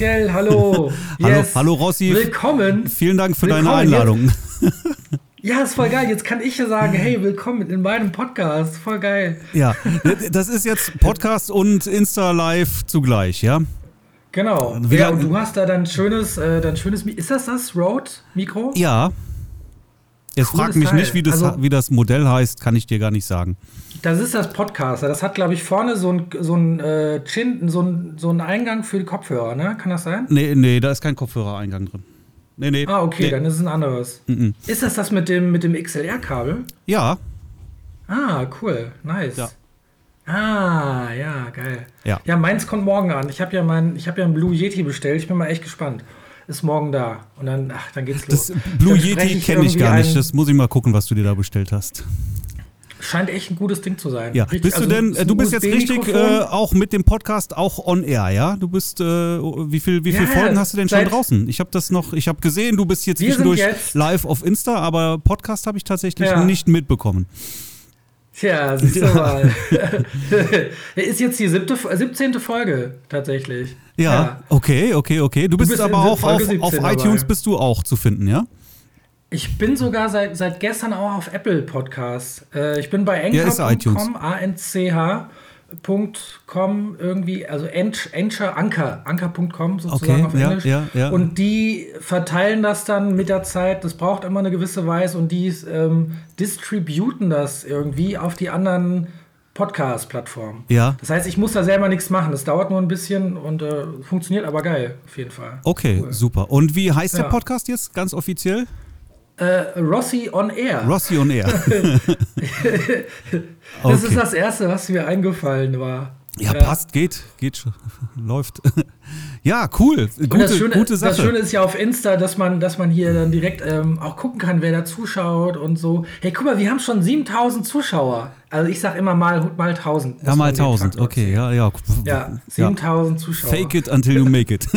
offiziell, hallo. Yes. Hallo, hallo Rossi. Willkommen. Vielen Dank für willkommen. deine Einladung. Ja, ist voll geil. Jetzt kann ich ja sagen, hey, willkommen in meinem Podcast. Voll geil. Ja, das ist jetzt Podcast und Insta Live zugleich, ja? Genau. Wie ja, und du hast da dein schönes, äh, dein schönes, ist das das Rode-Mikro? Ja. Jetzt frag mich Teil. nicht, wie das, also, wie das Modell heißt, kann ich dir gar nicht sagen. Das ist das Podcaster. Das hat, glaube ich, vorne so ein, so ein äh, Chin, so ein, so ein Eingang für die Kopfhörer, ne? Kann das sein? Nee, nee, da ist kein Kopfhörereingang drin. Nee, nee. Ah, okay, nee. dann ist es ein anderes. Mm -mm. Ist das das mit dem, mit dem XLR-Kabel? Ja. Ah, cool. Nice. Ja. Ah, ja, geil. Ja, ja meins kommt morgen an. Ich habe ja, mein, hab ja einen Blue Yeti bestellt. Ich bin mal echt gespannt. Ist morgen da. Und dann, ach, dann geht's los. Das Blue Yeti kenne ich gar nicht. Das muss ich mal gucken, was du dir da bestellt hast. Scheint echt ein gutes Ding zu sein. Ja, richtig, bist du also, denn, du bist jetzt richtig äh, auch mit dem Podcast auch on air, ja? Du bist, äh, wie viel, wie ja, viele Folgen hast du denn schon draußen? Ich habe das noch, ich habe gesehen, du bist hier zwischendurch live auf Insta, aber Podcast habe ich tatsächlich ja. nicht mitbekommen. Tja, siehst du mal. ist jetzt die siebte, 17. Folge tatsächlich. Ja, ja, okay, okay, okay. Du bist, du bist aber auch auf, auf iTunes bist du auch zu finden, ja? Ich bin sogar seit, seit gestern auch auf Apple Podcasts. Äh, ich bin bei anchor.com, A-N-C-H.com irgendwie, also Anchor, Anchor, anchor.com sozusagen okay, auf Englisch. Ja, ja, ja. Und die verteilen das dann mit der Zeit. Das braucht immer eine gewisse Weise und die ähm, distributen das irgendwie auf die anderen Podcast-Plattformen. Ja. Das heißt, ich muss da selber nichts machen. Das dauert nur ein bisschen und äh, funktioniert aber geil, auf jeden Fall. Okay, cool. super. Und wie heißt der Podcast jetzt ganz offiziell? Äh, Rossi on Air. Rossi on Air. das okay. ist das Erste, was mir eingefallen war. Ja, ja, passt, geht, geht schon, läuft. ja, cool, gute, das Schöne, gute Sache. Das Schöne ist ja auf Insta, dass man, dass man hier dann direkt ähm, auch gucken kann, wer da zuschaut und so. Hey, guck mal, wir haben schon 7000 Zuschauer. Also ich sag immer mal, mal 1000. Ja, mal 1000, okay, ja, ja. Ja, 7000 ja. Zuschauer. Fake it until you make it.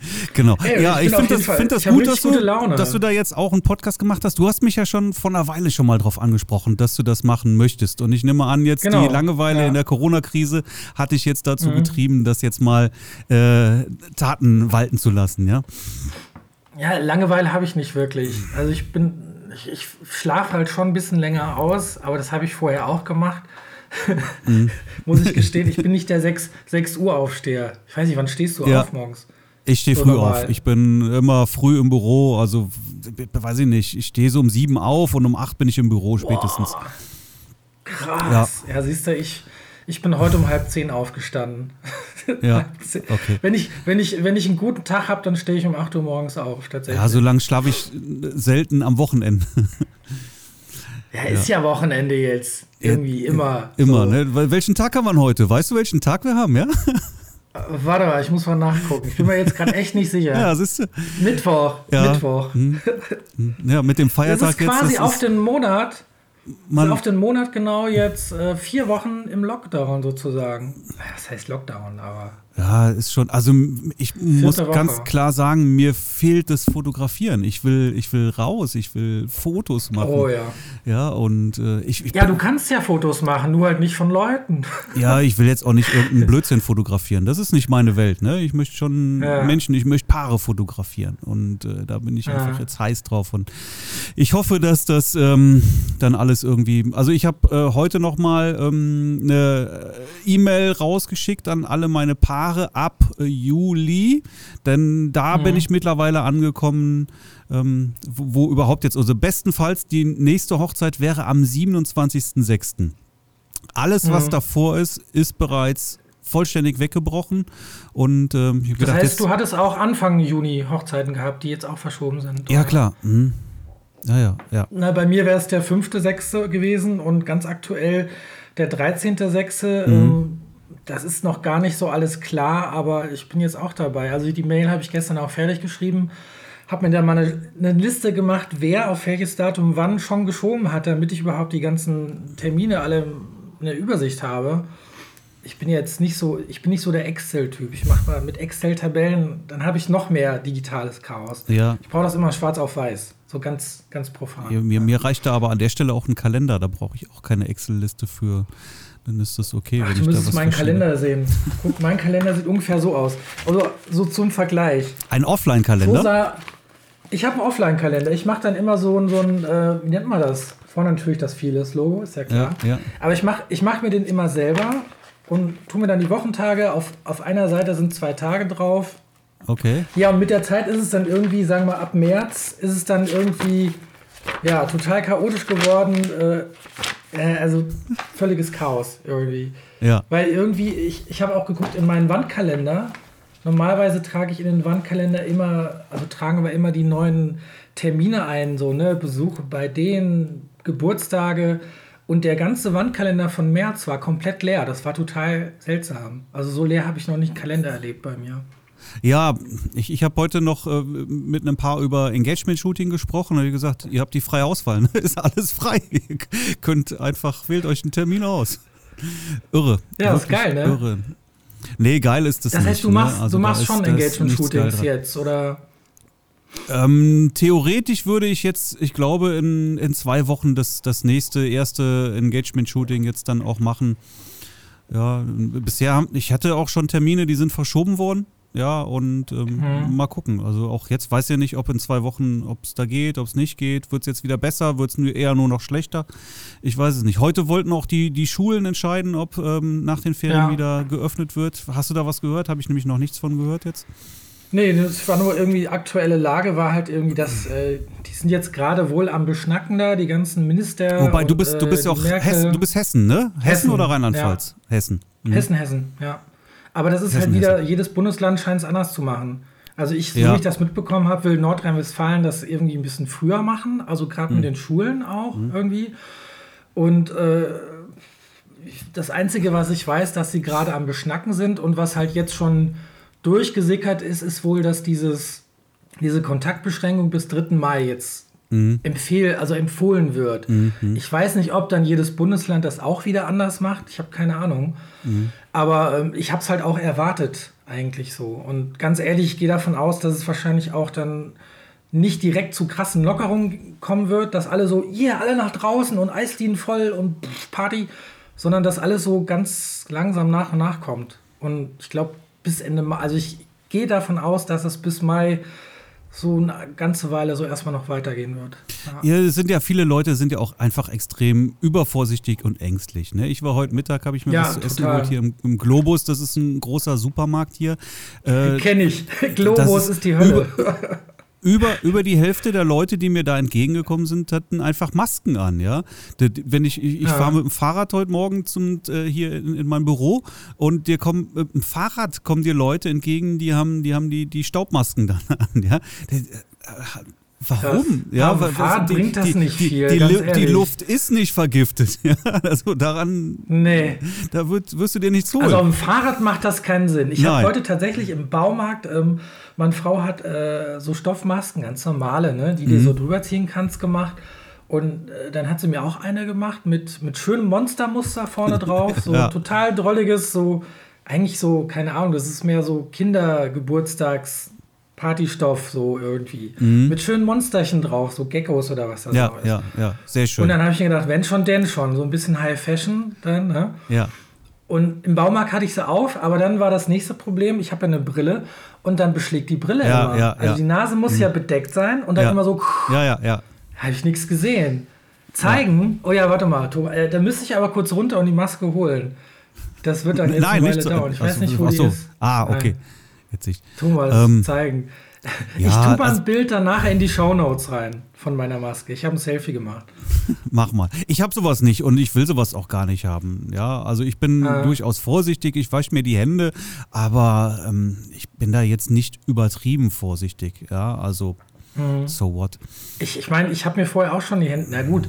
Genau. Ey, ja, ich, ich finde das, find das gut, dass du, dass du da jetzt auch einen Podcast gemacht hast. Du hast mich ja schon vor einer Weile schon mal drauf angesprochen, dass du das machen möchtest. Und ich nehme an, jetzt genau. die Langeweile ja. in der Corona-Krise hat dich jetzt dazu mhm. getrieben, das jetzt mal äh, Taten walten zu lassen, ja? Ja, Langeweile habe ich nicht wirklich. Also ich bin, ich, ich schlafe halt schon ein bisschen länger aus, aber das habe ich vorher auch gemacht. Mhm. Muss ich gestehen, ich bin nicht der 6, 6 Uhr Aufsteher. Ich weiß nicht, wann stehst du ja. auf morgens? Ich stehe früh auf. Ich bin immer früh im Büro. Also, weiß ich nicht. Ich stehe so um sieben auf und um acht bin ich im Büro spätestens. Boah, krass. Ja. ja, siehst du, ich, ich bin heute um halb zehn aufgestanden. Ja. okay. Wenn ich, wenn, ich, wenn ich einen guten Tag habe, dann stehe ich um 8 Uhr morgens auf, tatsächlich. Ja, so lange schlafe ich selten am Wochenende. Ja, ist ja, ja Wochenende jetzt. Irgendwie ja, immer. Immer, so. ne? Welchen Tag haben wir heute? Weißt du, welchen Tag wir haben, ja? Warte mal, ich muss mal nachgucken. Ich bin mir jetzt gerade echt nicht sicher. ja, siehst du. Mittwoch. Ja. Mittwoch. Hm. hm. Ja, mit dem Feiertag jetzt. Das ist quasi jetzt, auf den Monat. Man, auf den Monat genau jetzt äh, vier Wochen im Lockdown sozusagen. Das heißt Lockdown, aber. Ja, ist schon, also ich muss ganz klar sagen, mir fehlt das Fotografieren. Ich will, ich will raus, ich will Fotos machen. Oh ja. Ja, und äh, ich, ich Ja, du kannst ja Fotos machen, nur halt nicht von Leuten. Ja, ich will jetzt auch nicht irgendeinen Blödsinn fotografieren. Das ist nicht meine Welt, ne? Ich möchte schon ja. Menschen, ich möchte Paare fotografieren. Und äh, da bin ich ja. einfach jetzt heiß drauf. Und ich hoffe, dass das ähm, dann alles irgendwie. Also ich habe äh, heute nochmal ähm, eine äh, E-Mail rausgeschickt an alle meine Paare Jahre ab äh, Juli, denn da mhm. bin ich mittlerweile angekommen, ähm, wo, wo, überhaupt jetzt, also bestenfalls die nächste Hochzeit wäre am 27.06. Alles, mhm. was davor ist, ist bereits vollständig weggebrochen. Und, ähm, das gedacht, heißt, du hattest auch Anfang Juni Hochzeiten gehabt, die jetzt auch verschoben sind. Oder? Ja, klar. Mhm. Ja, ja, ja. Na, bei mir wäre es der 5.6. gewesen und ganz aktuell der 13.6. Mhm. Ähm, das ist noch gar nicht so alles klar, aber ich bin jetzt auch dabei. Also die Mail habe ich gestern auch fertig geschrieben, habe mir da mal eine, eine, Liste gemacht, wer auf welches Datum wann schon geschoben hat, damit ich überhaupt die ganzen Termine alle in der Übersicht habe. Ich bin jetzt nicht so, ich bin nicht so der Excel-Typ. Ich mache mal mit Excel-Tabellen, dann habe ich noch mehr digitales Chaos. Ja. Ich brauche das immer schwarz auf weiß. So ganz, ganz profan. Ja, mir, mir reicht da aber an der Stelle auch ein Kalender, da brauche ich auch keine Excel-Liste für. Dann ist das okay, Ach, wenn du ich da was meinen Kalender sehen. Guck, mein Kalender sieht ungefähr so aus. Also so zum Vergleich. Ein Offline-Kalender? So ich habe einen Offline-Kalender. Ich mache dann immer so ein, so ein äh, wie nennt man das? Vorne natürlich das vieles Logo, ist ja klar. Ja, ja. Aber ich mache ich mach mir den immer selber und tue mir dann die Wochentage. Auf, auf einer Seite sind zwei Tage drauf. Okay. Ja, und mit der Zeit ist es dann irgendwie, sagen wir ab März, ist es dann irgendwie ja, total chaotisch geworden. Äh, äh, also völliges Chaos irgendwie. Ja. Weil irgendwie, ich, ich habe auch geguckt in meinen Wandkalender. Normalerweise trage ich in den Wandkalender immer, also tragen wir immer die neuen Termine ein, so, ne, Besuche bei denen, Geburtstage. Und der ganze Wandkalender von März war komplett leer. Das war total seltsam. Also so leer habe ich noch nicht einen Kalender erlebt bei mir. Ja, ich, ich habe heute noch äh, mit einem Paar über Engagement-Shooting gesprochen und wie gesagt, ihr habt die freie Auswahl, ne? ist alles frei. ihr könnt einfach, wählt euch einen Termin aus. Irre. Ja, ist geil, ne? Irre. Nee, geil ist das, das heißt, nicht. Du machst, ne? also du machst schon Engagement-Shootings jetzt, oder? Ähm, theoretisch würde ich jetzt, ich glaube, in, in zwei Wochen das, das nächste, erste Engagement-Shooting jetzt dann auch machen. Ja, bisher, ich hatte auch schon Termine, die sind verschoben worden. Ja, und ähm, mhm. mal gucken. Also auch jetzt weiß ja nicht, ob in zwei Wochen, ob es da geht, ob es nicht geht. Wird es jetzt wieder besser? Wird es eher nur noch schlechter? Ich weiß es nicht. Heute wollten auch die, die Schulen entscheiden, ob ähm, nach den Ferien ja. wieder geöffnet wird. Hast du da was gehört? Habe ich nämlich noch nichts von gehört jetzt. Nee, das war nur irgendwie aktuelle Lage, war halt irgendwie, dass äh, die sind jetzt gerade wohl am Beschnacken da, die ganzen Minister. Wobei du bist, du bist ja äh, auch Hessen, du bist Hessen, ne? Hessen, Hessen oder Rheinland-Pfalz? Ja. Hessen. Mhm. Hessen, Hessen, ja. Aber das ist halt wieder, jedes Bundesland scheint es anders zu machen. Also ich, so ja. wie ich das mitbekommen habe, will Nordrhein-Westfalen das irgendwie ein bisschen früher machen, also gerade mhm. mit den Schulen auch mhm. irgendwie. Und äh, das Einzige, was ich weiß, dass sie gerade am Beschnacken sind und was halt jetzt schon durchgesickert ist, ist wohl, dass dieses, diese Kontaktbeschränkung bis 3. Mai jetzt mhm. empfehl, also empfohlen wird. Mhm. Ich weiß nicht, ob dann jedes Bundesland das auch wieder anders macht. Ich habe keine Ahnung. Mhm. Aber ähm, ich habe es halt auch erwartet, eigentlich so. Und ganz ehrlich, ich gehe davon aus, dass es wahrscheinlich auch dann nicht direkt zu krassen Lockerungen kommen wird, dass alle so, ihr yeah, alle nach draußen und Eisdielen voll und Party, sondern dass alles so ganz langsam nach und nach kommt. Und ich glaube, bis Ende Mai, also ich gehe davon aus, dass es bis Mai so eine ganze Weile so erstmal noch weitergehen wird. Ja. ja, es sind ja viele Leute sind ja auch einfach extrem übervorsichtig und ängstlich. Ne? Ich war heute Mittag, habe ich mir ja, was zu essen geholt hier im, im, Globus. Das ist ein großer Supermarkt hier. Äh, Kenne ich. Globus ist, ist, die Hölle. Über, über, die Hälfte der Leute, die mir da entgegengekommen sind, hatten einfach Masken an, ja. Wenn ich, ich, ich ja. fahre mit dem Fahrrad heute Morgen zum, äh, hier in, in, mein Büro und dir kommen, mit dem Fahrrad kommen dir Leute entgegen, die haben, die haben die, die Staubmasken dann an, ja. Äh, Warum? Das, ja, weil Fahrrad die, bringt das die, nicht viel. Die, die, die, Luft ist nicht vergiftet. Ja, also daran. Nee. Da wird, wirst du dir nichts holen. Also auf dem Fahrrad macht das keinen Sinn. Ich habe heute tatsächlich im Baumarkt, ähm, meine Frau hat äh, so Stoffmasken, ganz normale, ne, die mhm. du so drüber ziehen kannst, gemacht. Und äh, dann hat sie mir auch eine gemacht mit, mit schönem Monstermuster vorne drauf. So ja. total drolliges, so eigentlich so, keine Ahnung, das ist mehr so Kindergeburtstags. Partystoff so irgendwie. Mhm. Mit schönen Monsterchen drauf, so Geckos oder was das ja, ist. Ja, ja, sehr schön. Und dann habe ich mir gedacht, wenn schon, denn schon. So ein bisschen High Fashion dann, ne? Ja. Und im Baumarkt hatte ich sie auf, aber dann war das nächste Problem, ich habe ja eine Brille und dann beschlägt die Brille ja, immer. Ja, also ja. die Nase muss mhm. ja bedeckt sein und dann immer so. Ja, ja, ja. Habe ich nichts gesehen. Zeigen? Oh ja, warte mal, äh, da müsste ich aber kurz runter und die Maske holen. Das wird dann jetzt Nein, eine Weile dauern. Ich weiß nicht, wo so. die ist. Ah, okay. Jetzt ich. Thomas, ähm, zeigen. Ja, ich tue mal also, ein Bild dann nachher in die Shownotes rein von meiner Maske. Ich habe ein Selfie gemacht. Mach mal. Ich habe sowas nicht und ich will sowas auch gar nicht haben. Ja, also ich bin äh. durchaus vorsichtig. Ich wasche mir die Hände, aber ähm, ich bin da jetzt nicht übertrieben vorsichtig. Ja, also mhm. so what. Ich, ich meine, ich habe mir vorher auch schon die Hände. Na gut,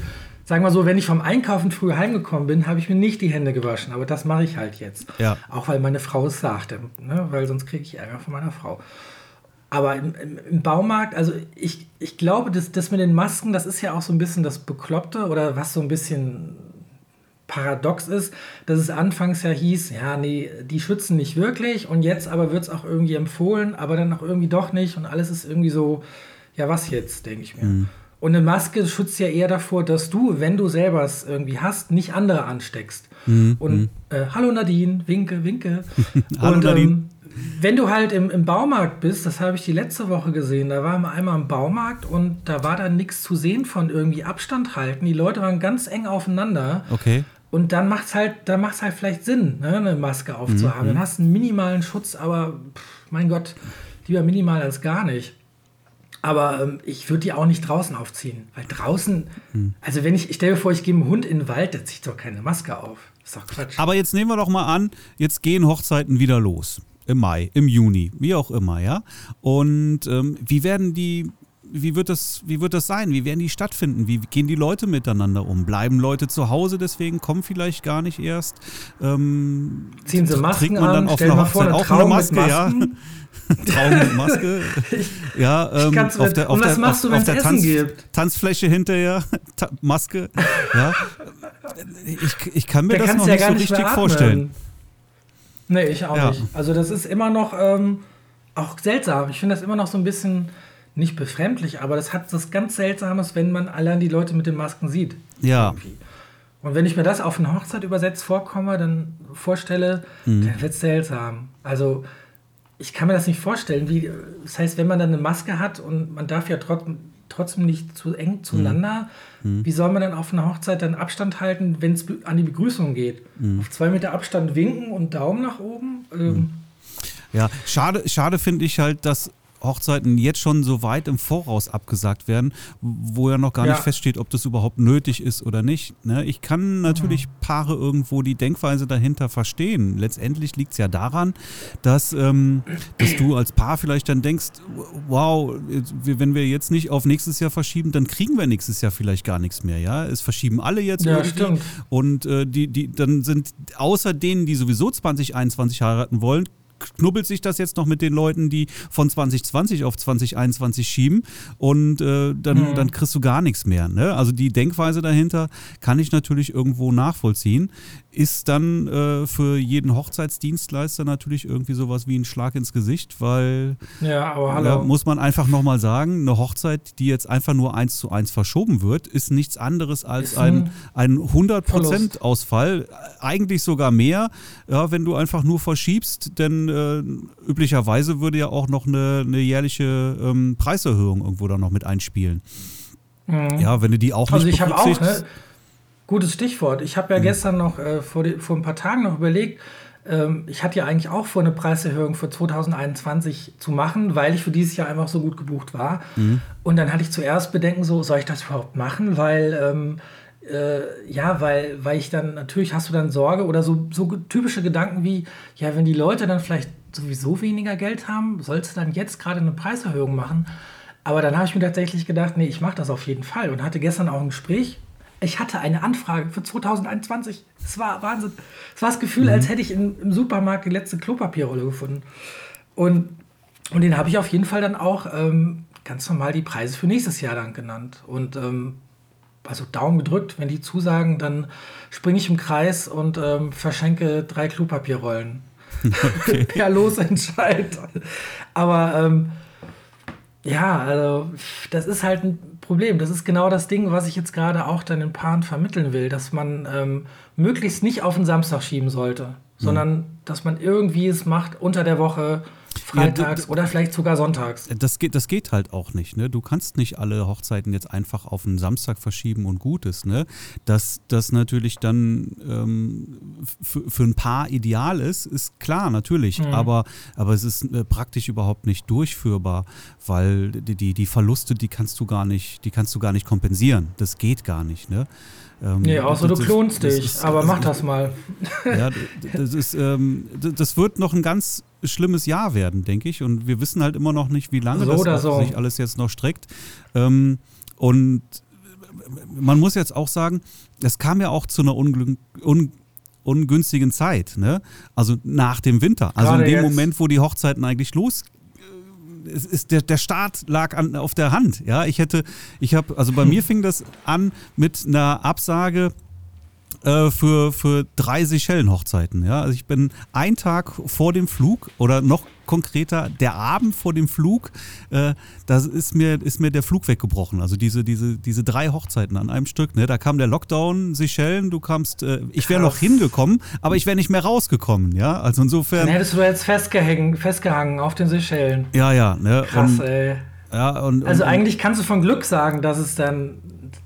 sagen wir so, wenn ich vom Einkaufen früh heimgekommen bin, habe ich mir nicht die Hände gewaschen. Aber das mache ich halt jetzt. Ja. Auch weil meine Frau es sagte. Ne? Weil sonst kriege ich Ärger von meiner Frau. Aber im, im, Baumarkt, also ich, ich glaube, das, das mit den Masken, das ist ja auch so ein bisschen das Bekloppte oder was so ein bisschen paradox ist, dass es anfangs ja hieß, ja, nee, die schützen nicht wirklich und jetzt aber wird es auch irgendwie empfohlen, aber dann auch irgendwie doch nicht und alles ist irgendwie so, ja, was jetzt, denke ich mir. Mhm. Und eine Maske schützt ja eher davor, dass du, wenn du selber es irgendwie hast, nicht andere ansteckst. Mhm. Und mhm. äh, hallo Nadine, winke, winke. hallo und, Nadine. Ähm, wenn du halt im, im Baumarkt bist, das habe ich die letzte Woche gesehen, da waren wir einmal im Baumarkt und da war dann nichts zu sehen von irgendwie Abstand halten. Die Leute waren ganz eng aufeinander. Okay. Und dann macht es halt, dann macht's halt vielleicht Sinn, ne, eine Maske aufzuhaben. Mhm. Dann hast du einen minimalen Schutz, aber pff, mein Gott, lieber minimal als gar nicht. Aber ähm, ich würde die auch nicht draußen aufziehen. Weil draußen, hm. also wenn ich, ich stelle mir vor, ich gehe mit dem Hund in den Wald, da zieht doch keine Maske auf. ist doch Quatsch. Aber jetzt nehmen wir doch mal an, jetzt gehen Hochzeiten wieder los. Im Mai, im Juni, wie auch immer, ja. Und ähm, wie werden die wie wird das, wie wird das sein? Wie werden die stattfinden? Wie gehen die Leute miteinander um? Bleiben Leute zu Hause, deswegen kommen vielleicht gar nicht erst? Ähm, Ziehen sie Masken trägt man dann an, auf einer Hochzeit auch eine Maske, ja? Traum mit Maske. ja, ähm, auf der, auf was der, machst du, es Essen Tanz, gibt? Tanzfläche hinterher, Ta Maske. Ja. Ich, ich kann mir da das noch ja nicht so nicht richtig vorstellen. Nee, ich auch ja. nicht. Also das ist immer noch ähm, auch seltsam. Ich finde das immer noch so ein bisschen nicht befremdlich, aber das hat das ganz Seltsames, wenn man allein die Leute mit den Masken sieht. Ja. Irgendwie. Und wenn ich mir das auf eine Hochzeit übersetzt vorkomme, dann vorstelle, mhm. dann wird es seltsam. Also ich kann mir das nicht vorstellen. Wie, das heißt, wenn man dann eine Maske hat und man darf ja trotzdem, trotzdem nicht zu eng zueinander, mhm. wie soll man dann auf einer Hochzeit dann Abstand halten, wenn es an die Begrüßung geht? Mhm. Auf zwei Meter Abstand winken und Daumen nach oben? Ähm, mhm. ja, schade, schade finde ich halt, dass Hochzeiten jetzt schon so weit im Voraus abgesagt werden, wo ja noch gar ja. nicht feststeht, ob das überhaupt nötig ist oder nicht. Ne? Ich kann natürlich mhm. Paare irgendwo die Denkweise dahinter verstehen. Letztendlich liegt es ja daran, dass, ähm, dass du als Paar vielleicht dann denkst, wow, wenn wir jetzt nicht auf nächstes Jahr verschieben, dann kriegen wir nächstes Jahr vielleicht gar nichts mehr. Ja, es verschieben alle jetzt ja, Stimmt. und äh, die, die, dann sind außer denen, die sowieso 2021 heiraten wollen, knubbelt sich das jetzt noch mit den Leuten, die von 2020 auf 2021 schieben und äh, dann, mhm. dann kriegst du gar nichts mehr. Ne? Also die Denkweise dahinter kann ich natürlich irgendwo nachvollziehen ist dann äh, für jeden Hochzeitsdienstleister natürlich irgendwie sowas wie ein Schlag ins Gesicht, weil ja, aber hallo. Ja, muss man einfach nochmal sagen, eine Hochzeit, die jetzt einfach nur eins zu eins verschoben wird, ist nichts anderes als ein, ein 100% Ausfall, eigentlich sogar mehr, ja, wenn du einfach nur verschiebst, denn äh, üblicherweise würde ja auch noch eine, eine jährliche ähm, Preiserhöhung irgendwo da noch mit einspielen. Mhm. Ja, wenn du die auch also nicht ich habe auch, ne? Gutes Stichwort. Ich habe ja mhm. gestern noch äh, vor, die, vor ein paar Tagen noch überlegt, ähm, ich hatte ja eigentlich auch vor, eine Preiserhöhung für 2021 zu machen, weil ich für dieses Jahr einfach so gut gebucht war. Mhm. Und dann hatte ich zuerst Bedenken, so, soll ich das überhaupt machen? Weil, ähm, äh, ja, weil, weil ich dann, natürlich hast du dann Sorge oder so, so typische Gedanken wie, ja, wenn die Leute dann vielleicht sowieso weniger Geld haben, sollst du dann jetzt gerade eine Preiserhöhung machen? Aber dann habe ich mir tatsächlich gedacht, nee, ich mache das auf jeden Fall und hatte gestern auch ein Gespräch ich hatte eine Anfrage für 2021. Es war Wahnsinn. Es war das Gefühl, mhm. als hätte ich in, im Supermarkt die letzte Klopapierrolle gefunden. Und, und den habe ich auf jeden Fall dann auch ähm, ganz normal die Preise für nächstes Jahr dann genannt. Und ähm, also Daumen gedrückt, wenn die zusagen, dann springe ich im Kreis und ähm, verschenke drei Klopapierrollen. Okay. ja, los, entscheid. Aber ähm, ja, also das ist halt ein Problem. Das ist genau das Ding, was ich jetzt gerade auch dann den Paaren vermitteln will, dass man ähm, möglichst nicht auf den Samstag schieben sollte, mhm. sondern dass man irgendwie es macht unter der Woche, freitags ja, oder vielleicht sogar sonntags. Das geht, das geht halt auch nicht. Ne? Du kannst nicht alle Hochzeiten jetzt einfach auf einen Samstag verschieben und gut ist. Ne? Dass das natürlich dann ähm, für ein Paar ideal ist, ist klar, natürlich. Mhm. Aber, aber es ist äh, praktisch überhaupt nicht durchführbar, weil die, die, die Verluste, die kannst du gar nicht, die kannst du gar nicht kompensieren. Das geht gar nicht. Ne? Ähm, nee, außer du klonst dich, ist, aber mach das mal. Ja, das ist, ähm, das wird noch ein ganz schlimmes Jahr werden, denke ich. Und wir wissen halt immer noch nicht, wie lange so das so. sich alles jetzt noch streckt. Ähm, und man muss jetzt auch sagen, es kam ja auch zu einer un un ungünstigen Zeit, ne? Also nach dem Winter. Also Gerade in dem jetzt. Moment, wo die Hochzeiten eigentlich los es ist der, der Start lag an, auf der Hand. Ja, ich hätte, ich habe, also bei mir fing das an mit einer Absage äh, für, für drei Seychellen-Hochzeiten. Ja? Also ich bin einen Tag vor dem Flug oder noch konkreter, der Abend vor dem Flug, äh, da ist mir, ist mir der Flug weggebrochen. Also diese, diese, diese drei Hochzeiten an einem Stück. Ne? Da kam der Lockdown, Seychellen, du kamst, äh, ich wäre noch hingekommen, aber ich wäre nicht mehr rausgekommen. Ja, also insofern. Dann hättest du jetzt festgehangen, festgehangen auf den Seychellen. Ja, ja. Ne? Krass, und, ey. Ja, und, also und, eigentlich kannst du von Glück sagen, dass es dann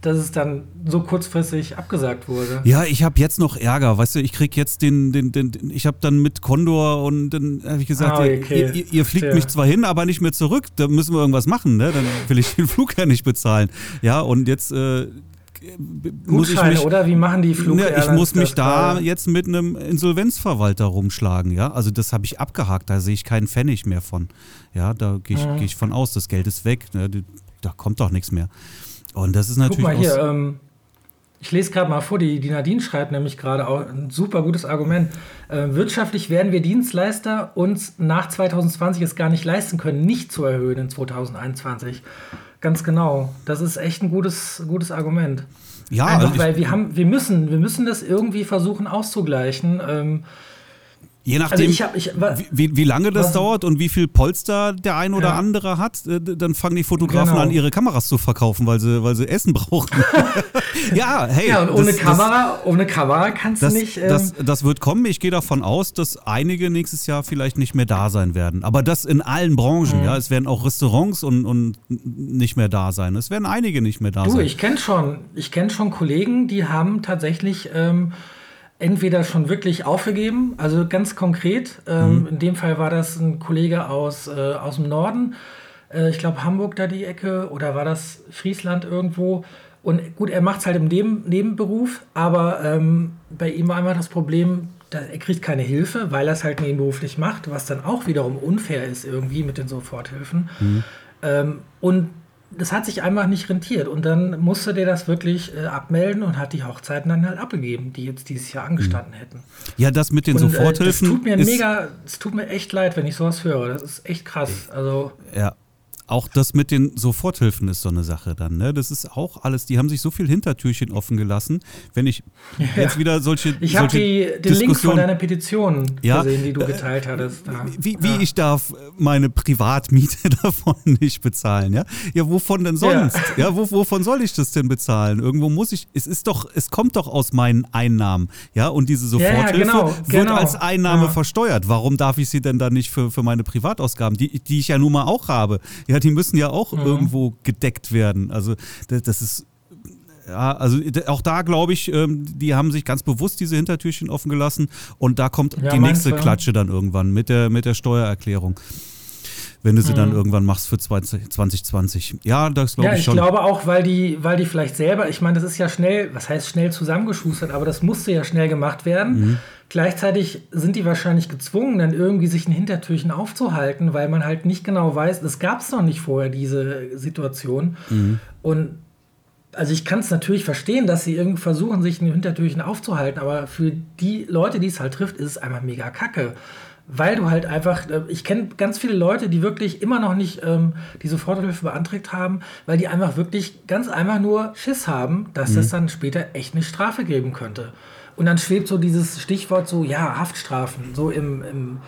dass es dann so kurzfristig abgesagt wurde. Ja, ich habe jetzt noch Ärger, weißt du, ich krieg jetzt den, den, den, den ich habe dann mit Condor und dann habe ich gesagt, ah, okay. ihr, ihr, fliegt ja. mich zwar hin, aber nicht mehr zurück, da müssen wir irgendwas machen, ne? Dann will ich den Flug ja nicht bezahlen. Ja, und jetzt äh, muss ich mich, oder? Wie machen die Flug? Ne, ich muss mich da jetzt mit einem Insolvenzverwalter rumschlagen, ja. Also das habe ich abgehakt, da sehe ich keinen Pfennig mehr von. Ja, da gehe ich, mhm. geh ich von aus, das Geld ist weg, ne? da kommt doch nichts mehr. Und das ist natürlich. Guck mal hier, ähm, ich lese gerade mal vor, die, die Nadine schreibt nämlich gerade auch ein super gutes Argument. Äh, wirtschaftlich werden wir Dienstleister uns nach 2020 es gar nicht leisten können, nicht zu erhöhen in 2021. Ganz genau. Das ist echt ein gutes, gutes Argument. Ja, Einfach, also weil wir haben, wir müssen, wir müssen das irgendwie versuchen auszugleichen. Ähm, Je nachdem, also ich hab, ich, wie, wie, lange das was, dauert und wie viel Polster der ein oder ja. andere hat, äh, dann fangen die Fotografen genau. an, ihre Kameras zu verkaufen, weil sie, weil sie Essen brauchen. ja, hey. Ja, und ohne das, Kamera, das, ohne Kamera kannst das, du nicht. Ähm, das, das wird kommen. Ich gehe davon aus, dass einige nächstes Jahr vielleicht nicht mehr da sein werden. Aber das in allen Branchen. Mhm. Ja, es werden auch Restaurants und, und nicht mehr da sein. Es werden einige nicht mehr da du, sein. Du, ich kenne schon, ich kenne schon Kollegen, die haben tatsächlich ähm, entweder schon wirklich aufgegeben, also ganz konkret. Ähm, mhm. In dem Fall war das ein Kollege aus, äh, aus dem Norden, äh, ich glaube Hamburg da die Ecke, oder war das Friesland irgendwo. Und gut, er macht es halt im Neben Nebenberuf, aber ähm, bei ihm war einmal das Problem, er kriegt keine Hilfe, weil er es halt nebenberuflich macht, was dann auch wiederum unfair ist irgendwie mit den Soforthilfen. Mhm. Ähm, und das hat sich einfach nicht rentiert. Und dann musste der das wirklich äh, abmelden und hat die Hochzeiten dann halt abgegeben, die jetzt dieses Jahr angestanden hätten. Ja, das mit den und, Soforthilfen. Äh, das tut mir mega, es tut mir echt leid, wenn ich sowas höre. Das ist echt krass. Also. Ja, auch das mit den Soforthilfen ist so eine Sache dann. Ne? Das ist auch alles, die haben sich so viel Hintertürchen offen gelassen. Wenn ich ja. jetzt wieder solche. Ich habe den Link von deiner Petition ja, gesehen, die du geteilt hattest. Da. Wie, wie ja. ich darf meine Privatmiete davon nicht bezahlen, ja? Ja, wovon denn sonst? Ja, wo, wovon soll ich das denn bezahlen? Irgendwo muss ich. Es ist doch, es kommt doch aus meinen Einnahmen, ja? Und diese Soforthilfe genau, wird genau. als Einnahme versteuert. Warum darf ich sie denn dann nicht für, für meine Privatausgaben, die, die ich ja nun mal auch habe? Ja, die müssen ja auch mhm. irgendwo gedeckt werden. Also das, das ist ja, also auch da glaube ich, ähm, die haben sich ganz bewusst diese Hintertürchen offen gelassen und da kommt ja, die nächste du? Klatsche dann irgendwann mit der, mit der Steuererklärung. Wenn du sie mhm. dann irgendwann machst für 2020. Ja, das glaube ja, ich schon. Ja, ich glaube auch, weil die, weil die vielleicht selber, ich meine, das ist ja schnell, was heißt schnell zusammengeschustert, aber das musste ja schnell gemacht werden. Mhm. Gleichzeitig sind die wahrscheinlich gezwungen, dann irgendwie sich ein Hintertürchen aufzuhalten, weil man halt nicht genau weiß, es gab es noch nicht vorher, diese Situation. Mhm. Und also ich kann es natürlich verstehen, dass sie irgendwie versuchen, sich ein Hintertürchen aufzuhalten, aber für die Leute, die es halt trifft, ist es einfach mega kacke. Weil du halt einfach, äh, ich kenne ganz viele Leute, die wirklich immer noch nicht ähm, die Soforthilfe beantragt haben, weil die einfach wirklich ganz einfach nur Schiss haben, dass mhm. es dann später echt eine Strafe geben könnte. Und dann schwebt so dieses Stichwort so, ja, Haftstrafen, so im, im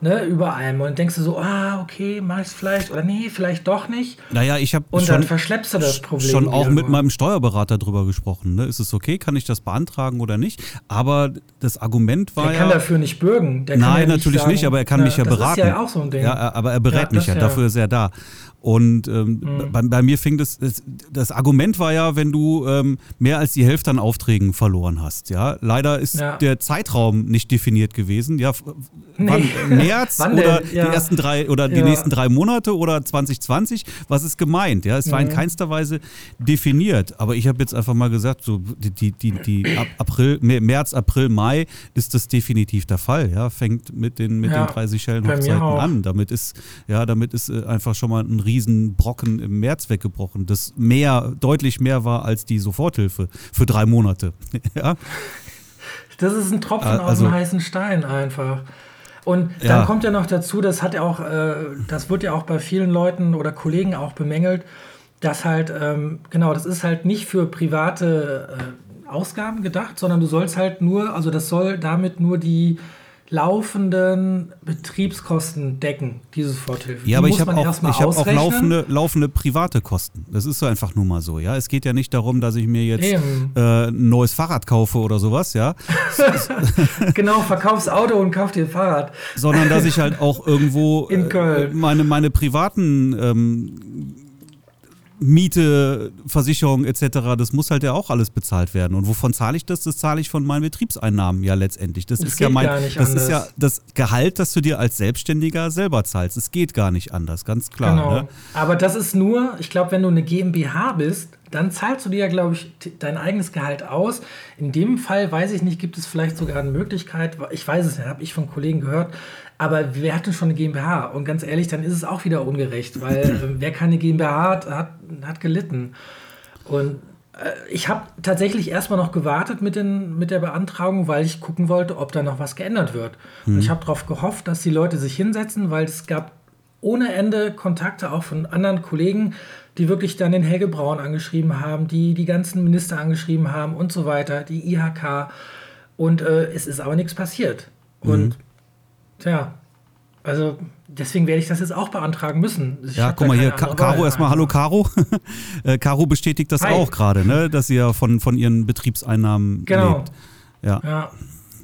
ne, über einem. Und denkst du so, ah, okay, mach ich es vielleicht oder nee, vielleicht doch nicht. Naja, ich habe Und dann verschleppst du das Problem. schon auch mit meinem Steuerberater drüber gesprochen. Ne? Ist es okay, kann ich das beantragen oder nicht? Aber das Argument war Der ja, kann dafür nicht bürgen. Der nein, ja natürlich sagen, nicht, aber er kann ja, mich ja das beraten. Das ist ja auch so ein Ding. Ja, aber er berät ja, mich ja, dafür ist er da. Und ähm, mhm. bei, bei, mir fing das, das, das, Argument war ja, wenn du ähm, mehr als die Hälfte an Aufträgen verloren hast. Ja, leider ist ja. der Zeitraum nicht definiert gewesen. Ja, nee. wann, März wann oder ja. die ersten drei oder die nächsten drei Monate oder 2020, was ist gemeint? Ja, es mhm. war in keinster Weise definiert. Aber ich habe jetzt einfach mal gesagt, so die, die, die, die April, März, April, Mai ist das definitiv der Fall. Ja, fängt mit den, mit den 30 Schellen-Hochzeiten an. Damit ist, ja, damit ist äh, einfach schon mal ein riesen Riesenbrocken im März weggebrochen, das mehr, deutlich mehr war als die Soforthilfe für drei Monate. ja? Das ist ein Tropfen also, aus dem heißen Stein einfach. Und dann ja. kommt ja noch dazu, das hat ja auch, äh, das wird ja auch bei vielen Leuten oder Kollegen auch bemängelt, dass halt, ähm, genau, das ist halt nicht für private äh, Ausgaben gedacht, sondern du sollst halt nur, also das soll damit nur die laufenden Betriebskosten decken, diese Soforthilfe. Ja, aber ich habe auch, ich hab auch laufende, laufende private Kosten. Das ist so einfach nur mal so, ja. Es geht ja nicht darum, dass ich mir jetzt äh, ein neues Fahrrad kaufe oder sowas, ja. genau, verkaufs Auto und kauf dir ein Fahrrad. Sondern dass ich halt auch irgendwo äh, meine, meine privaten ähm, Miete, Versicherung etc., das muss halt ja auch alles bezahlt werden. Und wovon zahle ich das? Das zahle ich von meinen Betriebseinnahmen ja letztendlich. Das, das ist ja mein, das ist ja das Gehalt, das du dir als Selbstständiger selber zahlst. Es geht gar nicht anders, ganz klar. Genau. Ne? Aber das ist nur, ich glaube, wenn du eine GmbH bist, dann zahlst du dir ja, glaube ich, dein eigenes Gehalt aus. In dem Fall weiß ich nicht, gibt es vielleicht sogar eine Möglichkeit, ich weiß es nicht, habe ich von Kollegen gehört, aber wir hatten schon eine GmbH und ganz ehrlich, dann ist es auch wieder ungerecht, weil äh, wer keine GmbH hat, hat, hat gelitten. Und äh, ich habe tatsächlich erstmal noch gewartet mit, den, mit der Beantragung, weil ich gucken wollte, ob da noch was geändert wird. Mhm. Und ich habe darauf gehofft, dass die Leute sich hinsetzen, weil es gab ohne Ende Kontakte auch von anderen Kollegen, die wirklich dann den Helge Braun angeschrieben haben, die die ganzen Minister angeschrieben haben und so weiter, die IHK. Und äh, es ist aber nichts passiert. Mhm. Tja, also deswegen werde ich das jetzt auch beantragen müssen. Ich ja, guck mal hier, Caro erstmal, hallo Caro. Äh, Caro bestätigt das Hi. auch gerade, ne? dass sie ja von, von ihren Betriebseinnahmen genau. lebt. Ja. ja.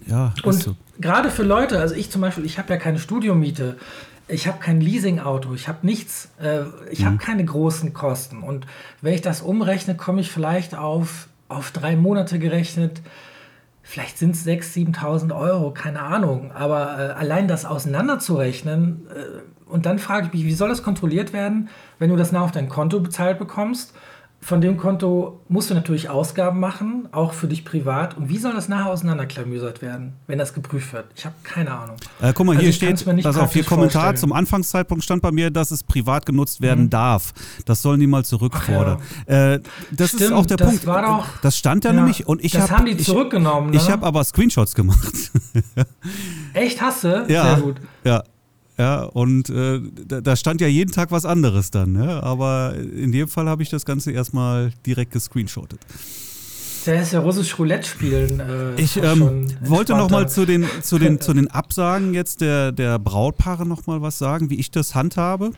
ja Und so. gerade für Leute, also ich zum Beispiel, ich habe ja keine Studiomiete, ich habe kein Leasingauto, ich habe nichts, äh, ich mhm. habe keine großen Kosten. Und wenn ich das umrechne, komme ich vielleicht auf, auf drei Monate gerechnet vielleicht sind es 6.000, 7.000 Euro, keine Ahnung. Aber äh, allein das auseinanderzurechnen, äh, und dann frage ich mich, wie soll das kontrolliert werden, wenn du das nach auf dein Konto bezahlt bekommst von dem Konto musst du natürlich Ausgaben machen, auch für dich privat. Und wie soll das nachher auseinanderklamüsert werden, wenn das geprüft wird? Ich habe keine Ahnung. Äh, guck mal, also hier steht, dass auf hier Kommentar vorstellen. zum Anfangszeitpunkt stand bei mir, dass es privat genutzt werden mhm. darf. Das sollen die mal zurückfordern. Ja. Äh, das Stimmt, ist auch der das Punkt. War doch, das stand ja, ja nämlich und ich Das hab, haben die zurückgenommen. Ich, ne? ich habe aber Screenshots gemacht. Echt, hast du? Ja, Sehr gut. Ja, ja, und äh, da, da, stand ja jeden Tag was anderes dann, ne? aber in dem Fall habe ich das Ganze erstmal direkt gescreenshottet. Der ist ja russisch Roulette spielen. Äh, ich ähm, wollte noch mal zu den, zu, den, zu den Absagen jetzt der, der Brautpaare noch mal was sagen, wie ich das handhabe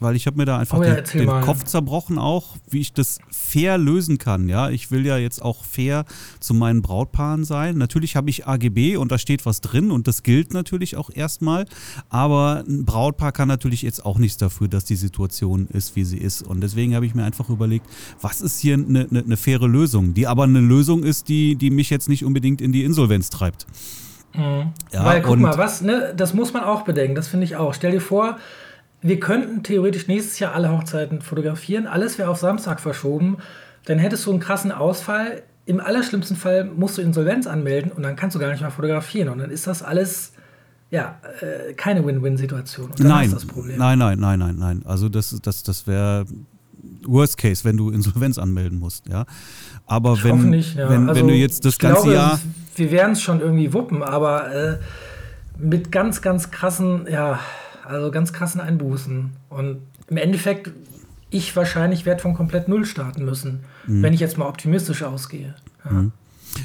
weil ich habe mir da einfach oh ja, den, den Kopf zerbrochen auch, wie ich das fair lösen kann. Ja, ich will ja jetzt auch fair zu meinen Brautpaaren sein. Natürlich habe ich AGB und da steht was drin und das gilt natürlich auch erstmal. Aber ein Brautpaar kann natürlich jetzt auch nichts dafür, dass die Situation ist, wie sie ist. Und deswegen habe ich mir einfach überlegt, was ist hier eine, eine, eine faire Lösung, die aber eine Lösung ist, die, die mich jetzt nicht unbedingt in die Insolvenz treibt. Mhm. Ja, Weil guck mal, was, ne, das muss man auch bedenken, das finde ich auch. Stell dir vor, wir könnten theoretisch nächstes Jahr alle Hochzeiten fotografieren. Alles wäre auf Samstag verschoben. Dann hättest du einen krassen Ausfall. Im allerschlimmsten Fall musst du Insolvenz anmelden und dann kannst du gar nicht mehr fotografieren. Und dann ist das alles ja, äh, keine Win-Win-Situation. Nein, nein, nein, nein, nein, nein. Also das, das, das wäre Worst Case, wenn du Insolvenz anmelden musst, ja. Aber ich wenn, nicht, ja. wenn, also, wenn du jetzt das ganze glaube, Jahr. Wir werden es schon irgendwie wuppen, aber äh, mit ganz, ganz krassen, ja, also ganz krassen Einbußen. Und im Endeffekt, ich wahrscheinlich werde von komplett Null starten müssen, mhm. wenn ich jetzt mal optimistisch ausgehe. Ja. Mhm.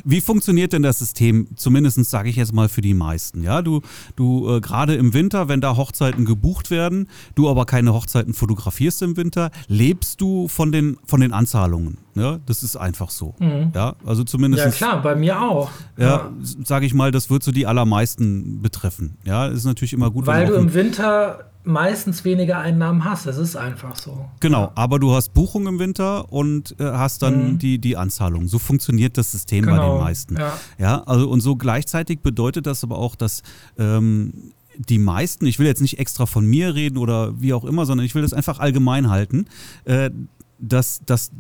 Wie funktioniert denn das System, zumindest sage ich jetzt mal für die meisten? Ja, du, du äh, gerade im Winter, wenn da Hochzeiten gebucht werden, du aber keine Hochzeiten fotografierst im Winter, lebst du von den, von den Anzahlungen. Ja, das ist einfach so. Mhm. Ja, also zumindest. Ja, klar, bei mir auch. Ja, ja. sage ich mal, das wird so die allermeisten betreffen. Ja, ist natürlich immer gut. Weil du im Winter meistens weniger Einnahmen hast. Das ist einfach so. Genau, aber du hast Buchung im Winter und äh, hast dann mhm. die, die Anzahlung. So funktioniert das System genau. bei den meisten. Ja. ja, also und so gleichzeitig bedeutet das aber auch, dass ähm, die meisten, ich will jetzt nicht extra von mir reden oder wie auch immer, sondern ich will das einfach allgemein halten, äh, dass, dass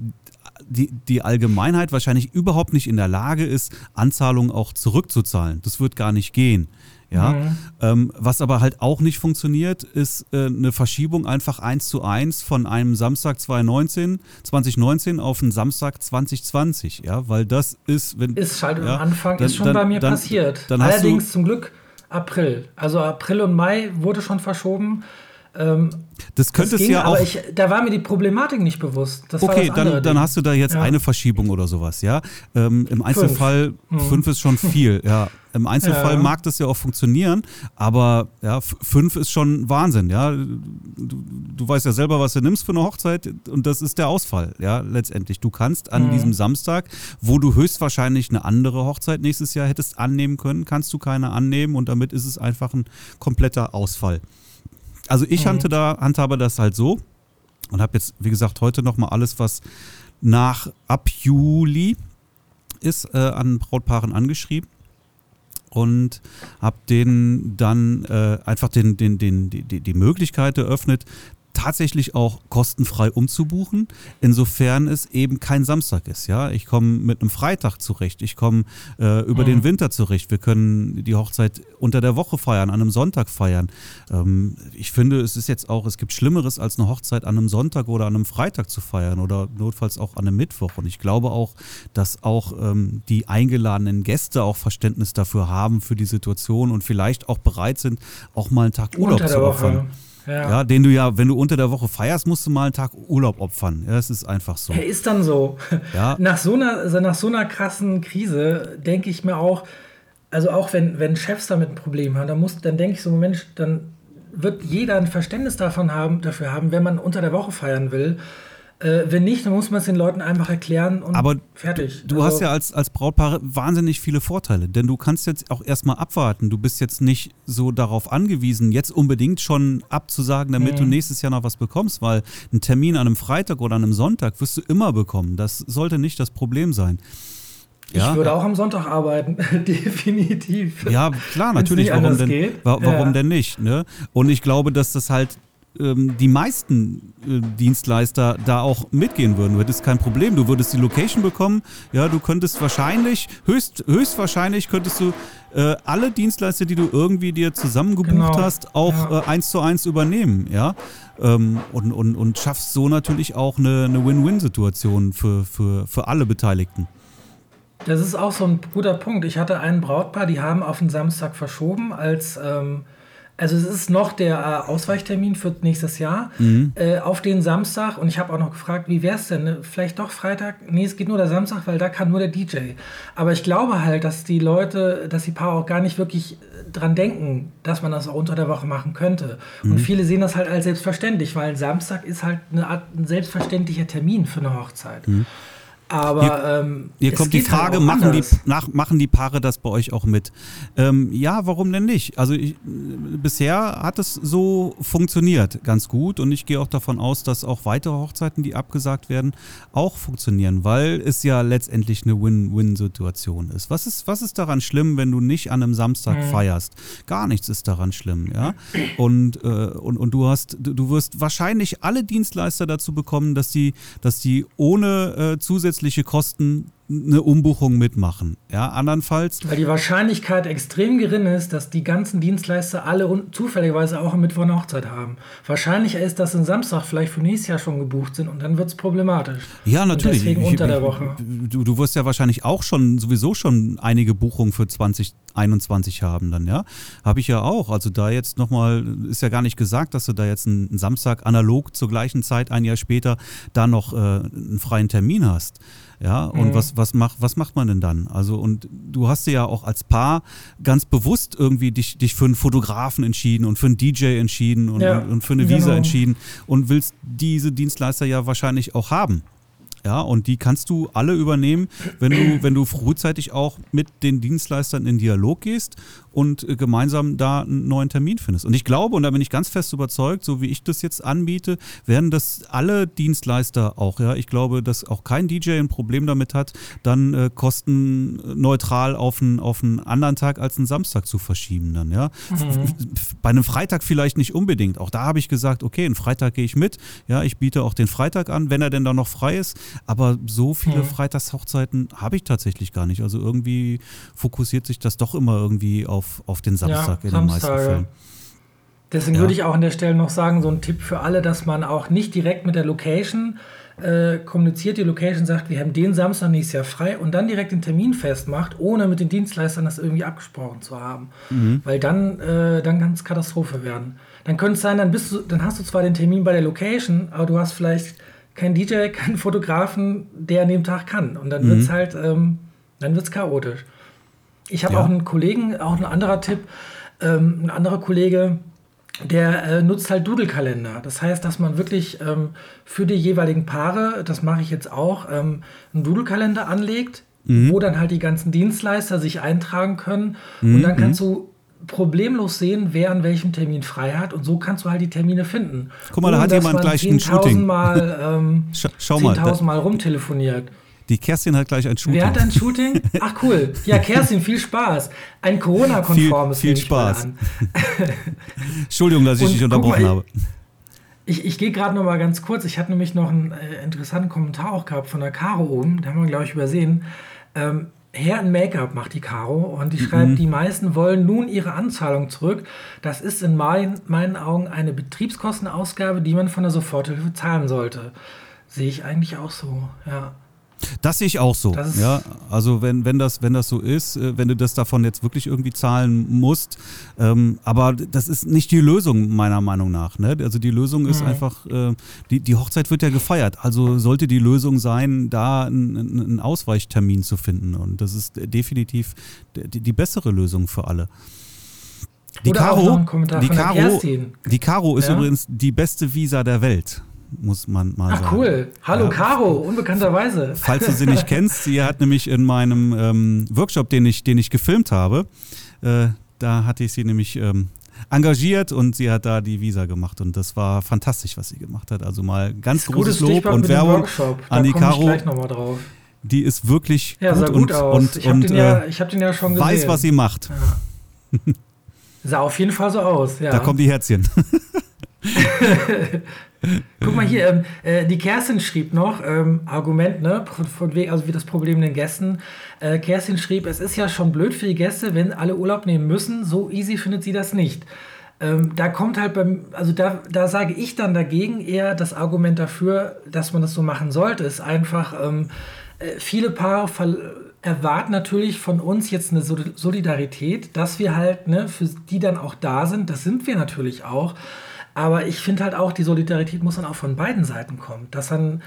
die, die Allgemeinheit wahrscheinlich überhaupt nicht in der Lage ist, Anzahlungen auch zurückzuzahlen. Das wird gar nicht gehen. Ja, mhm. ähm, was aber halt auch nicht funktioniert, ist äh, eine Verschiebung einfach eins zu eins von einem Samstag 2019, 2019 auf einen Samstag 2020, ja, weil das ist, wenn. Ist halt ja, am Anfang, dann, ist schon dann, bei mir dann, passiert. Allerdings zum Glück April. Also April und Mai wurde schon verschoben. Ähm, das könnte es ja auch. Ich, da war mir die Problematik nicht bewusst. Das okay, dann, dann hast du da jetzt ja. eine Verschiebung oder sowas, ja. Ähm, Im Einzelfall fünf. Hm. fünf ist schon viel, ja. Im Einzelfall ja. mag das ja auch funktionieren, aber ja, fünf ist schon Wahnsinn, ja. Du, du, weißt ja selber, was du nimmst für eine Hochzeit und das ist der Ausfall, ja, letztendlich. Du kannst an mhm. diesem Samstag, wo du höchstwahrscheinlich eine andere Hochzeit nächstes Jahr hättest annehmen können, kannst du keine annehmen und damit ist es einfach ein kompletter Ausfall. Also ich mhm. da, handhabe das halt so und habe jetzt, wie gesagt, heute nochmal alles, was nach ab Juli ist, äh, an Brautpaaren angeschrieben und habe denen dann äh, einfach den, den, den, die, die Möglichkeit eröffnet, tatsächlich auch kostenfrei umzubuchen, insofern es eben kein Samstag ist. Ja, ich komme mit einem Freitag zurecht, ich komme äh, über mhm. den Winter zurecht. Wir können die Hochzeit unter der Woche feiern, an einem Sonntag feiern. Ähm, ich finde, es ist jetzt auch, es gibt Schlimmeres als eine Hochzeit an einem Sonntag oder an einem Freitag zu feiern oder notfalls auch an einem Mittwoch. Und ich glaube auch, dass auch ähm, die eingeladenen Gäste auch Verständnis dafür haben für die Situation und vielleicht auch bereit sind, auch mal einen Tag Urlaub zu opfern. Ja. ja. den du ja, wenn du unter der Woche feierst, musst du mal einen Tag Urlaub opfern. Ja, das ist einfach so. Er ist dann so. Ja. Nach, so einer, also nach so einer krassen Krise denke ich mir auch, also auch wenn, wenn Chefs damit ein Problem haben, dann, muss, dann denke ich so, Mensch, dann wird jeder ein Verständnis davon haben, dafür haben, wenn man unter der Woche feiern will, äh, wenn nicht, dann muss man es den Leuten einfach erklären und Aber fertig. Du also, hast ja als, als Brautpaar wahnsinnig viele Vorteile, denn du kannst jetzt auch erstmal abwarten. Du bist jetzt nicht so darauf angewiesen, jetzt unbedingt schon abzusagen, damit mhm. du nächstes Jahr noch was bekommst, weil einen Termin an einem Freitag oder an einem Sonntag wirst du immer bekommen. Das sollte nicht das Problem sein. Ja? Ich würde auch am Sonntag arbeiten, definitiv. Ja, klar, natürlich. Warum, denn, wa warum ja. denn nicht? Ne? Und ich glaube, dass das halt ähm, die meisten äh, Dienstleister da auch mitgehen würden. Du hättest kein Problem. Du würdest die Location bekommen. Ja, du könntest wahrscheinlich, höchst, höchstwahrscheinlich könntest du äh, alle Dienstleister, die du irgendwie dir zusammengebucht genau. hast, auch ja. äh, eins zu eins übernehmen. Ja. Ähm, und, und, und schaffst so natürlich auch eine, eine Win-Win-Situation für, für, für alle Beteiligten. Das ist auch so ein guter Punkt. Ich hatte ein Brautpaar, die haben auf den Samstag verschoben, als ähm, also es ist noch der äh, Ausweichtermin für nächstes Jahr mhm. äh, auf den Samstag. Und ich habe auch noch gefragt, wie wäre es denn? Ne? Vielleicht doch Freitag? Nee, es geht nur der Samstag, weil da kann nur der DJ. Aber ich glaube halt, dass die Leute, dass die Paar auch gar nicht wirklich äh, dran denken, dass man das auch unter der Woche machen könnte. Mhm. Und viele sehen das halt als selbstverständlich, weil Samstag ist halt eine Art, ein selbstverständlicher Termin für eine Hochzeit. Mhm. Aber hier, ähm, hier kommt die halt Frage, machen, die, nach, machen die Paare das bei euch auch mit? Ähm, ja, warum denn nicht? Also ich, bisher hat es so funktioniert ganz gut und ich gehe auch davon aus, dass auch weitere Hochzeiten, die abgesagt werden, auch funktionieren, weil es ja letztendlich eine Win-Win-Situation ist. Was, ist. was ist daran schlimm, wenn du nicht an einem Samstag mhm. feierst? Gar nichts ist daran schlimm, ja. Und, äh, und, und du hast, du wirst wahrscheinlich alle Dienstleister dazu bekommen, dass die, dass die ohne äh, zusätzliche zusätzliche Kosten eine Umbuchung mitmachen. Ja, andernfalls. Weil die Wahrscheinlichkeit extrem gering ist, dass die ganzen Dienstleister alle zufälligerweise auch am Mittwoch eine Hochzeit haben. Wahrscheinlicher ist, dass ein Samstag vielleicht für nächstes Jahr schon gebucht sind und dann wird es problematisch. Ja, natürlich. Und deswegen ich, unter der Woche. Du, du wirst ja wahrscheinlich auch schon sowieso schon einige Buchungen für 2021 haben dann, ja. Habe ich ja auch. Also da jetzt nochmal, ist ja gar nicht gesagt, dass du da jetzt einen Samstag analog zur gleichen Zeit, ein Jahr später, da noch äh, einen freien Termin hast. Ja, und mhm. was, was, macht, was macht man denn dann? Also, und du hast dir ja auch als Paar ganz bewusst irgendwie dich, dich für einen Fotografen entschieden und für einen DJ entschieden und, ja, und, und für eine Visa genau. entschieden und willst diese Dienstleister ja wahrscheinlich auch haben. Ja, und die kannst du alle übernehmen, wenn du, wenn du frühzeitig auch mit den Dienstleistern in Dialog gehst und äh, gemeinsam da einen neuen Termin findest. Und ich glaube, und da bin ich ganz fest überzeugt, so wie ich das jetzt anbiete, werden das alle Dienstleister auch, ja. Ich glaube, dass auch kein DJ ein Problem damit hat, dann äh, kostenneutral auf einen, auf einen anderen Tag als einen Samstag zu verschieben dann, ja. Mhm. Bei einem Freitag vielleicht nicht unbedingt. Auch da habe ich gesagt, okay, einen Freitag gehe ich mit. Ja, ich biete auch den Freitag an, wenn er denn da noch frei ist. Aber so viele mhm. Freitagshochzeiten habe ich tatsächlich gar nicht. Also irgendwie fokussiert sich das doch immer irgendwie auf auf, auf den Samstag ja, in den meisten Fällen. Deswegen ja. würde ich auch an der Stelle noch sagen, so ein Tipp für alle, dass man auch nicht direkt mit der Location äh, kommuniziert, die Location sagt, wir haben den Samstag nächstes Jahr frei und dann direkt den Termin festmacht, ohne mit den Dienstleistern das irgendwie abgesprochen zu haben. Mhm. Weil dann, äh, dann kann es Katastrophe werden. Dann könnte es sein, dann bist du, dann hast du zwar den Termin bei der Location, aber du hast vielleicht keinen DJ, keinen Fotografen, der an dem Tag kann. Und dann mhm. wird es halt, ähm, dann wird es chaotisch. Ich habe ja. auch einen Kollegen, auch ein anderer Tipp, ähm, ein anderer Kollege, der äh, nutzt halt Doodle-Kalender. Das heißt, dass man wirklich ähm, für die jeweiligen Paare, das mache ich jetzt auch, ähm, einen Doodle-Kalender anlegt, mhm. wo dann halt die ganzen Dienstleister sich eintragen können. Mhm. Und dann kannst mhm. du problemlos sehen, wer an welchem Termin frei hat. Und so kannst du halt die Termine finden. Guck mal, da hat jemand gleich ein Shooting. Mal, ähm, Schau mal. 10.000 Mal rumtelefoniert. Die Kerstin hat gleich ein Shooting. Wer hat ein Shooting? Ach cool. Ja, Kerstin, viel Spaß. Ein Corona-konformes Viel, viel Spaß. Entschuldigung, dass ich Und, dich unterbrochen mal, habe. Ich, ich gehe gerade noch mal ganz kurz. Ich hatte nämlich noch einen äh, interessanten Kommentar auch gehabt von der Caro oben. Da haben wir, glaube ich, übersehen. Ähm, Hair and Make-up macht die Caro und die mhm. schreibt, die meisten wollen nun ihre Anzahlung zurück. Das ist in mein, meinen Augen eine Betriebskostenausgabe, die man von der Soforthilfe zahlen sollte. Sehe ich eigentlich auch so, ja. Das sehe ich auch so. Ja, also wenn, wenn, das, wenn das so ist, äh, wenn du das davon jetzt wirklich irgendwie zahlen musst, ähm, aber das ist nicht die Lösung meiner Meinung nach. Ne? Also die Lösung ist mhm. einfach, äh, die, die Hochzeit wird ja gefeiert. Also sollte die Lösung sein, da einen, einen Ausweichtermin zu finden. Und das ist definitiv die, die bessere Lösung für alle. Die Caro, die, Caro, die Caro ist ja? übrigens die beste Visa der Welt muss man mal Ach, sagen. Ach cool. Hallo ja. Caro, unbekannterweise. Falls du sie nicht kennst, sie hat nämlich in meinem ähm, Workshop, den ich, den ich gefilmt habe, äh, da hatte ich sie nämlich ähm, engagiert und sie hat da die Visa gemacht und das war fantastisch, was sie gemacht hat. Also mal ganz großes Lob und Werbung an die Caro. Die ist wirklich ja, gut, gut, und, aus. und, ich und ja, äh, hab den ja schon gesehen. weiß, was sie macht. Ja. Sah auf jeden Fall so aus. Ja. Da kommen die Herzchen. Guck mal hier, ähm, äh, die Kerstin schrieb noch, ähm, Argument, ne, von, also wie das Problem den Gästen. Äh, Kerstin schrieb, es ist ja schon blöd für die Gäste, wenn alle Urlaub nehmen müssen. So easy findet sie das nicht. Ähm, da kommt halt beim, also da, da sage ich dann dagegen eher das Argument dafür, dass man das so machen sollte, ist einfach, ähm, äh, viele Paare erwarten natürlich von uns jetzt eine Solidarität, dass wir halt, ne, für die dann auch da sind, das sind wir natürlich auch. Aber ich finde halt auch, die Solidarität muss dann auch von beiden Seiten kommen. Dass dann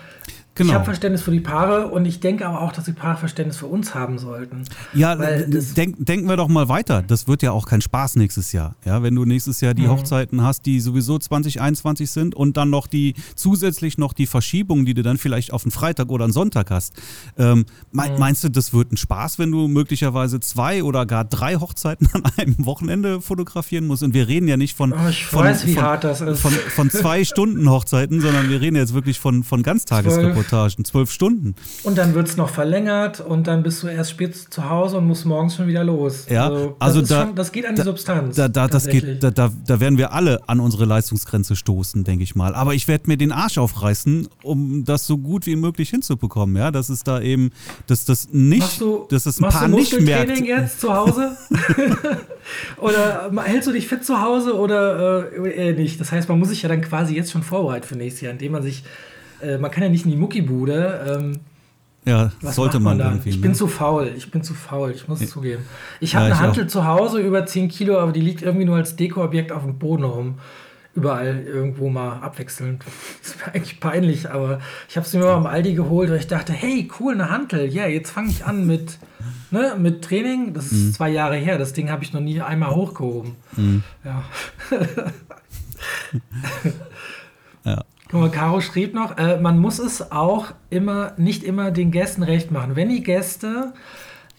Genau. Ich habe Verständnis für die Paare und ich denke aber auch, dass die Paare Verständnis für uns haben sollten. Ja, denk, denken wir doch mal weiter. Das wird ja auch kein Spaß nächstes Jahr. Ja, wenn du nächstes Jahr die mhm. Hochzeiten hast, die sowieso 2021 sind und dann noch die zusätzlich noch die Verschiebung, die du dann vielleicht auf einen Freitag oder einen Sonntag hast. Ähm, mhm. Meinst du, das wird ein Spaß, wenn du möglicherweise zwei oder gar drei Hochzeiten an einem Wochenende fotografieren musst? Und wir reden ja nicht von, oh, von, weiß, von. Von, von, zwei Stunden Hochzeiten, sondern wir reden jetzt wirklich von, von Ganztagesreportagen. Reportagen, zwölf Stunden. Und dann wird es noch verlängert und dann bist du erst spät zu Hause und musst morgens schon wieder los. Ja, also, also da, schon, das geht an die Substanz. Da, da, das geht, da, da, da werden wir alle an unsere Leistungsgrenze stoßen, denke ich mal. Aber ich werde mir den Arsch aufreißen, um das so gut wie möglich hinzubekommen, ja, dass es da eben, dass das nicht, machst du, dass das ein machst Paar du nicht merkt. jetzt zu Hause? oder hältst du dich fit zu Hause oder äh, nicht? Das heißt, man muss sich ja dann quasi jetzt schon vorbereiten für nächstes Jahr, indem man sich äh, man kann ja nicht in die Muckibude. Ähm, ja, Was sollte man, man irgendwie. Ich bin ne? zu faul, ich bin zu faul, ich muss es zugeben. Ich habe ja, eine Hantel zu Hause über 10 Kilo, aber die liegt irgendwie nur als Dekoobjekt auf dem Boden rum. Überall irgendwo mal abwechselnd. Das ist mir eigentlich peinlich, aber ich habe sie mir mal am Aldi geholt, weil ich dachte, hey, cool, eine Hantel. Ja, yeah, jetzt fange ich an mit, ne, mit Training. Das ist mhm. zwei Jahre her. Das Ding habe ich noch nie einmal hochgehoben. Mhm. Ja. ja. Guck mal, Caro schrieb noch, äh, man muss es auch immer, nicht immer den Gästen recht machen. Wenn die Gäste,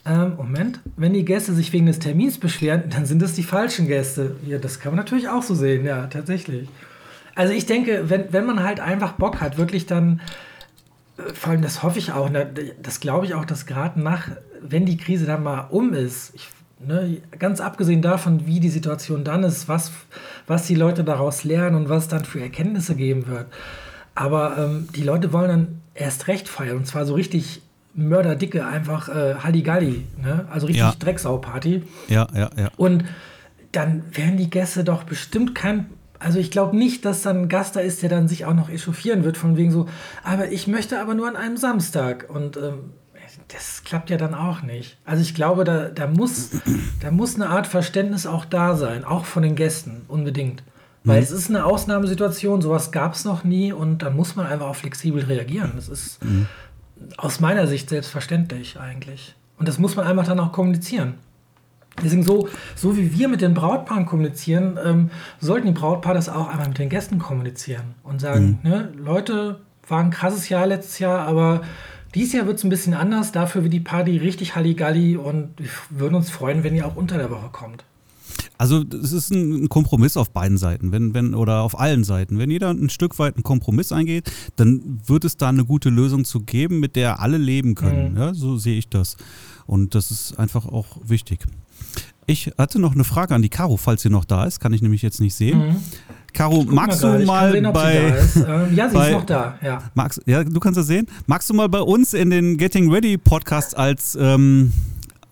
ähm, Moment, wenn die Gäste sich wegen des Termins beschweren, dann sind es die falschen Gäste. Ja, das kann man natürlich auch so sehen, ja, tatsächlich. Also ich denke, wenn, wenn man halt einfach Bock hat, wirklich dann, äh, vor allem das hoffe ich auch, das glaube ich auch, dass gerade nach, wenn die Krise dann mal um ist, ich Ne, ganz abgesehen davon, wie die Situation dann ist, was, was die Leute daraus lernen und was dann für Erkenntnisse geben wird. Aber ähm, die Leute wollen dann erst recht feiern und zwar so richtig mörderdicke, einfach äh, Halligalli, ne? also richtig ja. Drecksau-Party. Ja, ja, ja. Und dann werden die Gäste doch bestimmt kein, Also ich glaube nicht, dass dann ein Gast da ist, der dann sich auch noch echauffieren wird, von wegen so, aber ich möchte aber nur an einem Samstag. Und ähm, das klappt ja dann auch nicht. Also ich glaube, da, da, muss, da muss eine Art Verständnis auch da sein, auch von den Gästen, unbedingt. Weil mhm. es ist eine Ausnahmesituation, sowas gab es noch nie und da muss man einfach auch flexibel reagieren. Das ist mhm. aus meiner Sicht selbstverständlich eigentlich. Und das muss man einfach dann auch kommunizieren. Deswegen so, so wie wir mit den Brautpaaren kommunizieren, ähm, sollten die Brautpaare das auch einmal mit den Gästen kommunizieren und sagen, mhm. ne, Leute, war ein krasses Jahr letztes Jahr, aber dieses Jahr wird es ein bisschen anders. Dafür wird die Party richtig Halligalli und wir würden uns freuen, wenn ihr auch unter der Woche kommt. Also es ist ein Kompromiss auf beiden Seiten, wenn, wenn, oder auf allen Seiten. Wenn jeder ein Stück weit einen Kompromiss eingeht, dann wird es da eine gute Lösung zu geben, mit der alle leben können. Mhm. Ja, so sehe ich das. Und das ist einfach auch wichtig. Ich hatte noch eine Frage an die Caro, falls sie noch da ist. Kann ich nämlich jetzt nicht sehen. Mhm. Caro, magst du mal sehen, bei. Ähm, ja, sie bei, ist noch da. Ja. Magst, ja, du kannst das sehen. Magst du mal bei uns in den Getting Ready Podcast als, ähm,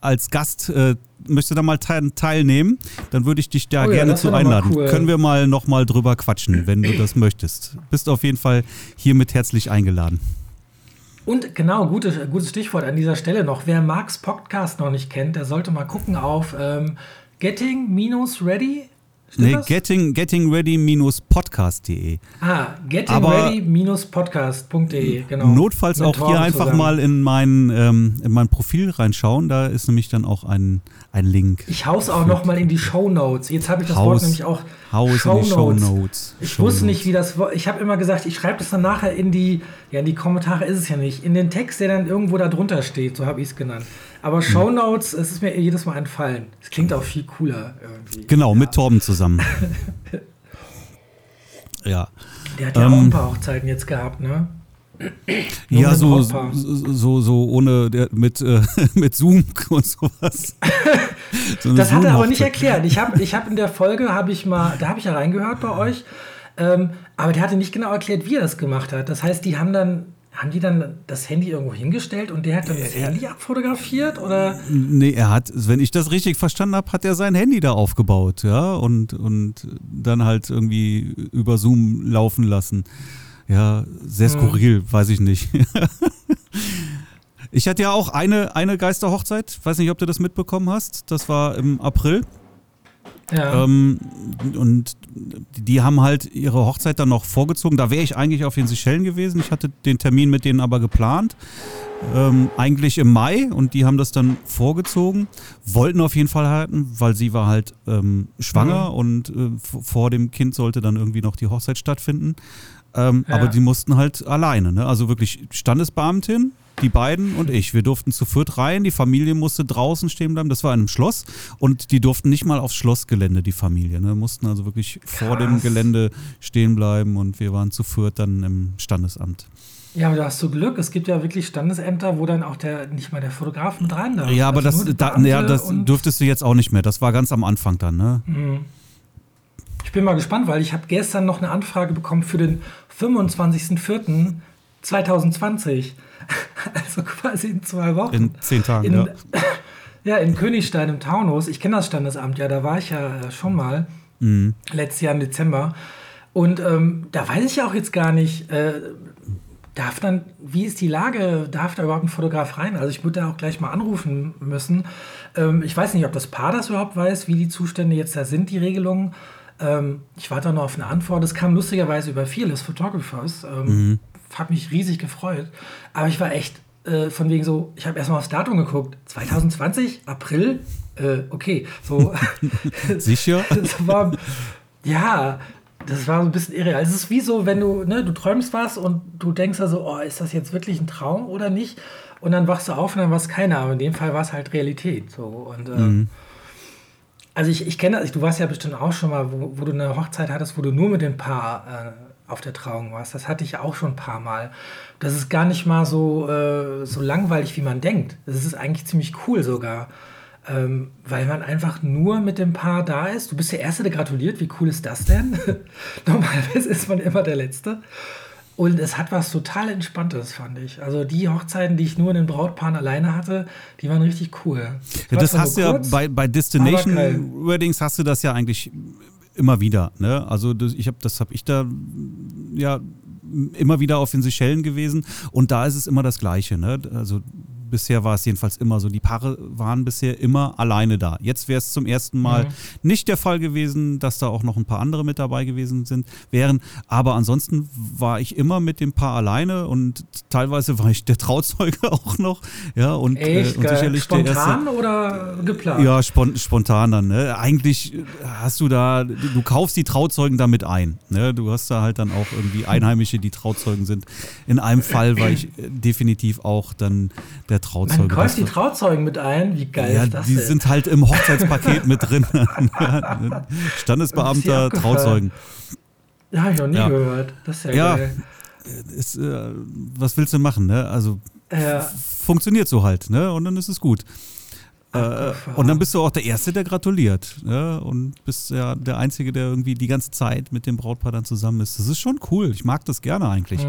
als Gast äh, möchte da mal te teilnehmen, dann würde ich dich da oh ja, gerne zu einladen. Cool. Können wir mal noch mal drüber quatschen, wenn du das möchtest. Bist auf jeden Fall hiermit herzlich eingeladen. Und genau, gute, gutes Stichwort an dieser Stelle noch. Wer Marks Podcast noch nicht kennt, der sollte mal gucken auf ähm, Getting-Ready nee, getting, gettingready-podcast.de. Ah, gettingready-podcast.de, genau. Notfalls auch hier einfach zusammen. mal in mein, ähm, in mein Profil reinschauen. Da ist nämlich dann auch ein, ein Link. Ich hau's auch noch mal in die Show Notes. Jetzt habe ich das Haus, Wort nämlich auch. Haus Show in die Show Notes. Ich Show wusste nicht, wie das. Ich habe immer gesagt, ich schreibe das dann nachher in die. Ja, in die Kommentare ist es ja nicht. In den Text, der dann irgendwo da drunter steht. So habe ich es genannt. Aber Show Notes, es ist mir jedes Mal entfallen. Es klingt auch viel cooler irgendwie. Genau, ja. mit Torben zusammen. ja. Der hat ja ähm, auch ein paar Hochzeiten jetzt gehabt, ne? Nur ja, so, so, so, ohne der, mit, äh, mit Zoom und sowas. so das hat er aber nicht erklärt. Ich habe ich hab in der Folge, habe ich mal, da habe ich ja reingehört bei euch, ähm, aber der hatte nicht genau erklärt, wie er das gemacht hat. Das heißt, die haben dann haben die dann das Handy irgendwo hingestellt und der hat dann das er, Handy abfotografiert oder? Nee, er hat, wenn ich das richtig verstanden habe, hat er sein Handy da aufgebaut, ja, und, und dann halt irgendwie über Zoom laufen lassen. Ja, sehr hm. skurril, hm. weiß ich nicht. ich hatte ja auch eine, eine Geisterhochzeit, weiß nicht, ob du das mitbekommen hast. Das war im April. Ja. Ähm, und die haben halt ihre Hochzeit dann noch vorgezogen. Da wäre ich eigentlich auf den Seychellen gewesen. Ich hatte den Termin mit denen aber geplant. Ähm, eigentlich im Mai und die haben das dann vorgezogen. Wollten auf jeden Fall halten, weil sie war halt ähm, schwanger mhm. und äh, vor dem Kind sollte dann irgendwie noch die Hochzeit stattfinden. Ähm, ja. Aber die mussten halt alleine. Ne? Also wirklich Standesbeamtin, die beiden und ich. Wir durften zu viert rein. Die Familie musste draußen stehen bleiben. Das war in einem Schloss. Und die durften nicht mal aufs Schlossgelände, die Familie. Ne? Mussten also wirklich Krass. vor dem Gelände stehen bleiben. Und wir waren zu viert dann im Standesamt. Ja, aber du hast so Glück. Es gibt ja wirklich Standesämter, wo dann auch der nicht mal der Fotograf mit rein darf. Ja, aber also das, da, ja, das dürftest du jetzt auch nicht mehr. Das war ganz am Anfang dann, ne? Mhm. Ich bin mal gespannt, weil ich habe gestern noch eine Anfrage bekommen für den 25.04.2020. Also quasi in zwei Wochen. In zehn Tagen, in, ja. Ja, in Königstein im Taunus. Ich kenne das Standesamt, ja, da war ich ja äh, schon mal. Mhm. Letztes Jahr im Dezember. Und ähm, da weiß ich ja auch jetzt gar nicht, äh, darf dann, wie ist die Lage, darf da überhaupt ein Fotograf rein? Also ich würde da auch gleich mal anrufen müssen. Ähm, ich weiß nicht, ob das Paar das überhaupt weiß, wie die Zustände jetzt da sind, die Regelungen. Ähm, ich warte noch auf eine Antwort. Das kam lustigerweise über Fearless Photographers. Ähm, mhm habe mich riesig gefreut. Aber ich war echt äh, von wegen so, ich habe erstmal aufs Datum geguckt. 2020, April, äh, okay. So, Sicher? das war, ja, das war so ein bisschen irre. Also es ist wie so, wenn du, ne, du träumst was und du denkst also, oh, ist das jetzt wirklich ein Traum oder nicht? Und dann wachst du auf und dann war es keiner. Aber in dem Fall war es halt Realität. So. Und, äh, mhm. Also ich, ich kenne das, du warst ja bestimmt auch schon mal, wo, wo, du eine Hochzeit hattest, wo du nur mit dem Paar äh, auf der Trauung warst. Das hatte ich auch schon ein paar Mal. Das ist gar nicht mal so, äh, so langweilig, wie man denkt. Das ist eigentlich ziemlich cool sogar. Ähm, weil man einfach nur mit dem Paar da ist. Du bist der Erste, der gratuliert. Wie cool ist das denn? Normalerweise ist man immer der Letzte. Und es hat was total Entspanntes, fand ich. Also die Hochzeiten, die ich nur in den Brautpaaren alleine hatte, die waren richtig cool. Ja, das hast du ja bei, bei Destination Weddings hast du das ja eigentlich immer wieder. Ne? Also das, ich habe, das habe ich da ja immer wieder auf den Seychellen gewesen und da ist es immer das Gleiche. Ne? Also bisher war es jedenfalls immer so. Die Paare waren bisher immer alleine da. Jetzt wäre es zum ersten Mal mhm. nicht der Fall gewesen, dass da auch noch ein paar andere mit dabei gewesen sind, wären. Aber ansonsten war ich immer mit dem Paar alleine und teilweise war ich der Trauzeuge auch noch. Ja, und, Echt, äh, und sicherlich spontan der erste, oder geplant? Ja, spon spontan dann. Ne? Eigentlich hast du da, du kaufst die Trauzeugen damit ein. Ne? Du hast da halt dann auch irgendwie Einheimische, die Trauzeugen sind. In einem Fall war ich definitiv auch dann der der Trauzeuge. Man kauft die Trauzeugen mit ein, wie geil ja, ist das die denn? sind halt im Hochzeitspaket mit drin. Standesbeamter, Trauzeugen. Ja, habe ich noch nie ja. gehört. Das ist ja, ja geil. Ist, äh, was willst du machen, ne? Also ja. funktioniert so halt, ne? Und dann ist es gut. Äh, und dann bist du auch der Erste, der gratuliert. Ne? Und bist ja der Einzige, der irgendwie die ganze Zeit mit dem Brautpaar dann zusammen ist. Das ist schon cool. Ich mag das gerne eigentlich.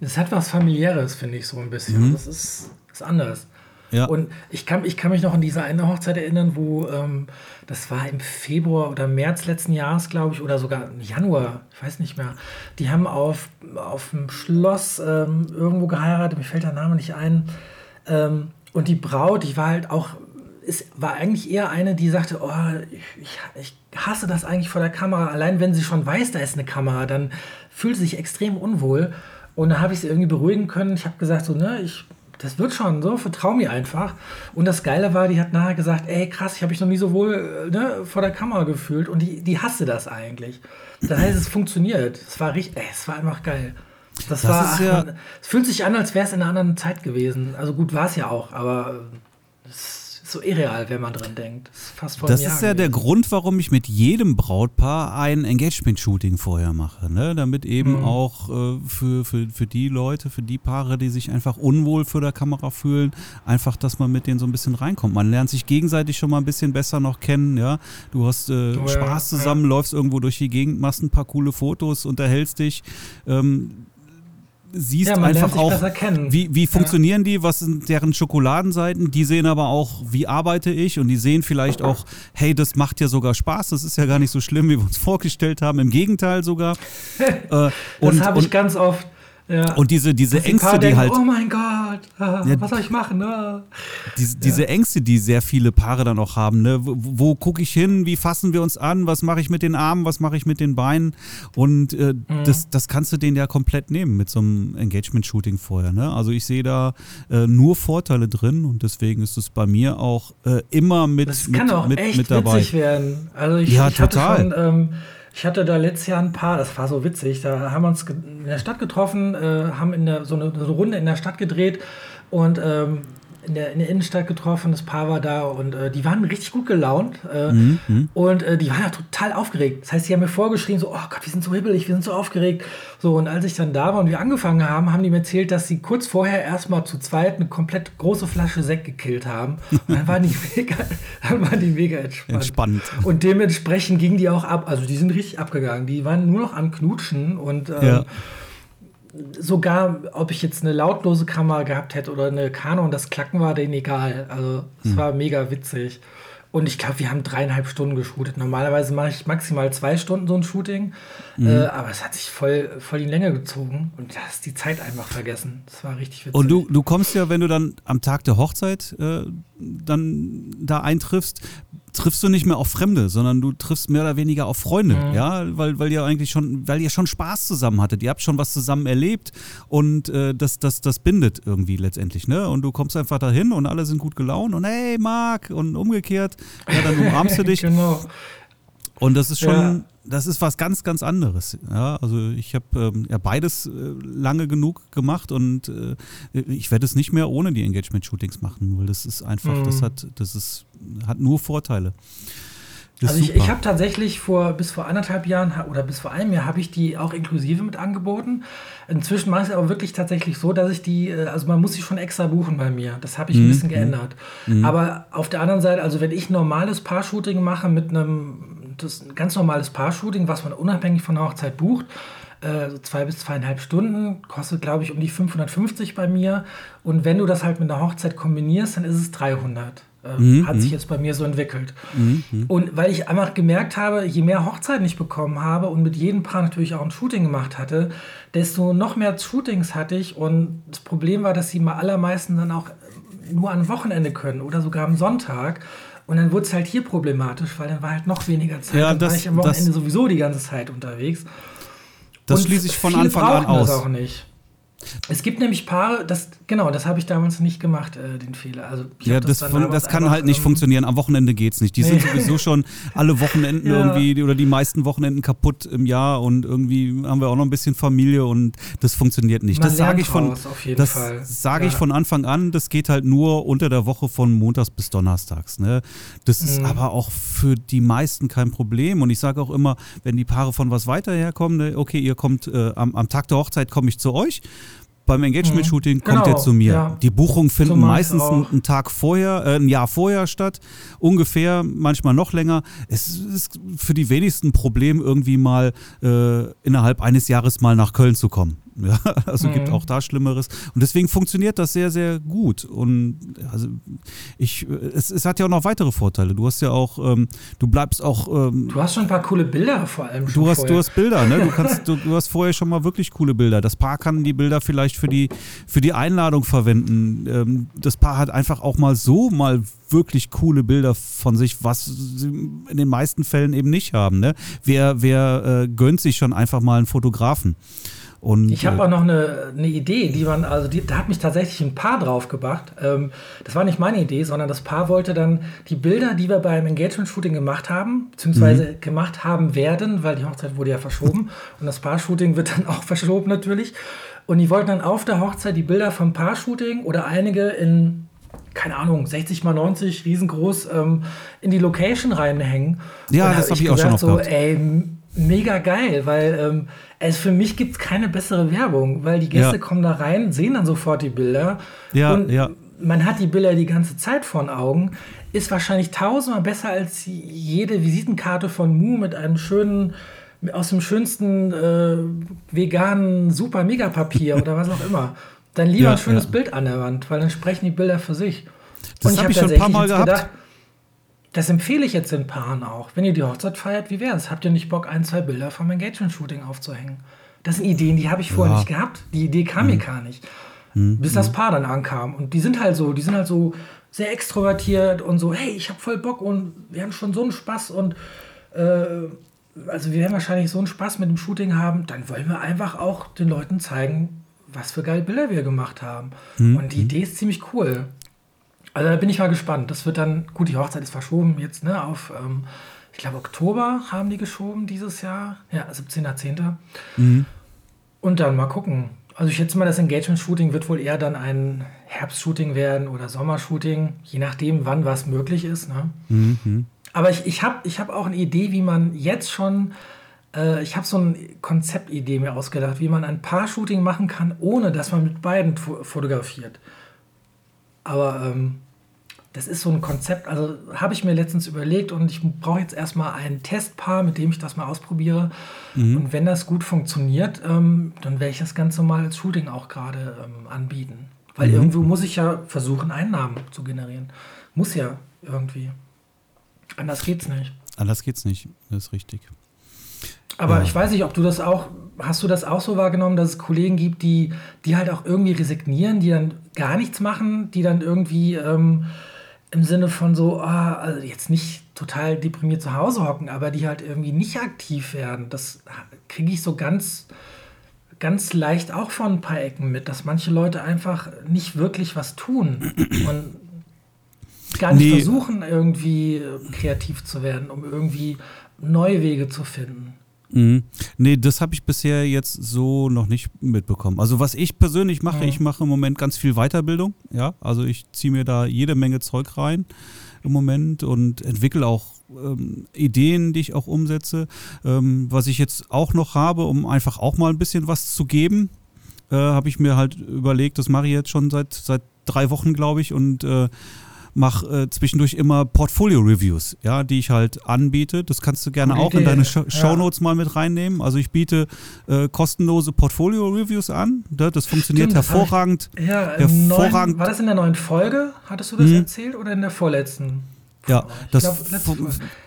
Es hat was familiäres, finde ich so ein bisschen. Mhm. Das ist ist anders. Ja. Und ich kann, ich kann mich noch an diese eine Hochzeit erinnern, wo ähm, das war im Februar oder März letzten Jahres, glaube ich, oder sogar Januar, ich weiß nicht mehr. Die haben auf, auf dem Schloss ähm, irgendwo geheiratet, mir fällt der Name nicht ein. Ähm, und die Braut, die war halt auch, ist, war eigentlich eher eine, die sagte, oh, ich, ich hasse das eigentlich vor der Kamera. Allein wenn sie schon weiß, da ist eine Kamera, dann fühlt sie sich extrem unwohl. Und da habe ich sie irgendwie beruhigen können. Ich habe gesagt, so, ne, ich das wird schon so, vertrau mir einfach. Und das Geile war, die hat nachher gesagt, ey krass, ich habe mich noch nie so wohl ne, vor der Kamera gefühlt und die, die hasste das eigentlich. Das heißt, es funktioniert. Es war richtig, ey, es war einfach geil. Das, das war, ja es fühlt sich an, als wäre es in einer anderen Zeit gewesen. Also gut war es ja auch, aber es so irreal, wenn man dran denkt. Das ist, fast das ist ja der Grund, warum ich mit jedem Brautpaar ein Engagement-Shooting vorher mache. Ne? Damit eben mhm. auch äh, für, für, für die Leute, für die Paare, die sich einfach unwohl für der Kamera fühlen, einfach, dass man mit denen so ein bisschen reinkommt. Man lernt sich gegenseitig schon mal ein bisschen besser noch kennen. Ja? Du hast äh, oh, Spaß zusammen, ja. läufst irgendwo durch die Gegend, machst ein paar coole Fotos, unterhältst dich. Ähm, siehst ja, einfach auch, wie, wie funktionieren ja. die, was sind deren Schokoladenseiten. Die sehen aber auch, wie arbeite ich und die sehen vielleicht auch, hey, das macht ja sogar Spaß, das ist ja gar nicht so schlimm, wie wir uns vorgestellt haben. Im Gegenteil sogar. äh, das habe ich ganz oft. Ja. Und diese, diese Ängste, die, denken, halt. Oh mein Gott, ah, ja, was soll ich machen? Ah. Diese, ja. diese Ängste, die sehr viele Paare dann auch haben. Ne? Wo, wo gucke ich hin? Wie fassen wir uns an? Was mache ich mit den Armen? Was mache ich mit den Beinen? Und äh, mhm. das, das kannst du denen ja komplett nehmen mit so einem Engagement-Shooting vorher. Ne? Also ich sehe da äh, nur Vorteile drin und deswegen ist es bei mir auch äh, immer mit, das kann mit, auch mit, echt mit dabei. Witzig werden. Also ich, ja, ich total. Schon, ähm, ich hatte da letztes Jahr ein paar, das war so witzig, da haben wir uns in der Stadt getroffen, äh, haben in der, so, eine, so eine Runde in der Stadt gedreht und ähm, in der, in der Innenstadt getroffen, das Paar war da und äh, die waren richtig gut gelaunt äh, mhm, mhm. und äh, die waren ja total aufgeregt. Das heißt, sie haben mir vorgeschrien, so, oh Gott, wir sind so hibbelig, wir sind so aufgeregt. So, und als ich dann da war und wir angefangen haben, haben die mir erzählt, dass sie kurz vorher erstmal zu zweit eine komplett große Flasche Sekt gekillt haben. Und dann waren die mega, dann waren die mega entspannt. entspannt. Und dementsprechend gingen die auch ab, also die sind richtig abgegangen. Die waren nur noch am Knutschen und ähm, ja sogar, ob ich jetzt eine lautlose Kamera gehabt hätte oder eine Kanon, das Klacken war denen egal. Also es hm. war mega witzig. Und ich glaube, wir haben dreieinhalb Stunden geshootet. Normalerweise mache ich maximal zwei Stunden so ein Shooting. Mhm. Äh, aber es hat sich voll, voll die Länge gezogen. Und da ist die Zeit einfach vergessen. Das war richtig witzig. Und du, du kommst ja, wenn du dann am Tag der Hochzeit äh, dann da eintriffst, triffst du nicht mehr auf Fremde, sondern du triffst mehr oder weniger auf Freunde, mhm. ja, weil, weil ihr eigentlich schon, weil ihr schon Spaß zusammen hattet, ihr habt schon was zusammen erlebt und äh, das, das, das bindet irgendwie letztendlich, ne? Und du kommst einfach dahin und alle sind gut gelaunt und hey, Marc und umgekehrt, ja, dann umarmst du dich. genau. Und das ist schon, ja. Das ist was ganz, ganz anderes. Ja, also ich habe ähm, ja beides äh, lange genug gemacht und äh, ich werde es nicht mehr ohne die Engagement-Shootings machen, weil das ist einfach, mhm. das hat, das ist, hat nur Vorteile. Das also ich, ich habe tatsächlich vor bis vor anderthalb Jahren oder bis vor einem Jahr habe ich die auch inklusive mit angeboten. Inzwischen mache ich es aber wirklich tatsächlich so, dass ich die, äh, also man muss sie schon extra buchen bei mir. Das habe ich mhm. ein bisschen geändert. Mhm. Aber auf der anderen Seite, also wenn ich normales Paar-Shooting mache mit einem das ist ein ganz normales Paar-Shooting, was man unabhängig von der Hochzeit bucht. Äh, so zwei bis zweieinhalb Stunden, kostet glaube ich um die 550 bei mir. Und wenn du das halt mit einer Hochzeit kombinierst, dann ist es 300. Äh, mhm. Hat sich mhm. jetzt bei mir so entwickelt. Mhm. Und weil ich einfach gemerkt habe, je mehr Hochzeiten ich bekommen habe und mit jedem Paar natürlich auch ein Shooting gemacht hatte, desto noch mehr Shootings hatte ich. Und das Problem war, dass sie mal allermeisten dann auch nur am Wochenende können oder sogar am Sonntag. Und dann wurde es halt hier problematisch, weil dann war halt noch weniger Zeit. Ja, das, dann war ich am Wochenende das, sowieso die ganze Zeit unterwegs. Das schließe ich von Anfang an aus. Das auch nicht. Es gibt nämlich Paare, das genau, das habe ich damals nicht gemacht, äh, den Fehler. Also ja, das, das, das kann halt nicht ähm, funktionieren. Am Wochenende geht es nicht. Die nee. sind sowieso schon alle Wochenenden ja. irgendwie oder die meisten Wochenenden kaputt im Jahr und irgendwie haben wir auch noch ein bisschen Familie und das funktioniert nicht. Man das sage ich von das sage ja. ich von Anfang an. Das geht halt nur unter der Woche von Montags bis Donnerstags. Ne? Das mhm. ist aber auch für die meisten kein Problem. Und ich sage auch immer, wenn die Paare von was weiter herkommen, ne, okay, ihr kommt äh, am, am Tag der Hochzeit komme ich zu euch beim Engagement-Shooting genau, kommt er zu mir. Ja. Die Buchungen finden so meistens einen, Tag vorher, äh, ein Jahr vorher statt, ungefähr, manchmal noch länger. Es ist für die wenigsten Problem, irgendwie mal äh, innerhalb eines Jahres mal nach Köln zu kommen. Ja, also mhm. gibt auch da Schlimmeres. Und deswegen funktioniert das sehr, sehr gut. Und also ich, es, es hat ja auch noch weitere Vorteile. Du hast ja auch, ähm, du bleibst auch. Ähm, du hast schon ein paar coole Bilder vor allem. Du hast, du hast Bilder, ne? Du kannst, du, du, hast vorher schon mal wirklich coole Bilder. Das Paar kann die Bilder vielleicht für die, für die Einladung verwenden. Ähm, das Paar hat einfach auch mal so mal wirklich coole Bilder von sich, was sie in den meisten Fällen eben nicht haben. Ne? Wer, wer äh, gönnt sich schon einfach mal einen Fotografen? Und, ich habe äh, auch noch eine, eine Idee, die man, also die, da hat mich tatsächlich ein Paar drauf gebracht. Ähm, das war nicht meine Idee, sondern das Paar wollte dann die Bilder, die wir beim Engagement-Shooting gemacht haben, beziehungsweise mhm. gemacht haben werden, weil die Hochzeit wurde ja verschoben und das Paar-Shooting wird dann auch verschoben natürlich. Und die wollten dann auf der Hochzeit die Bilder vom Paar-Shooting oder einige in keine Ahnung, 60 mal 90, riesengroß, ähm, in die Location reinhängen. Ja, das habe ich, auch schon noch so, gehabt. Ey, mega geil, weil ähm, also für mich gibt es keine bessere Werbung, weil die Gäste ja. kommen da rein, sehen dann sofort die Bilder. Ja, und ja. Man hat die Bilder die ganze Zeit vor den Augen. Ist wahrscheinlich tausendmal besser als jede Visitenkarte von Mu mit einem schönen, aus dem schönsten äh, veganen Super Mega Papier oder was auch immer. Dann lieber ja, ein schönes ja. Bild an der Wand, weil dann sprechen die Bilder für sich. Das habe hab ich schon ein paar Mal gehabt. Gedacht, das empfehle ich jetzt den Paaren auch. Wenn ihr die Hochzeit feiert, wie wäre es? Habt ihr nicht Bock, ein, zwei Bilder vom Engagement-Shooting aufzuhängen? Das sind Ideen, die habe ich vorher ja. nicht gehabt. Die Idee kam mhm. mir gar nicht. Mhm. Bis das mhm. Paar dann ankam. Und die sind halt so, die sind halt so sehr extrovertiert und so, hey, ich habe voll Bock und wir haben schon so einen Spaß und äh, also wir werden wahrscheinlich so einen Spaß mit dem Shooting haben, dann wollen wir einfach auch den Leuten zeigen, was für geile Bilder wir gemacht haben. Mhm. Und die Idee ist ziemlich cool. Also da bin ich mal gespannt. Das wird dann, gut, die Hochzeit ist verschoben jetzt, ne, auf, ähm, ich glaube, Oktober haben die geschoben dieses Jahr. Ja, 17.10. Mhm. Und dann mal gucken. Also ich schätze mal, das Engagement-Shooting wird wohl eher dann ein Herbst-Shooting werden oder Sommershooting, je nachdem, wann was möglich ist. Ne? Mhm. Aber ich, ich habe ich hab auch eine Idee, wie man jetzt schon, äh, ich habe so eine Konzeptidee mir ausgedacht, wie man ein Paar-Shooting machen kann, ohne dass man mit beiden fotografiert. Aber ähm, das ist so ein Konzept, also habe ich mir letztens überlegt und ich brauche jetzt erstmal ein Testpaar, mit dem ich das mal ausprobiere. Mhm. Und wenn das gut funktioniert, ähm, dann werde ich das Ganze mal als Shooting auch gerade ähm, anbieten. Weil mhm. irgendwo muss ich ja versuchen, Einnahmen zu generieren. Muss ja irgendwie. Anders geht's nicht. Anders geht's nicht, das ist richtig. Aber ja. ich weiß nicht, ob du das auch, hast du das auch so wahrgenommen, dass es Kollegen gibt, die, die halt auch irgendwie resignieren, die dann gar nichts machen, die dann irgendwie ähm, im Sinne von so, ah, also jetzt nicht total deprimiert zu Hause hocken, aber die halt irgendwie nicht aktiv werden. Das kriege ich so ganz, ganz leicht auch von ein paar Ecken mit, dass manche Leute einfach nicht wirklich was tun und gar nicht nee. versuchen, irgendwie äh, kreativ zu werden, um irgendwie neue Wege zu finden. Mhm. Nee, das habe ich bisher jetzt so noch nicht mitbekommen. Also was ich persönlich mache, mhm. ich mache im Moment ganz viel Weiterbildung. Ja, also ich ziehe mir da jede Menge Zeug rein im Moment und entwickle auch ähm, Ideen, die ich auch umsetze. Ähm, was ich jetzt auch noch habe, um einfach auch mal ein bisschen was zu geben, äh, habe ich mir halt überlegt, das mache ich jetzt schon seit, seit drei Wochen, glaube ich, und äh, mache äh, zwischendurch immer Portfolio-Reviews, ja, die ich halt anbiete. Das kannst du gerne Gute auch Idee. in deine Sh ja. Shownotes mal mit reinnehmen. Also ich biete äh, kostenlose Portfolio-Reviews an. Ne? Das funktioniert Stimmt, hervorragend. Ich, ja, hervorragend. Neuen, war das in der neuen Folge? Hattest du das mhm. erzählt oder in der vorletzten? Ja, das. Glaub,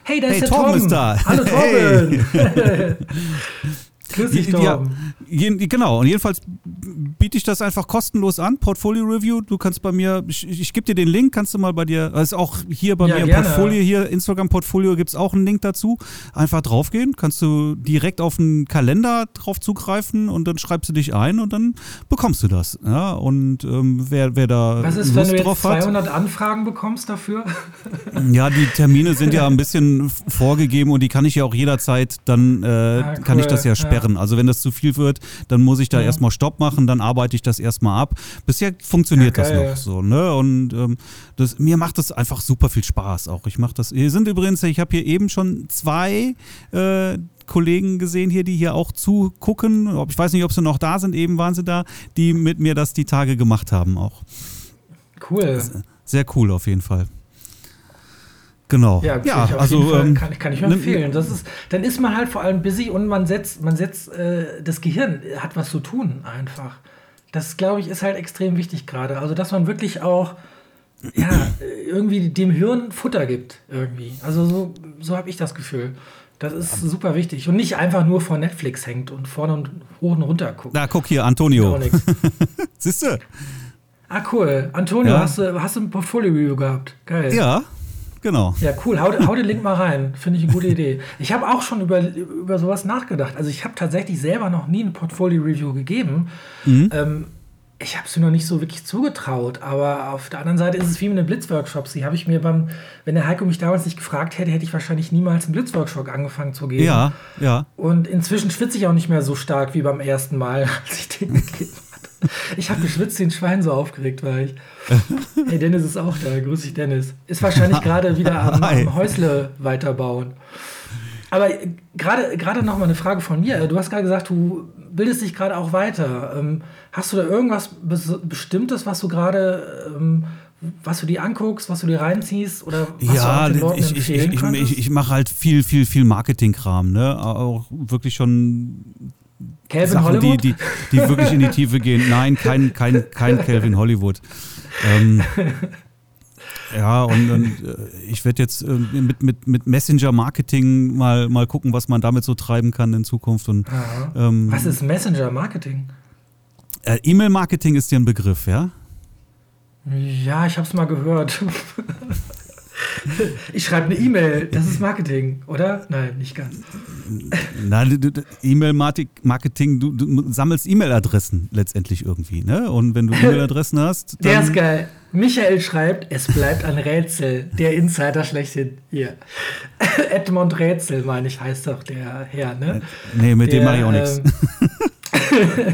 hey, da ist hey, der Torben. Torben ist da. Hallo Torben. Hey. Grüß dich, ja, genau, und jedenfalls biete ich das einfach kostenlos an, Portfolio Review. Du kannst bei mir, ich, ich gebe dir den Link, kannst du mal bei dir, also auch hier bei ja, mir im Portfolio, hier Instagram Portfolio gibt es auch einen Link dazu. Einfach draufgehen, kannst du direkt auf den Kalender drauf zugreifen und dann schreibst du dich ein und dann bekommst du das. Ja, und ähm, wer, wer da Was ist, Lust wenn du jetzt 200 hat, Anfragen bekommst dafür? ja, die Termine sind ja ein bisschen vorgegeben und die kann ich ja auch jederzeit, dann äh, ah, cool. kann ich das ja sperren. Ja sperren. Also wenn das zu viel wird, dann muss ich da ja. erstmal Stopp machen, dann arbeite ich das erstmal ab. Bisher funktioniert ja, das noch so, ne? Und ähm, das, mir macht das einfach super viel Spaß auch. Ich mache das. Hier sind übrigens, ich habe hier eben schon zwei äh, Kollegen gesehen hier, die hier auch zugucken. Ich weiß nicht, ob sie noch da sind, eben waren sie da, die mit mir das die Tage gemacht haben auch. Cool. Sehr cool auf jeden Fall. Genau. Ja, ja also ähm, kann, kann, ich mir empfehlen. Das ist, dann ist man halt vor allem busy und man setzt, man setzt, äh, das Gehirn hat was zu tun einfach. Das, glaube ich, ist halt extrem wichtig gerade. Also, dass man wirklich auch ja, irgendwie dem Hirn Futter gibt, irgendwie. Also, so, so habe ich das Gefühl. Das ist super wichtig. Und nicht einfach nur vor Netflix hängt und vorne und hoch und runter guckt. Na, guck hier, Antonio. Siehst du? Ah, cool. Antonio, ja. hast, du, hast du ein Portfolio-Review gehabt? Geil. Ja, Genau. Ja, cool. Hau, hau den Link mal rein. Finde ich eine gute Idee. Ich habe auch schon über, über sowas nachgedacht. Also ich habe tatsächlich selber noch nie ein Portfolio-Review gegeben. Mhm. Ähm, ich habe es mir noch nicht so wirklich zugetraut, aber auf der anderen Seite ist es wie mit den Blitzworkshops. Die habe ich mir beim, wenn der Heiko mich damals nicht gefragt hätte, hätte ich wahrscheinlich niemals einen Blitzworkshop angefangen zu geben. Ja, ja. Und inzwischen schwitze ich auch nicht mehr so stark wie beim ersten Mal, als ich den gegeben ich habe geschwitzt, den Schwein so aufgeregt war ich. Hey, Dennis ist auch da. Grüß dich, Dennis. Ist wahrscheinlich gerade wieder am, am Häusle weiterbauen. Aber gerade gerade noch mal eine Frage von mir. Du hast gerade gesagt, du bildest dich gerade auch weiter. Ähm, hast du da irgendwas Bestimmtes, was du gerade ähm, was du dir anguckst, was du dir reinziehst oder was ja, du den ich, ich, ich, ich, ich mache halt viel, viel, viel Marketingkram, ne? Auch wirklich schon Calvin Sachen, Hollywood? Die, die, die wirklich in die Tiefe gehen. Nein, kein, kein, kein Calvin Hollywood. Ähm, ja, und, und äh, ich werde jetzt äh, mit, mit, mit Messenger-Marketing mal, mal gucken, was man damit so treiben kann in Zukunft. Und, ähm, was ist Messenger-Marketing? Äh, E-Mail-Marketing ist dir ein Begriff, ja? Ja, ich habe es mal gehört. Ich schreibe eine E-Mail, das ist Marketing, oder? Nein, nicht ganz. Nein, E-Mail-Marketing, du, du, sammelst E-Mail-Adressen letztendlich irgendwie, ne? Und wenn du E-Mail-Adressen hast. Der ist geil. Michael schreibt, es bleibt ein Rätsel. Der Insider schlechthin. Hier. Edmond Rätsel, meine ich, heißt doch der Herr, ne? Nee, mit der, dem mache ich auch nichts. Ähm,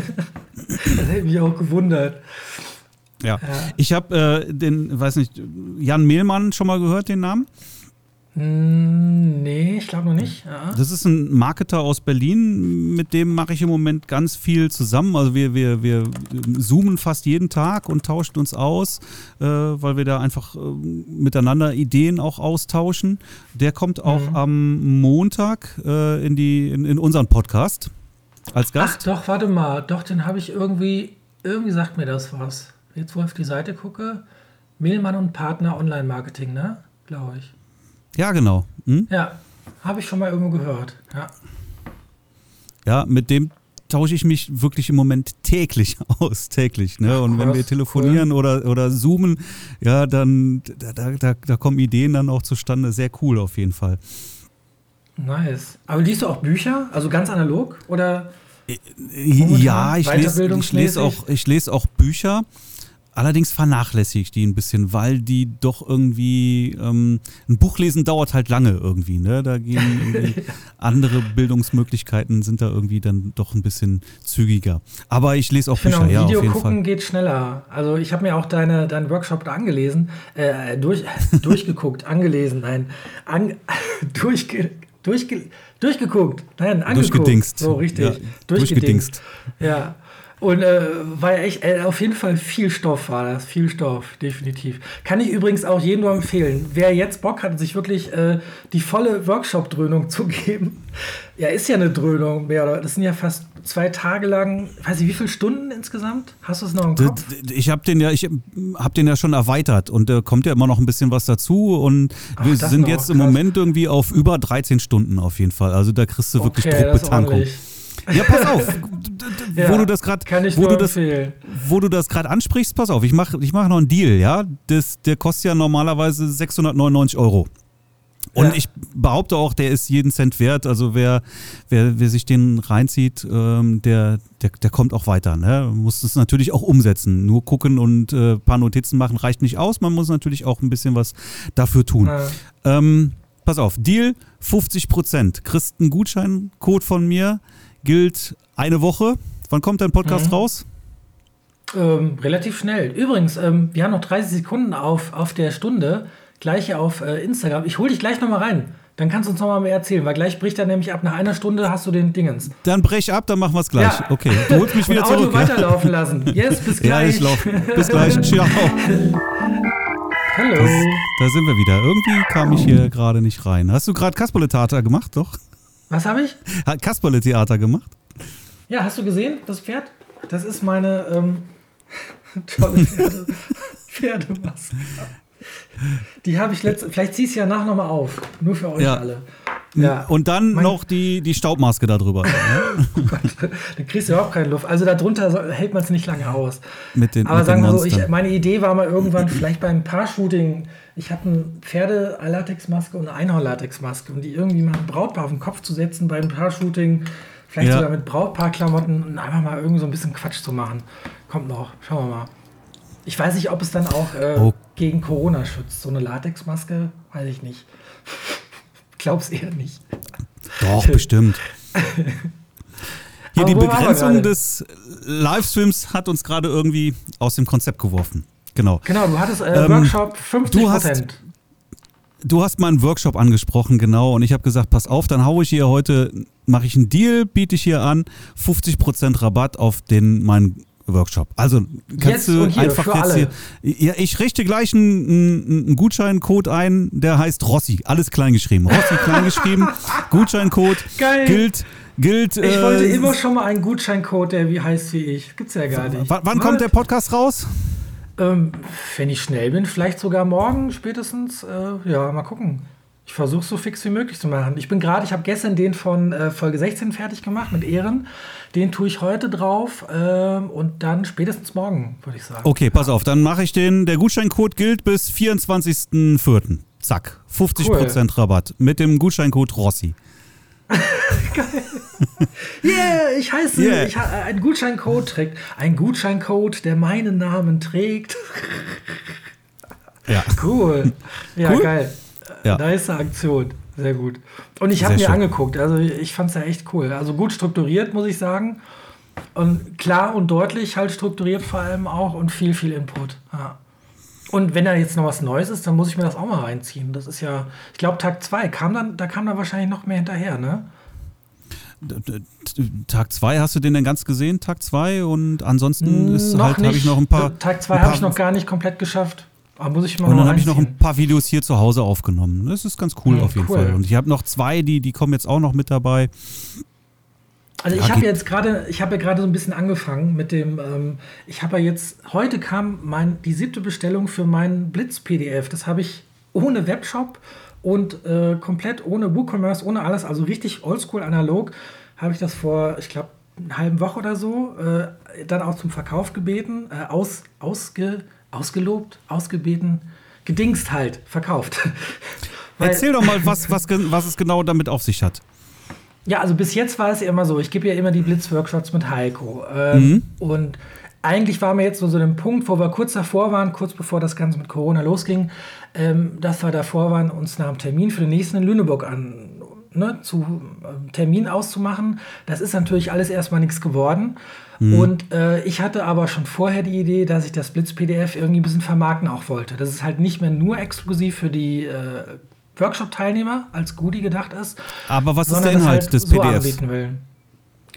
das hätte mich auch gewundert. Ja. Ich habe äh, den, weiß nicht, Jan Mehlmann schon mal gehört, den Namen? Hm, nee, ich glaube noch nicht. Ja. Das ist ein Marketer aus Berlin, mit dem mache ich im Moment ganz viel zusammen. Also wir, wir, wir zoomen fast jeden Tag und tauschen uns aus, äh, weil wir da einfach äh, miteinander Ideen auch austauschen. Der kommt auch mhm. am Montag äh, in, die, in, in unseren Podcast als Gast. Ach doch, warte mal, doch, den habe ich irgendwie, irgendwie sagt mir das was jetzt wo ich auf die Seite gucke, Mehlmann und Partner Online-Marketing, ne? Glaube ich. Ja, genau. Hm? Ja, habe ich schon mal irgendwo gehört. Ja. Ja, mit dem tausche ich mich wirklich im Moment täglich aus, täglich. Ne? Und wenn wir telefonieren cool. oder, oder zoomen, ja, dann da, da, da kommen Ideen dann auch zustande. Sehr cool auf jeden Fall. Nice. Aber liest du auch Bücher? Also ganz analog? Oder? Ja, ich lese, ich lese auch, ich lese auch Bücher. Allerdings vernachlässige ich die ein bisschen, weil die doch irgendwie, ähm, ein Buch lesen dauert halt lange irgendwie, ne? Da gehen andere Bildungsmöglichkeiten sind da irgendwie dann doch ein bisschen zügiger. Aber ich lese auch ich Bücher, auch ja, Video auf jeden gucken Fall. geht schneller. Also ich habe mir auch deine, deinen Workshop da angelesen, äh, durch, durchgeguckt, angelesen, nein, an, durchge, durchge, durchgeguckt, nein, angeguckt. Durchgedingst. So richtig. Ja, durchgedingst. Ja. Und äh, war ja echt, äh, auf jeden Fall viel Stoff war das, viel Stoff, definitiv. Kann ich übrigens auch jedem nur empfehlen. Wer jetzt Bock hat, sich wirklich äh, die volle Workshop-Dröhnung zu geben, ja, ist ja eine Dröhnung mehr, oder? Das sind ja fast zwei Tage lang, weiß ich, wie viele Stunden insgesamt? Hast du es noch im Kopf? Ich habe den ja, ich habe den ja schon erweitert und da kommt ja immer noch ein bisschen was dazu und Ach, wir sind jetzt im Moment irgendwie auf über 13 Stunden auf jeden Fall. Also da kriegst du wirklich okay, Druckbetankung. Ja, pass auf. ja, wo du das gerade wo, du das, wo du das gerade ansprichst, pass auf, ich mache ich mach noch einen Deal, ja? Das, der kostet ja normalerweise 699 Euro. Und ja. ich behaupte auch, der ist jeden Cent wert. Also wer, wer, wer sich den reinzieht, ähm, der, der, der kommt auch weiter. Ne? Man muss es natürlich auch umsetzen. Nur gucken und ein äh, paar Notizen machen reicht nicht aus. Man muss natürlich auch ein bisschen was dafür tun. Ja. Ähm, pass auf, Deal 50 Prozent. Kriegst einen Gutscheincode von mir gilt eine Woche. Wann kommt dein Podcast mhm. raus? Ähm, relativ schnell. Übrigens, ähm, wir haben noch 30 Sekunden auf, auf der Stunde. Gleiche auf äh, Instagram. Ich hole dich gleich nochmal rein. Dann kannst du uns nochmal mehr erzählen, weil gleich bricht er nämlich ab. Nach einer Stunde hast du den Dingens. Dann brech ab, dann machen wir es gleich. Ja. Okay, du holst mich wieder Und Auto zurück. weiterlaufen ja. lassen. Yes, bis gleich. Ja, ich laufe. Bis gleich. Ciao. Hallo. Das, da sind wir wieder. Irgendwie kam ich hier gerade nicht rein. Hast du gerade Kasperle-Theater gemacht, doch? Was habe ich? Hat Kasperle-Theater gemacht? Ja, hast du gesehen, das Pferd? Das ist meine ähm, tolle Pferde, Pferdemaske. Die habe ich letzte. Vielleicht ziehst du ja nach nochmal auf. Nur für euch ja. alle. Ja. Und dann mein, noch die, die Staubmaske da drüber. oh Gott, da kriegst du überhaupt keine Luft. Also darunter hält man es nicht lange aus. Mit den, Aber mit sagen wir so, ich, meine Idee war mal irgendwann, vielleicht beim Paar-Shooting, ich habe eine Pferde-Latexmaske und eine Einhorn-Latexmaske und die irgendwie mal ein Brautpaar auf den Kopf zu setzen beim Paar-Shooting, vielleicht ja. sogar mit Brautpaar-Klamotten und einfach mal irgendwie so ein bisschen Quatsch zu machen. Kommt noch, schauen wir mal. Ich weiß nicht, ob es dann auch äh, oh. gegen Corona schützt. So eine Latexmaske, weiß ich nicht. Glaub's eher nicht. Doch, bestimmt. Hier, die Begrenzung des Livestreams hat uns gerade irgendwie aus dem Konzept geworfen. Genau. Genau, du hattest äh, ähm, Workshop 50 du hast, du hast meinen Workshop angesprochen, genau. Und ich habe gesagt, pass auf, dann haue ich hier heute, mache ich einen Deal, biete ich hier an, 50% Rabatt auf den meinen Workshop. Also kannst jetzt du hier, einfach jetzt hier. Ja, ich richte gleich einen, einen, Gutscheincode ein, der heißt Rossi. Alles kleingeschrieben. Rossi kleingeschrieben. Gutscheincode Geil. gilt. Gilt, ich äh, wollte immer schon mal einen Gutscheincode, der wie heißt wie ich. Gibt's ja gar nicht. Wann kommt der Podcast raus? Ähm, wenn ich schnell bin, vielleicht sogar morgen spätestens. Äh, ja, mal gucken. Ich versuche so fix wie möglich zu machen. Ich bin gerade, ich habe gestern den von äh, Folge 16 fertig gemacht mit Ehren. Den tue ich heute drauf äh, und dann spätestens morgen, würde ich sagen. Okay, pass auf, dann mache ich den. Der Gutscheincode gilt bis 24.04. Zack, 50% cool. Rabatt mit dem Gutscheincode Rossi. Geil. Yeah, ich heiße, yeah. ich, ein Gutscheincode trägt. Ein Gutscheincode, der meinen Namen trägt. Ja. Cool. Ja, cool. geil. Ja. Nice Aktion. Sehr gut. Und ich habe mir schön. angeguckt, also ich fand es ja echt cool. Also gut strukturiert, muss ich sagen. Und klar und deutlich halt strukturiert vor allem auch und viel, viel Input. Ja. Und wenn da jetzt noch was Neues ist, dann muss ich mir das auch mal reinziehen. Das ist ja, ich glaube, Tag 2 kam dann, da kam dann wahrscheinlich noch mehr hinterher, ne? Tag 2 hast du den denn ganz gesehen, Tag 2? Und ansonsten ist halt, habe ich noch ein paar. Tag 2 habe ich noch gar nicht komplett geschafft. Aber muss ich mal Und dann habe ich noch ein paar Videos hier zu Hause aufgenommen. Das ist ganz cool ja, auf jeden cool. Fall. Und ich habe noch zwei, die, die kommen jetzt auch noch mit dabei. Also ich habe jetzt gerade, ich habe ja gerade so ein bisschen angefangen mit dem, ähm, ich habe ja jetzt, heute kam mein, die siebte Bestellung für meinen Blitz-PDF. Das habe ich ohne Webshop und äh, komplett ohne WooCommerce, ohne alles, also richtig oldschool analog, habe ich das vor, ich glaube, einer halben Woche oder so, äh, dann auch zum Verkauf gebeten, äh, aus, ausge ausgelobt, ausgebeten, gedingst halt, verkauft. Erzähl doch mal, was, was, was es genau damit auf sich hat. Ja, also bis jetzt war es ja immer so, ich gebe ja immer die Blitzworkshops mit Heiko. Ähm, mhm. Und eigentlich waren wir jetzt so, so einem Punkt, wo wir kurz davor waren, kurz bevor das Ganze mit Corona losging, ähm, dass wir davor waren, uns nach dem Termin für den nächsten in Lüneburg an, ne, zu äh, Termin auszumachen. Das ist natürlich alles erstmal nichts geworden. Mhm. Und äh, ich hatte aber schon vorher die Idee, dass ich das Blitz-PDF irgendwie ein bisschen vermarkten auch wollte. Dass es halt nicht mehr nur exklusiv für die äh, Workshop-Teilnehmer als Goodie gedacht ist. Aber was ist der Inhalt halt des PDFs? So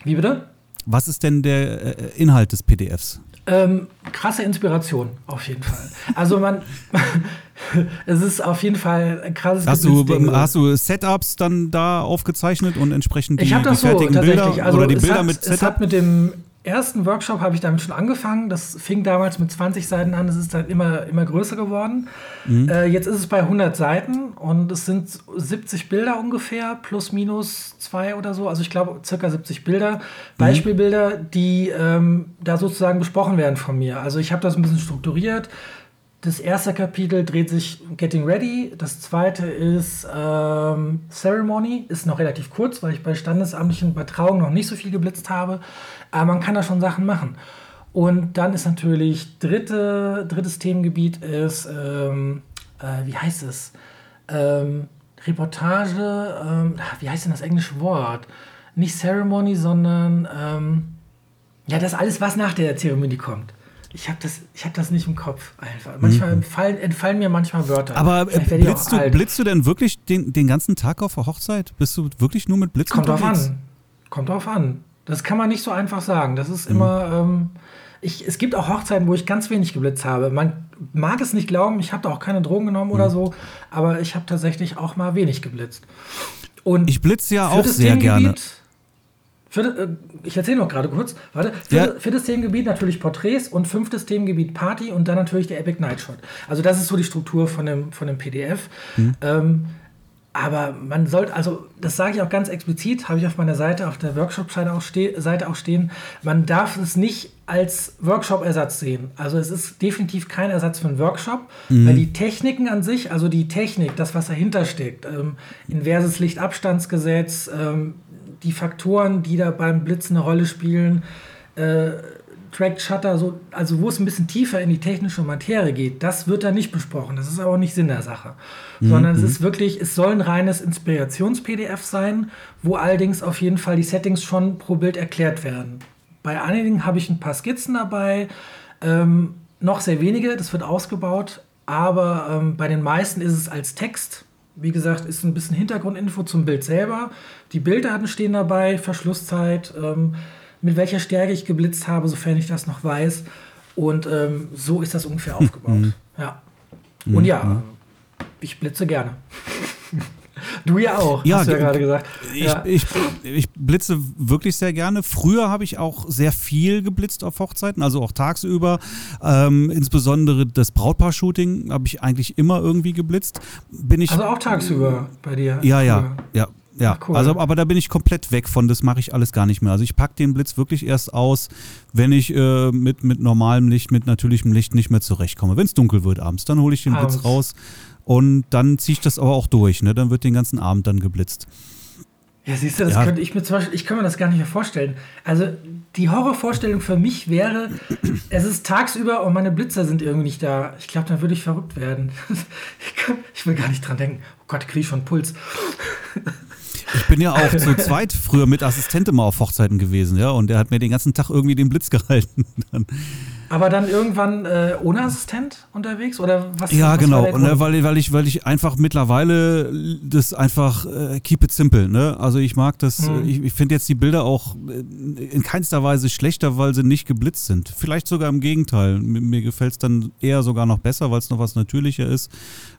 Wie bitte? was ist denn der äh, Inhalt des PDFs? Ähm, krasse Inspiration, auf jeden Fall. Also man, es ist auf jeden Fall ein krasses hast du, hast du Setups dann da aufgezeichnet und entsprechend die, ich das die fertigen so, Bilder also oder die Bilder hat, mit Setup? Es hat mit dem ersten Workshop habe ich damit schon angefangen. Das fing damals mit 20 Seiten an. Es ist dann immer, immer größer geworden. Mhm. Äh, jetzt ist es bei 100 Seiten und es sind 70 Bilder ungefähr, plus minus zwei oder so. Also ich glaube circa 70 Bilder, mhm. Beispielbilder, die ähm, da sozusagen besprochen werden von mir. Also ich habe das ein bisschen strukturiert. Das erste Kapitel dreht sich Getting Ready. Das zweite ist ähm, Ceremony. Ist noch relativ kurz, weil ich bei standesamtlichen bei Trauungen noch nicht so viel geblitzt habe. Aber man kann da schon Sachen machen. Und dann ist natürlich dritte, drittes Themengebiet ist, ähm, äh, wie heißt es? Ähm, Reportage, ähm, wie heißt denn das englische Wort? Nicht Ceremony, sondern ähm, ja, das alles, was nach der Zeremonie kommt. Ich habe das, hab das nicht im Kopf einfach. Manchmal mhm. entfallen, entfallen, mir manchmal Wörter. Aber äh, blitzt, du, blitzt du denn wirklich den, den ganzen Tag auf der Hochzeit? Bist du wirklich nur mit Blitzen Kommt unterwegs? drauf an. Kommt drauf an. Das kann man nicht so einfach sagen. Das ist mhm. immer. Ähm, ich, es gibt auch Hochzeiten, wo ich ganz wenig geblitzt habe. Man mag es nicht glauben, ich habe da auch keine Drogen genommen mhm. oder so, aber ich habe tatsächlich auch mal wenig geblitzt. Und ich blitze ja auch sehr gerne. Für, äh, ich erzähle noch gerade kurz. Warte. Vierte, ja. Viertes Themengebiet natürlich Porträts und fünftes Themengebiet Party und dann natürlich der Epic Night Shot. Also das ist so die Struktur von dem, von dem PDF. Mhm. Ähm, aber man sollte, also das sage ich auch ganz explizit, habe ich auf meiner Seite, auf der Workshop-Seite auch, ste Seite auch stehen, man darf es nicht als Workshop-Ersatz sehen. Also es ist definitiv kein Ersatz für einen Workshop, mhm. weil die Techniken an sich, also die Technik, das, was dahinter steckt, ähm, inverses Lichtabstandsgesetz, ähm, die Faktoren, die da beim Blitz eine Rolle spielen, äh, Track Shutter, so, also wo es ein bisschen tiefer in die technische Materie geht, das wird da nicht besprochen. Das ist aber auch nicht Sinn der Sache. Mhm. Sondern es mhm. ist wirklich, es soll ein reines Inspirations-PDF sein, wo allerdings auf jeden Fall die Settings schon pro Bild erklärt werden. Bei einigen habe ich ein paar Skizzen dabei, ähm, noch sehr wenige, das wird ausgebaut, aber ähm, bei den meisten ist es als Text wie gesagt, ist ein bisschen Hintergrundinfo zum Bild selber. Die Bilddaten stehen dabei, Verschlusszeit, ähm, mit welcher Stärke ich geblitzt habe, sofern ich das noch weiß. Und ähm, so ist das ungefähr aufgebaut. Mhm. Ja. Und ja, mhm. ich blitze gerne. Du ja auch, ja, hast du ja gerade gesagt. Ich, ja. ich, ich, blitze wirklich sehr gerne. Früher habe ich auch sehr viel geblitzt auf Hochzeiten, also auch tagsüber. Ähm, insbesondere das Brautpaar-Shooting habe ich eigentlich immer irgendwie geblitzt. Bin ich, also auch tagsüber bei dir? Ja, ja, ja. Ja, cool. also aber da bin ich komplett weg von, das mache ich alles gar nicht mehr. Also ich packe den Blitz wirklich erst aus, wenn ich äh, mit, mit normalem Licht, mit natürlichem Licht nicht mehr zurechtkomme. Wenn es dunkel wird abends, dann hole ich den abends. Blitz raus und dann ziehe ich das aber auch durch. Ne? Dann wird den ganzen Abend dann geblitzt. Ja, siehst du, das ja. könnte ich mir zum Beispiel, ich kann mir das gar nicht mehr vorstellen. Also die Horrorvorstellung für mich wäre, es ist tagsüber und meine Blitzer sind irgendwie nicht da. Ich glaube, dann würde ich verrückt werden. ich will gar nicht dran denken. Oh Gott, kriege ich schon Puls. Ich bin ja auch zu zweit früher mit Assistent immer auf Hochzeiten gewesen, ja, und der hat mir den ganzen Tag irgendwie den Blitz gehalten. Aber dann irgendwann äh, ohne Assistent unterwegs oder was? Ja, was genau. Ne, weil, weil, ich, weil ich einfach mittlerweile das einfach äh, keep it simple. Ne? Also ich mag das. Mhm. Ich, ich finde jetzt die Bilder auch in keinster Weise schlechter, weil sie nicht geblitzt sind. Vielleicht sogar im Gegenteil. Mir, mir gefällt es dann eher sogar noch besser, weil es noch was natürlicher ist.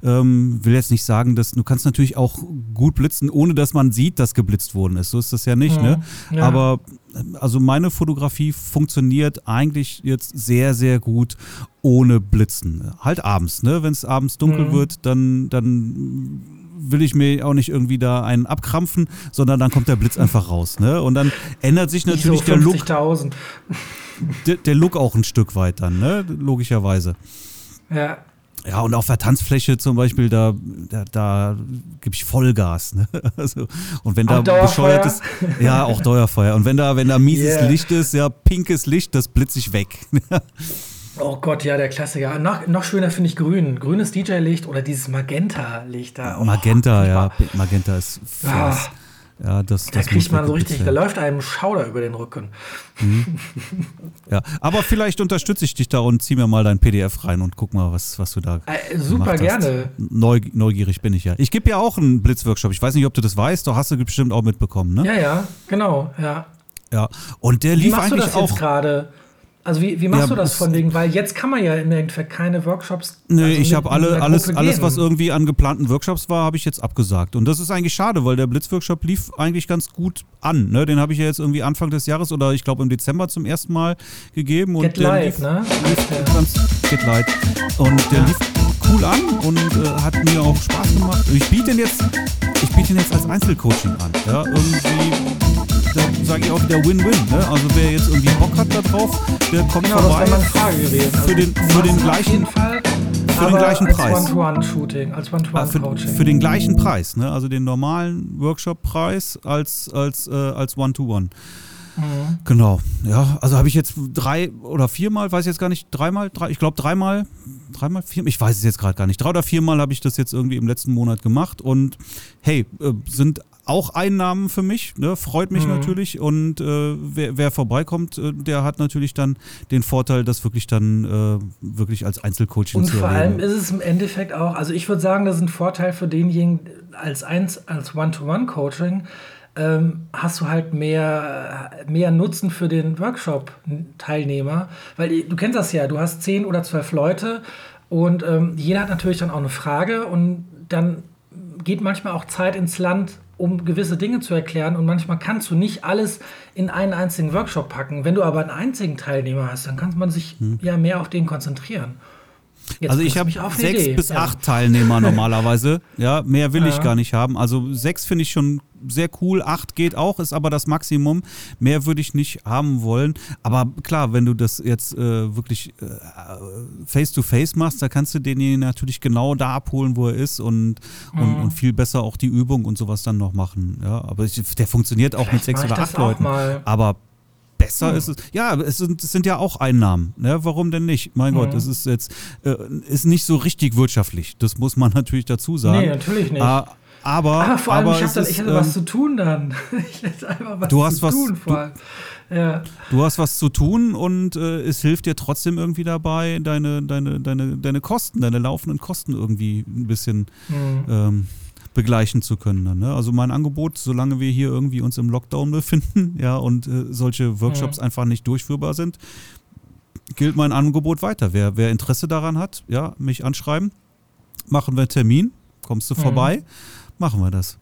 Ähm, will jetzt nicht sagen, dass du kannst natürlich auch gut blitzen, ohne dass man sieht, dass geblitzt worden ist. So ist das ja nicht. Ne? Mhm. Ne? Ja. Aber also meine Fotografie funktioniert eigentlich jetzt sehr, sehr gut ohne Blitzen. Halt abends, ne? Wenn es abends dunkel mhm. wird, dann, dann will ich mir auch nicht irgendwie da einen abkrampfen, sondern dann kommt der Blitz einfach raus, ne? Und dann ändert sich natürlich so der Look. Der, der Look auch ein Stück weit dann, ne? Logischerweise. Ja, ja, und auf der Tanzfläche zum Beispiel, da, da, da gebe ich Vollgas. Ne? Also, und wenn da bescheuertes, ja, auch Dauerfeuer. Und wenn da, wenn da mieses yeah. Licht ist, ja, pinkes Licht, das blitze ich weg. oh Gott, ja, der Klassiker. Noch, noch schöner finde ich grün. Grünes DJ-Licht oder dieses Magenta-Licht da. Oh, Magenta, ja. Magenta ist ah. Ja, das, da kriegt man so richtig, sein. da läuft einem Schauder über den Rücken. Mhm. Ja, aber vielleicht unterstütze ich dich da und zieh mir mal dein PDF rein und guck mal, was, was du da. Äh, super gerne. Neug, neugierig bin ich ja. Ich gebe ja auch einen Blitzworkshop. Ich weiß nicht, ob du das weißt, doch hast du bestimmt auch mitbekommen, ne? Ja, ja, genau, ja. Ja, und der lief eigentlich auch gerade. Also wie, wie machst ja, du das von wegen? Weil jetzt kann man ja im Endeffekt keine Workshops. Nee, also ich habe alle, alles, alles, was irgendwie an geplanten Workshops war, habe ich jetzt abgesagt. Und das ist eigentlich schade, weil der Blitzworkshop lief eigentlich ganz gut an. Ne? Den habe ich ja jetzt irgendwie Anfang des Jahres oder ich glaube im Dezember zum ersten Mal gegeben. Und Get Light, lief, ne? Lief ja. ganz, Get Light. Und der lief cool an und äh, hat mir auch Spaß gemacht. Ich biete ihn jetzt, ich biete ihn jetzt als Einzelcoaching an. Ja, irgendwie sage ich auch wieder Win-Win. Ne? Also wer jetzt irgendwie Bock hat da drauf, der kommt genau, vorbei. Das Frage gewesen. Für den, für den gleichen Fall, für den gleichen als Preis. One-to-One-Shooting, als One-to-One-Coaching. Ah, für, für, den gleichen Preis, ne? Also den normalen Workshop-Preis als, als, äh, als One-to-One. Mhm. Genau, ja, also habe ich jetzt drei oder viermal, weiß ich jetzt gar nicht, dreimal, drei, ich glaube dreimal, dreimal, vier, ich weiß es jetzt gerade gar nicht, drei oder viermal habe ich das jetzt irgendwie im letzten Monat gemacht und hey, äh, sind auch Einnahmen für mich, ne? freut mich mhm. natürlich. Und äh, wer, wer, vorbeikommt, äh, der hat natürlich dann den Vorteil, das wirklich dann äh, wirklich als Einzelcoaching und zu. Und vor allem ist es im Endeffekt auch, also ich würde sagen, das ist ein Vorteil für denjenigen als eins, als One-to-One-Coaching. Ähm, hast du halt mehr, mehr Nutzen für den Workshop-Teilnehmer. Weil du kennst das ja, du hast zehn oder zwölf Leute und ähm, jeder hat natürlich dann auch eine Frage und dann geht manchmal auch Zeit ins Land, um gewisse Dinge zu erklären. Und manchmal kannst du nicht alles in einen einzigen Workshop packen. Wenn du aber einen einzigen Teilnehmer hast, dann kann man sich hm. ja mehr auf den konzentrieren. Jetzt also ich habe sechs Idee. bis ja. acht Teilnehmer normalerweise. ja, mehr will ja. ich gar nicht haben. Also sechs finde ich schon sehr cool. Acht geht auch, ist aber das Maximum. Mehr würde ich nicht haben wollen. Aber klar, wenn du das jetzt äh, wirklich äh, face to face machst, da kannst du den natürlich genau da abholen, wo er ist und, mhm. und, und, viel besser auch die Übung und sowas dann noch machen. Ja, aber ich, der funktioniert auch Vielleicht mit sechs oder acht Leuten. Aber besser hm. ist es. Ja, es sind, es sind ja auch Einnahmen. Ne? Warum denn nicht? Mein hm. Gott, es ist jetzt äh, ist nicht so richtig wirtschaftlich. Das muss man natürlich dazu sagen. Nee, natürlich nicht. Ah, aber, ah, vor allem, aber ich, hatte, ich hatte ähm, was zu tun dann. ich hatte einfach was du hast zu was, tun. Vor du, ja. du hast was zu tun und äh, es hilft dir trotzdem irgendwie dabei, deine, deine, deine, deine Kosten, deine laufenden Kosten irgendwie ein bisschen hm. ähm, begleichen zu können. Dann, ne? Also mein Angebot, solange wir hier irgendwie uns im Lockdown befinden, ja, und äh, solche Workshops ja. einfach nicht durchführbar sind, gilt mein Angebot weiter. Wer, wer Interesse daran hat, ja, mich anschreiben, machen wir einen Termin, kommst du mhm. vorbei, machen wir das.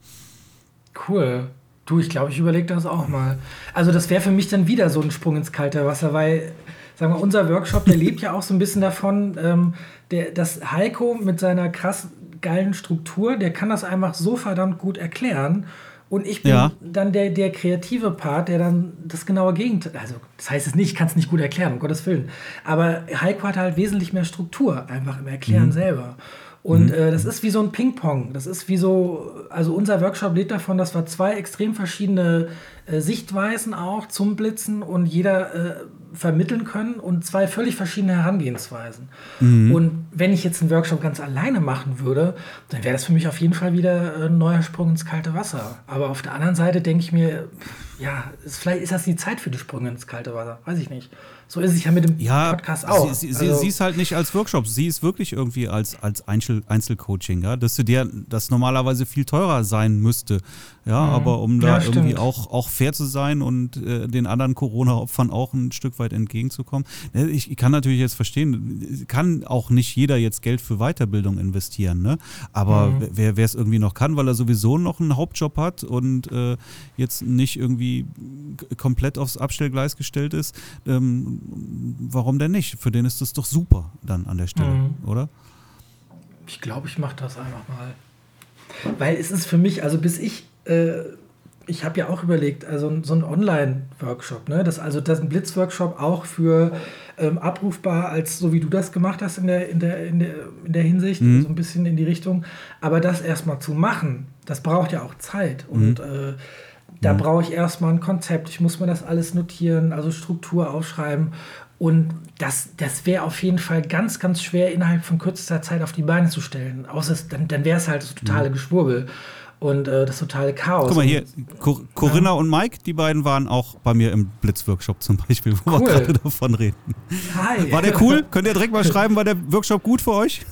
Cool. Du, ich glaube, ich überlege das auch mal. Also das wäre für mich dann wieder so ein Sprung ins kalte Wasser, weil, sagen wir, unser Workshop, der lebt ja auch so ein bisschen davon, ähm, der, dass Heiko mit seiner krass geilen Struktur, der kann das einfach so verdammt gut erklären. Und ich bin ja. dann der, der kreative Part, der dann das genaue Gegenteil. Also, das heißt es nicht, ich kann es nicht gut erklären, um Gottes Willen. Aber Heiko hat halt wesentlich mehr Struktur, einfach im Erklären mhm. selber. Und mhm. äh, das ist wie so ein Ping-Pong. Das ist wie so, also unser Workshop lebt davon, dass wir zwei extrem verschiedene Sichtweisen auch zum Blitzen und jeder äh, vermitteln können und zwei völlig verschiedene Herangehensweisen. Mhm. Und wenn ich jetzt einen Workshop ganz alleine machen würde, dann wäre das für mich auf jeden Fall wieder ein neuer Sprung ins kalte Wasser. Aber auf der anderen Seite denke ich mir, ja, ist, vielleicht ist das die Zeit für die Sprünge ins kalte Wasser. Weiß ich nicht. So ist es ja mit dem ja, Podcast auch. Sie, sie, also, sie ist halt nicht als Workshop, sie ist wirklich irgendwie als, als Einzel Einzelcoaching, ja, dass du dir das normalerweise viel teurer sein müsste. Ja, mhm. aber um da ja, irgendwie auch, auch fair zu sein und äh, den anderen Corona-Opfern auch ein Stück weit entgegenzukommen. Ne, ich, ich, kann natürlich jetzt verstehen, kann auch nicht jeder jetzt Geld für Weiterbildung investieren, ne? Aber mhm. wer es irgendwie noch kann, weil er sowieso noch einen Hauptjob hat und äh, jetzt nicht irgendwie komplett aufs Abstellgleis gestellt ist, ähm, warum denn nicht? Für den ist das doch super dann an der Stelle, mhm. oder? Ich glaube, ich mache das einfach mal. Weil es ist für mich, also bis ich, äh, ich habe ja auch überlegt, also so ein Online-Workshop, ne? Das, also das ist ein Blitz-Workshop auch für ähm, abrufbar, als so wie du das gemacht hast in der, in der, in der, in der Hinsicht, mhm. so ein bisschen in die Richtung. Aber das erstmal zu machen, das braucht ja auch Zeit. Mhm. Und äh, da mhm. brauche ich erstmal ein Konzept. Ich muss mir das alles notieren, also Struktur aufschreiben. Und das, das wäre auf jeden Fall ganz, ganz schwer innerhalb von kürzester Zeit auf die Beine zu stellen. Außer es, dann, dann wäre es halt das totale mhm. Geschwurbel und äh, das totale Chaos. Guck mal hier, Cor Corinna ja. und Mike, die beiden waren auch bei mir im Blitzworkshop zum Beispiel, wo cool. wir gerade davon reden. Hi. War der cool? Könnt ihr direkt mal schreiben, war der Workshop gut für euch?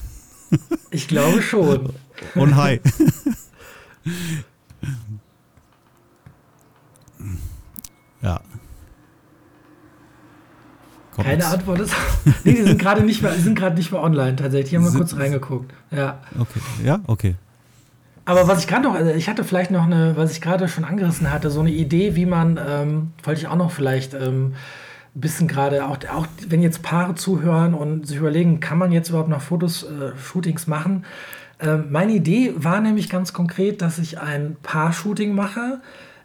Ich glaube schon. Und hi. Ja. Comics? Keine Antwort ist. nee, die sind gerade nicht mehr, die sind gerade nicht mehr online tatsächlich. Die haben wir kurz reingeguckt. Ja. Okay. Ja, okay. Aber was ich gerade noch, also ich hatte vielleicht noch eine, was ich gerade schon angerissen hatte, so eine Idee, wie man, ähm, wollte ich auch noch vielleicht ähm, ein bisschen gerade, auch, auch wenn jetzt Paare zuhören und sich überlegen, kann man jetzt überhaupt noch Fotos, äh, Shootings machen? Ähm, meine Idee war nämlich ganz konkret, dass ich ein Paar-Shooting mache,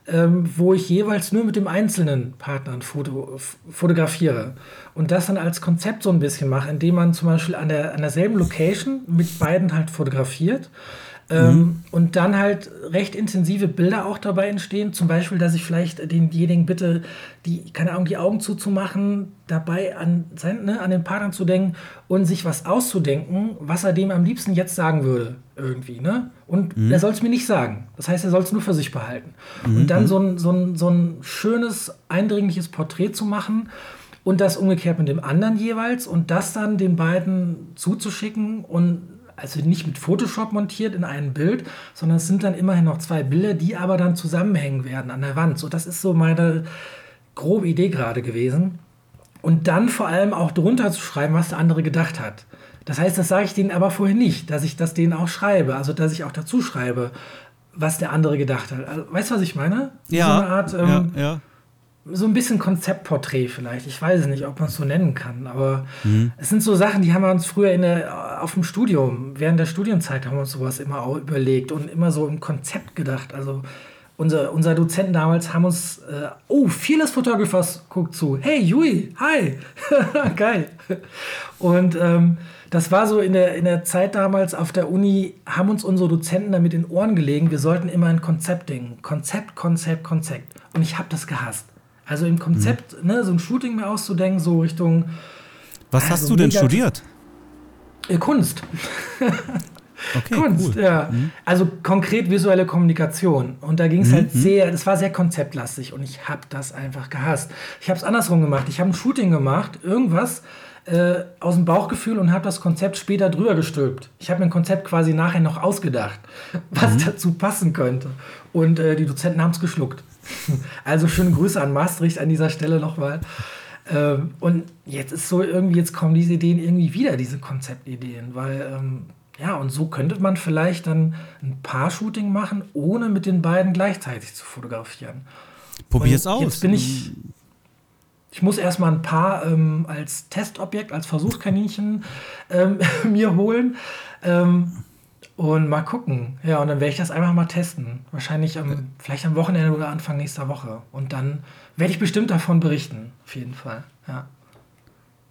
ähm, wo ich jeweils nur mit dem einzelnen Partner Foto fotografiere. Und das dann als Konzept so ein bisschen mache, indem man zum Beispiel an, der, an derselben Location mit beiden halt fotografiert. Ähm, mhm. Und dann halt recht intensive Bilder auch dabei entstehen. Zum Beispiel, dass ich vielleicht denjenigen bitte, die, keine Ahnung, die Augen zuzumachen, dabei an, sein, ne, an den Partner zu denken und sich was auszudenken, was er dem am liebsten jetzt sagen würde. Irgendwie, ne? Und mhm. er soll es mir nicht sagen. Das heißt, er soll es nur für sich behalten. Mhm. Und dann so ein, so, ein, so ein schönes, eindringliches Porträt zu machen und das umgekehrt mit dem anderen jeweils und das dann den beiden zuzuschicken und also nicht mit Photoshop montiert in einem Bild, sondern es sind dann immerhin noch zwei Bilder, die aber dann zusammenhängen werden an der Wand. So, das ist so meine grobe Idee gerade gewesen. Und dann vor allem auch drunter zu schreiben, was der andere gedacht hat. Das heißt, das sage ich denen aber vorher nicht, dass ich das denen auch schreibe, also dass ich auch dazu schreibe, was der andere gedacht hat. Also, weißt du, was ich meine? Ja. So eine Art, ähm, ja, ja so ein bisschen Konzeptporträt vielleicht. Ich weiß es nicht, ob man es so nennen kann, aber mhm. es sind so Sachen, die haben wir uns früher in der, auf dem Studium, während der Studienzeit haben wir uns sowas immer auch überlegt und immer so im Konzept gedacht. Also unser, unser Dozenten damals haben uns, äh, oh, vieles Photographers guckt zu. Hey, Jui, hi, geil. Und ähm, das war so in der, in der Zeit damals auf der Uni, haben uns unsere Dozenten damit in Ohren gelegen, wir sollten immer ein Konzept denken. Konzept, Konzept, Konzept. Und ich habe das gehasst. Also im Konzept, mhm. ne, so ein Shooting mir auszudenken, so Richtung. Was hast also du denn studiert? Äh, Kunst. Okay, Kunst, cool. ja. Mhm. Also konkret visuelle Kommunikation. Und da ging es mhm. halt sehr, das war sehr konzeptlastig und ich habe das einfach gehasst. Ich habe es andersrum gemacht. Ich habe ein Shooting gemacht, irgendwas äh, aus dem Bauchgefühl und habe das Konzept später drüber gestülpt. Ich habe mir ein Konzept quasi nachher noch ausgedacht, was mhm. dazu passen könnte. Und äh, die Dozenten haben es geschluckt. Also schöne Grüße an Maastricht an dieser Stelle nochmal. Ähm, und jetzt ist so irgendwie, jetzt kommen diese Ideen irgendwie wieder, diese Konzeptideen, weil ähm, ja, und so könnte man vielleicht dann ein Paar-Shooting machen, ohne mit den beiden gleichzeitig zu fotografieren. Probier es aus. Jetzt bin ich. Ich muss erstmal ein Paar ähm, als Testobjekt, als Versuchskaninchen ähm, mir holen. Ähm, und mal gucken. Ja, und dann werde ich das einfach mal testen. Wahrscheinlich vielleicht am Wochenende oder Anfang nächster Woche. Und dann werde ich bestimmt davon berichten. Auf jeden Fall. Ja.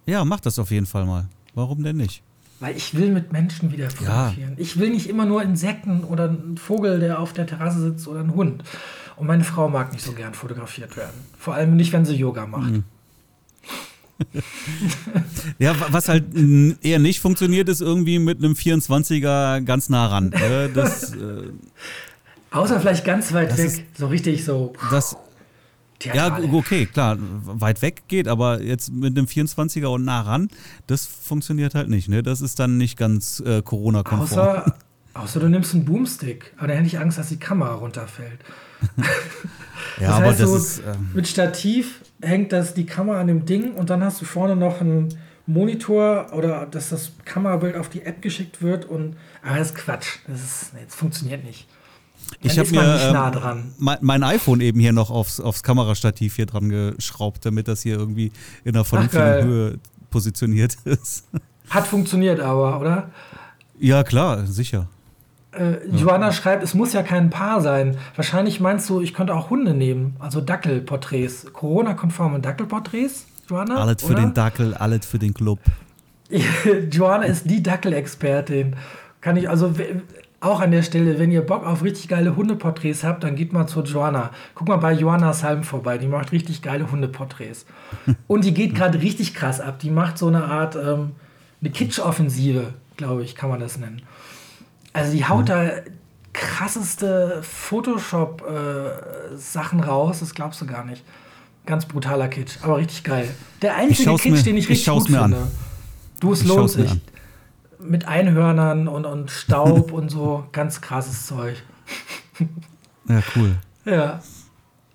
Ja, mach das auf jeden Fall mal. Warum denn nicht? Weil ich will mit Menschen wieder fotografieren. Ja. Ich will nicht immer nur Insekten oder einen Vogel, der auf der Terrasse sitzt oder einen Hund. Und meine Frau mag nicht so gern fotografiert werden. Vor allem nicht, wenn sie Yoga macht. Mhm. ja, was halt eher nicht funktioniert, ist irgendwie mit einem 24er ganz nah ran. Ne? Das, äh, Außer vielleicht ganz weit weg, ist, so richtig so. Das, ja, okay, klar, weit weg geht, aber jetzt mit einem 24er und nah ran, das funktioniert halt nicht. Ne? Das ist dann nicht ganz äh, Corona-konform. Außer, außer du nimmst einen Boomstick, aber da hätte ich Angst, dass die Kamera runterfällt. ja, das aber heißt, das so ist. Ähm, mit Stativ hängt das die Kamera an dem Ding und dann hast du vorne noch einen Monitor oder dass das Kamerabild auf die App geschickt wird und aber das ist Quatsch. Das, ist, das funktioniert nicht. Ich habe mir ähm, mein, mein, iPhone eben hier noch aufs, aufs Kamerastativ hier dran geschraubt, damit das hier irgendwie in einer vernünftigen Höhe positioniert ist. Hat funktioniert aber, oder? Ja, klar, sicher. Äh, Joanna schreibt, es muss ja kein Paar sein. Wahrscheinlich meinst du, ich könnte auch Hunde nehmen, also Dackelporträts. Corona-konforme Dackelporträts, Joanna? Alles für oder? den Dackel, alles für den Club. Joanna ist die Dackelexpertin. Kann ich also auch an der Stelle, wenn ihr Bock auf richtig geile Hundeporträts habt, dann geht mal zu Joanna. Guck mal bei Joanna Salm vorbei, die macht richtig geile Hundeporträts. Und die geht gerade richtig krass ab. Die macht so eine Art, ähm, eine Kitsch-Offensive, glaube ich, kann man das nennen. Also die haut mhm. da krasseste Photoshop-Sachen äh, raus, das glaubst du gar nicht. Ganz brutaler Kitsch, aber richtig geil. Der einzige Kitsch, mir, den ich richtig ich gut finde. An. Du, es lohnt sich. Mit Einhörnern und, und Staub und so, ganz krasses Zeug. Ja, cool. Ja.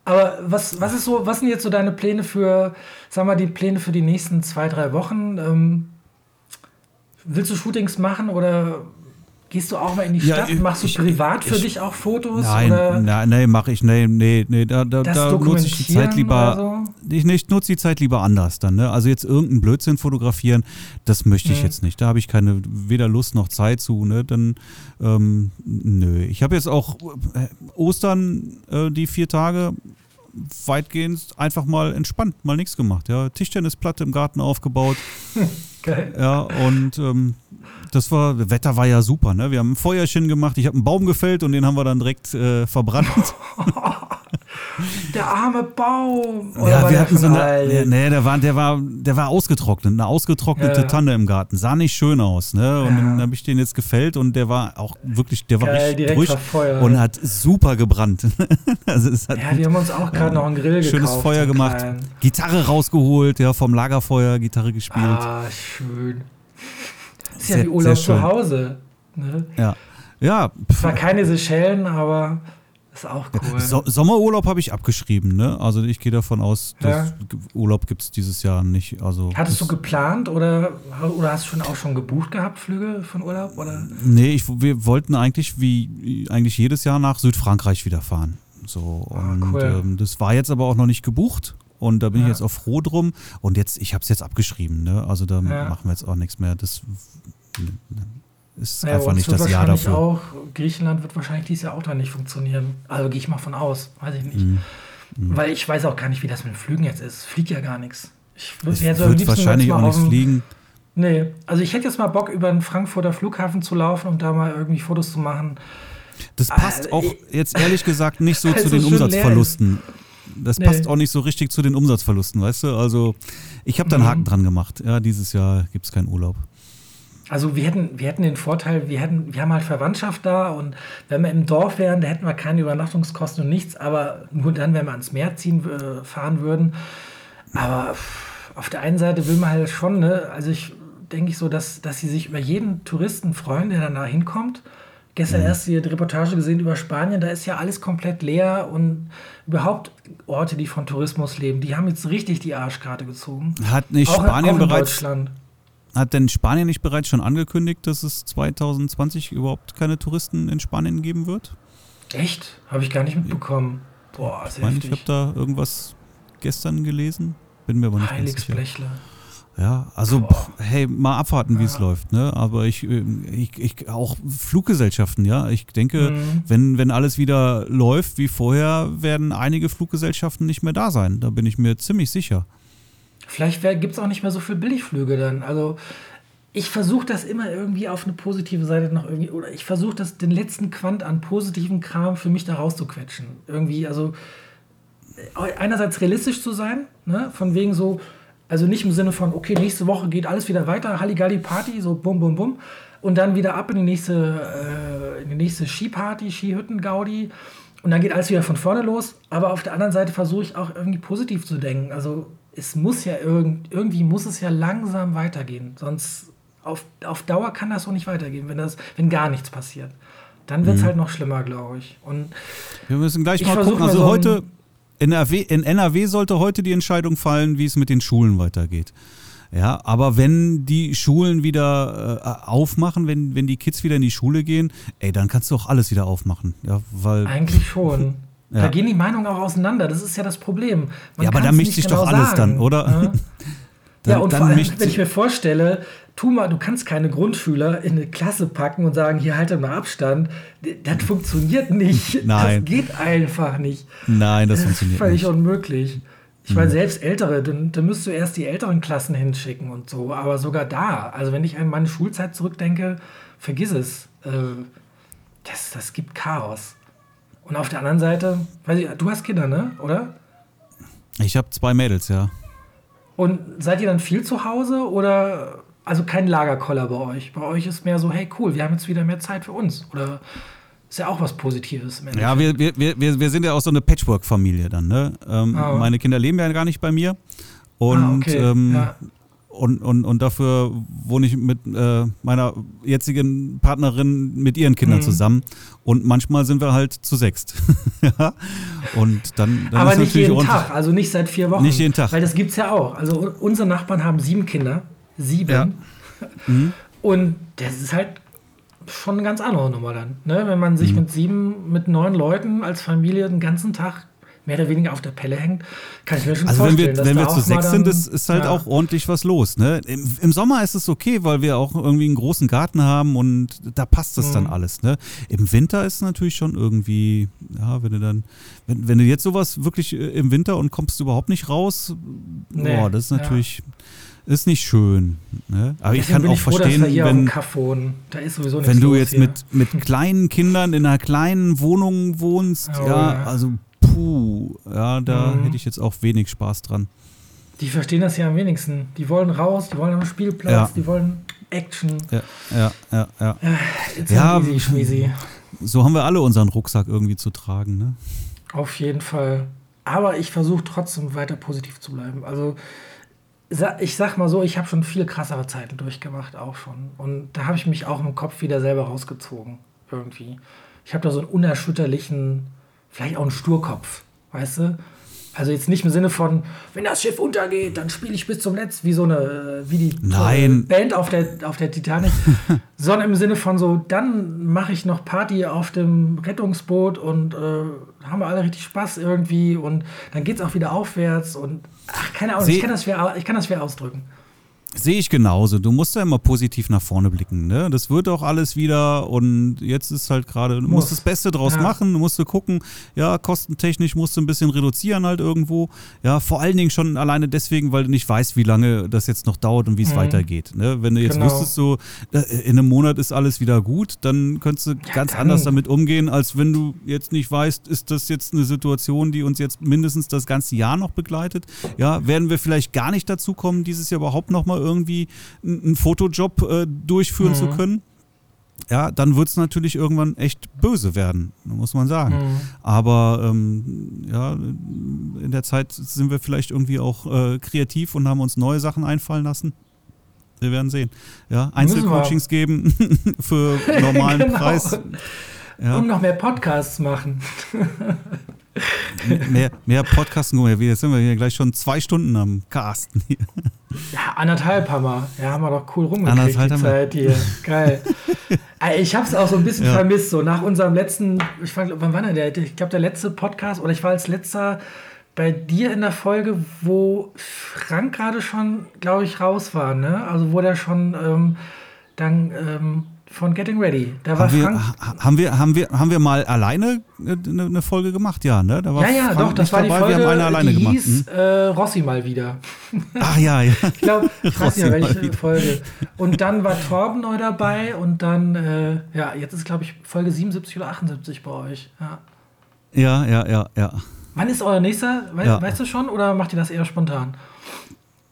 Aber was, was ist so, was sind jetzt so deine Pläne für, sag mal, die Pläne für die nächsten zwei, drei Wochen? Ähm, willst du Shootings machen oder Gehst du auch mal in die Stadt? Ja, ich, Machst du privat ich, für ich, dich auch Fotos? Nein, oder? nein, nee, mache ich. Nee, nee, nee, da, da, da nutze ich die Zeit lieber. So? Ich, ich nutze die Zeit lieber anders dann. Ne? Also jetzt irgendeinen Blödsinn fotografieren, das möchte ich hm. jetzt nicht. Da habe ich keine weder Lust noch Zeit zu. Ne? Dann, ähm, nö. Ich habe jetzt auch äh, Ostern äh, die vier Tage weitgehend einfach mal entspannt, mal nichts gemacht. Ja, Tischtennisplatte im Garten aufgebaut. Ja, und ähm, das war, das Wetter war ja super, ne? Wir haben ein Feuerchen gemacht, ich habe einen Baum gefällt und den haben wir dann direkt äh, verbrannt. der arme Baum. Oder ja, wir hatten so eine, nee, der war, der war, der war ausgetrocknet, eine ausgetrocknete ja. Tanne im Garten, sah nicht schön aus, ne? Und ja. dann habe ich den jetzt gefällt und der war auch wirklich, der war Geil, richtig ruhig und hat super gebrannt. also es hat ja, wir haben uns auch gerade noch einen Grill schönes gekauft. Schönes Feuer gemacht, klein. Gitarre rausgeholt, ja, vom Lagerfeuer Gitarre gespielt. Ah, schön. Das ist sehr, ja wie Urlaub zu Hause. Ne? Ja. Ja. Zwar keine Seychellen, aber ist auch cool. So Sommerurlaub habe ich abgeschrieben, ne? Also ich gehe davon aus, dass ja. Urlaub gibt es dieses Jahr nicht. Also Hattest du geplant oder, oder hast du schon auch schon gebucht gehabt, Flüge von Urlaub? Oder? Nee, ich, wir wollten eigentlich wie eigentlich jedes Jahr nach Südfrankreich wieder fahren. So, ah, und cool. ähm, das war jetzt aber auch noch nicht gebucht. Und da bin ja. ich jetzt auch froh drum. Und jetzt, ich habe es jetzt abgeschrieben, ne? Also da ja. machen wir jetzt auch nichts mehr. Das ist ja, einfach nicht das Jahr dafür. Auch, Griechenland wird wahrscheinlich dieses Jahr auch dann nicht funktionieren. Also gehe ich mal von aus, weiß ich nicht. Mhm. Mhm. Weil ich weiß auch gar nicht, wie das mit den Flügen jetzt ist. Fliegt ja gar nichts. Ich würde jetzt wird wahrscheinlich auch nichts fliegen. Nee, also ich hätte jetzt mal Bock, über den Frankfurter Flughafen zu laufen und da mal irgendwie Fotos zu machen. Das passt äh, auch jetzt ehrlich gesagt nicht so zu den Umsatzverlusten. Das nee. passt auch nicht so richtig zu den Umsatzverlusten, weißt du? Also ich habe da einen mhm. Haken dran gemacht. Ja, dieses Jahr gibt es keinen Urlaub. Also wir hätten, wir hätten den Vorteil, wir, hätten, wir haben halt Verwandtschaft da und wenn wir im Dorf wären, da hätten wir keine Übernachtungskosten und nichts, aber nur dann, wenn wir ans Meer ziehen, äh, fahren würden. Aber auf der einen Seite will man halt schon, ne? also ich denke ich so, dass, dass sie sich über jeden Touristen freuen, der dann da hinkommt. Gestern mhm. erst die Reportage gesehen über Spanien, da ist ja alles komplett leer und überhaupt Orte, die von Tourismus leben, die haben jetzt richtig die Arschkarte gezogen. Hat nicht auch, Spanien auch bereits Deutschland. Hat denn Spanien nicht bereits schon angekündigt, dass es 2020 überhaupt keine Touristen in Spanien geben wird? Echt? Habe ich gar nicht mitbekommen. Boah, sehr ich meine, ich habe da irgendwas gestern gelesen. Bin mir aber nicht Heiliges sicher. Blechler. Ja, also Boah. hey, mal abwarten, wie es läuft, ne? Aber ich, äh, ich, ich, auch Fluggesellschaften, ja. Ich denke, mhm. wenn, wenn alles wieder läuft wie vorher, werden einige Fluggesellschaften nicht mehr da sein. Da bin ich mir ziemlich sicher. Vielleicht gibt es auch nicht mehr so viele Billigflüge dann. Also ich versuche das immer irgendwie auf eine positive Seite noch irgendwie, oder ich versuche das den letzten Quant an positiven Kram für mich da rauszuquetschen. Irgendwie, also äh, einerseits realistisch zu sein, ne? von wegen so, also nicht im Sinne von, okay, nächste Woche geht alles wieder weiter, Halligalli Party, so bum bum bum, und dann wieder ab in die nächste, äh, in die nächste Skiparty, Skihütten-Gaudi. Und dann geht alles wieder von vorne los. Aber auf der anderen Seite versuche ich auch irgendwie positiv zu denken. Also es muss ja irgend, irgendwie muss es ja langsam weitergehen. Sonst auf, auf Dauer kann das so nicht weitergehen, wenn, das, wenn gar nichts passiert. Dann wird es mhm. halt noch schlimmer, glaube ich. Und Wir müssen gleich mal gucken. Also so heute in NRW, in NRW sollte heute die Entscheidung fallen, wie es mit den Schulen weitergeht. Ja, aber wenn die Schulen wieder äh, aufmachen, wenn, wenn die Kids wieder in die Schule gehen, ey, dann kannst du auch alles wieder aufmachen. Ja, weil Eigentlich schon. Ja. Da gehen die Meinungen auch auseinander. Das ist ja das Problem. Man ja, aber da mischt sich genau doch alles sagen. dann, oder? Ja, dann, ja und vor allem, wenn ich mir vorstelle, tu mal, du kannst keine Grundschüler in eine Klasse packen und sagen, hier halte mal Abstand. Das funktioniert nicht. Nein. Das geht einfach nicht. Nein, das, das funktioniert völlig nicht. Völlig unmöglich. Ich meine, mhm. selbst Ältere, dann, dann müsst du erst die älteren Klassen hinschicken und so. Aber sogar da, also wenn ich an meine Schulzeit zurückdenke, vergiss es. Äh, das, das gibt Chaos. Und auf der anderen Seite, weiß ich, du hast Kinder, ne? Oder? Ich habe zwei Mädels, ja. Und seid ihr dann viel zu Hause oder also kein Lagerkoller bei euch? Bei euch ist mehr so, hey cool, wir haben jetzt wieder mehr Zeit für uns. Oder ist ja auch was Positives. ja, wir, wir, wir, wir sind ja auch so eine Patchwork-Familie dann. Ne? Ähm, oh. Meine Kinder leben ja gar nicht bei mir. Und, ah, okay. ähm, ja. Und, und, und dafür wohne ich mit äh, meiner jetzigen Partnerin mit ihren Kindern mhm. zusammen. Und manchmal sind wir halt zu sechst. ja. Und dann, dann Aber nicht jeden Tag, also nicht seit vier Wochen. Nicht jeden Tag. Weil das gibt es ja auch. Also unsere Nachbarn haben sieben Kinder. Sieben. Ja. Mhm. Und das ist halt schon eine ganz andere Nummer dann. Ne? Wenn man sich mhm. mit sieben, mit neun Leuten als Familie den ganzen Tag mehr oder weniger auf der Pelle hängt, kann ich mir schon also vorstellen. Also wenn wir, wenn wir zu sechs sind, ist, ist halt ja. auch ordentlich was los. Ne? Im, Im, Sommer ist es okay, weil wir auch irgendwie einen großen Garten haben und da passt das mhm. dann alles. Ne? Im Winter ist es natürlich schon irgendwie, ja, wenn du dann, wenn, wenn du jetzt sowas wirklich äh, im Winter und kommst überhaupt nicht raus, nee. boah, das ist natürlich... Ja ist nicht schön. Ne? Aber ich kann auch ich froh, verstehen, wenn, wenn du jetzt mit, mit kleinen Kindern in einer kleinen Wohnung wohnst, oh, ja, ja, also puh, ja, da mhm. hätte ich jetzt auch wenig Spaß dran. Die verstehen das ja am wenigsten. Die wollen raus, die wollen am Spielplatz, ja. die wollen Action. Ja, ja, ja. Ja, ja easy, schmeezy. so haben wir alle unseren Rucksack irgendwie zu tragen, ne? Auf jeden Fall. Aber ich versuche trotzdem weiter positiv zu bleiben. Also ich sag mal so, ich habe schon viel krassere Zeiten durchgemacht, auch schon. Und da habe ich mich auch im Kopf wieder selber rausgezogen, irgendwie. Ich habe da so einen unerschütterlichen vielleicht auch ein Sturkopf, weißt du? Also jetzt nicht im Sinne von, wenn das Schiff untergeht, dann spiele ich bis zum Letzten, wie so eine, wie die Nein. Band auf der, auf der Titanic, sondern im Sinne von so, dann mache ich noch Party auf dem Rettungsboot und äh, haben wir alle richtig Spaß irgendwie und dann geht es auch wieder aufwärts und ach, keine Ahnung, ich kann, das schwer, ich kann das schwer ausdrücken. Sehe ich genauso. Du musst ja immer positiv nach vorne blicken. Ne? Das wird auch alles wieder und jetzt ist halt gerade, du musst das Beste draus ja. machen, du musst gucken, ja, kostentechnisch musst du ein bisschen reduzieren halt irgendwo. Ja, vor allen Dingen schon alleine deswegen, weil du nicht weißt, wie lange das jetzt noch dauert und wie es mhm. weitergeht. Ne? Wenn du jetzt genau. wüsstest, so in einem Monat ist alles wieder gut, dann könntest du ja, ganz anders damit umgehen, als wenn du jetzt nicht weißt, ist das jetzt eine Situation, die uns jetzt mindestens das ganze Jahr noch begleitet. Ja, werden wir vielleicht gar nicht dazu kommen, dieses Jahr überhaupt nochmal irgendwie einen Fotojob äh, durchführen mhm. zu können, ja, dann wird es natürlich irgendwann echt böse werden, muss man sagen. Mhm. Aber ähm, ja, in der Zeit sind wir vielleicht irgendwie auch äh, kreativ und haben uns neue Sachen einfallen lassen. Wir werden sehen. Ja, Einzelcoachings geben für normalen genau. Preis. Ja. Und noch mehr Podcasts machen. mehr, mehr Podcasten, jetzt sind wir hier gleich schon zwei Stunden am Casten hier. Ja, anderthalb haben wir. Ja, haben wir doch cool rumgekriegt die Zeit hier. Geil. ich habe es auch so ein bisschen ja. vermisst, so nach unserem letzten, ich fand, wann war denn der? Ich glaube, der letzte Podcast, oder ich war als letzter bei dir in der Folge, wo Frank gerade schon, glaube ich, raus war, ne? Also wo der schon ähm, dann ähm, von Getting Ready. Da haben war wir, Frank. Haben wir, haben, wir, haben wir mal alleine eine, eine Folge gemacht? Ja, ne? Da war ja, ja, Frank doch, das war die dabei. Folge, wir haben eine alleine die gemacht. hieß hm? äh, Rossi mal wieder. Ach ja, ja. ich glaube, ich weiß nicht mehr, welche Folge. Und dann war Torben neu dabei und dann, äh, ja, jetzt ist, glaube ich, Folge 77 oder 78 bei euch. Ja, ja, ja, ja. ja. Wann ist euer nächster? We ja. Weißt du schon oder macht ihr das eher spontan?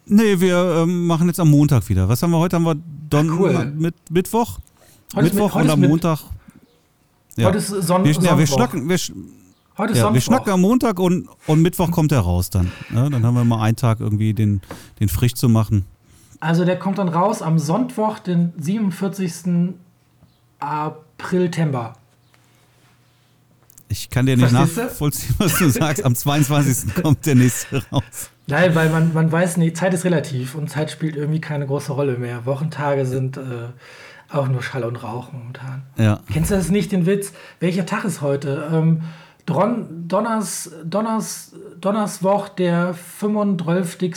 Nee, wir ähm, machen jetzt am Montag wieder. Was haben wir heute? Haben wir Don Ach, cool. mit Mittwoch? Mittwoch mit, und am Montag. Ja. Heute ist Son wir, ja, wir schnacken, wir, heute ist ja, wir schnacken am Montag und, und Mittwoch kommt er raus dann. Ja, dann haben wir mal einen Tag irgendwie den, den frisch zu machen. Also der kommt dann raus am Sonntag, den 47. April, Temper. Ich kann dir nicht nachvollziehen, was du sagst. Am 22. kommt der nächste raus. Nein, weil man, man weiß nicht, Zeit ist relativ und Zeit spielt irgendwie keine große Rolle mehr. Wochentage sind äh, auch nur Schall und Rauch momentan. Ja. Kennst du das nicht, den Witz? Welcher Tag ist heute? Ähm, Dron, Donners, Donners, Donnerswoch, der 35.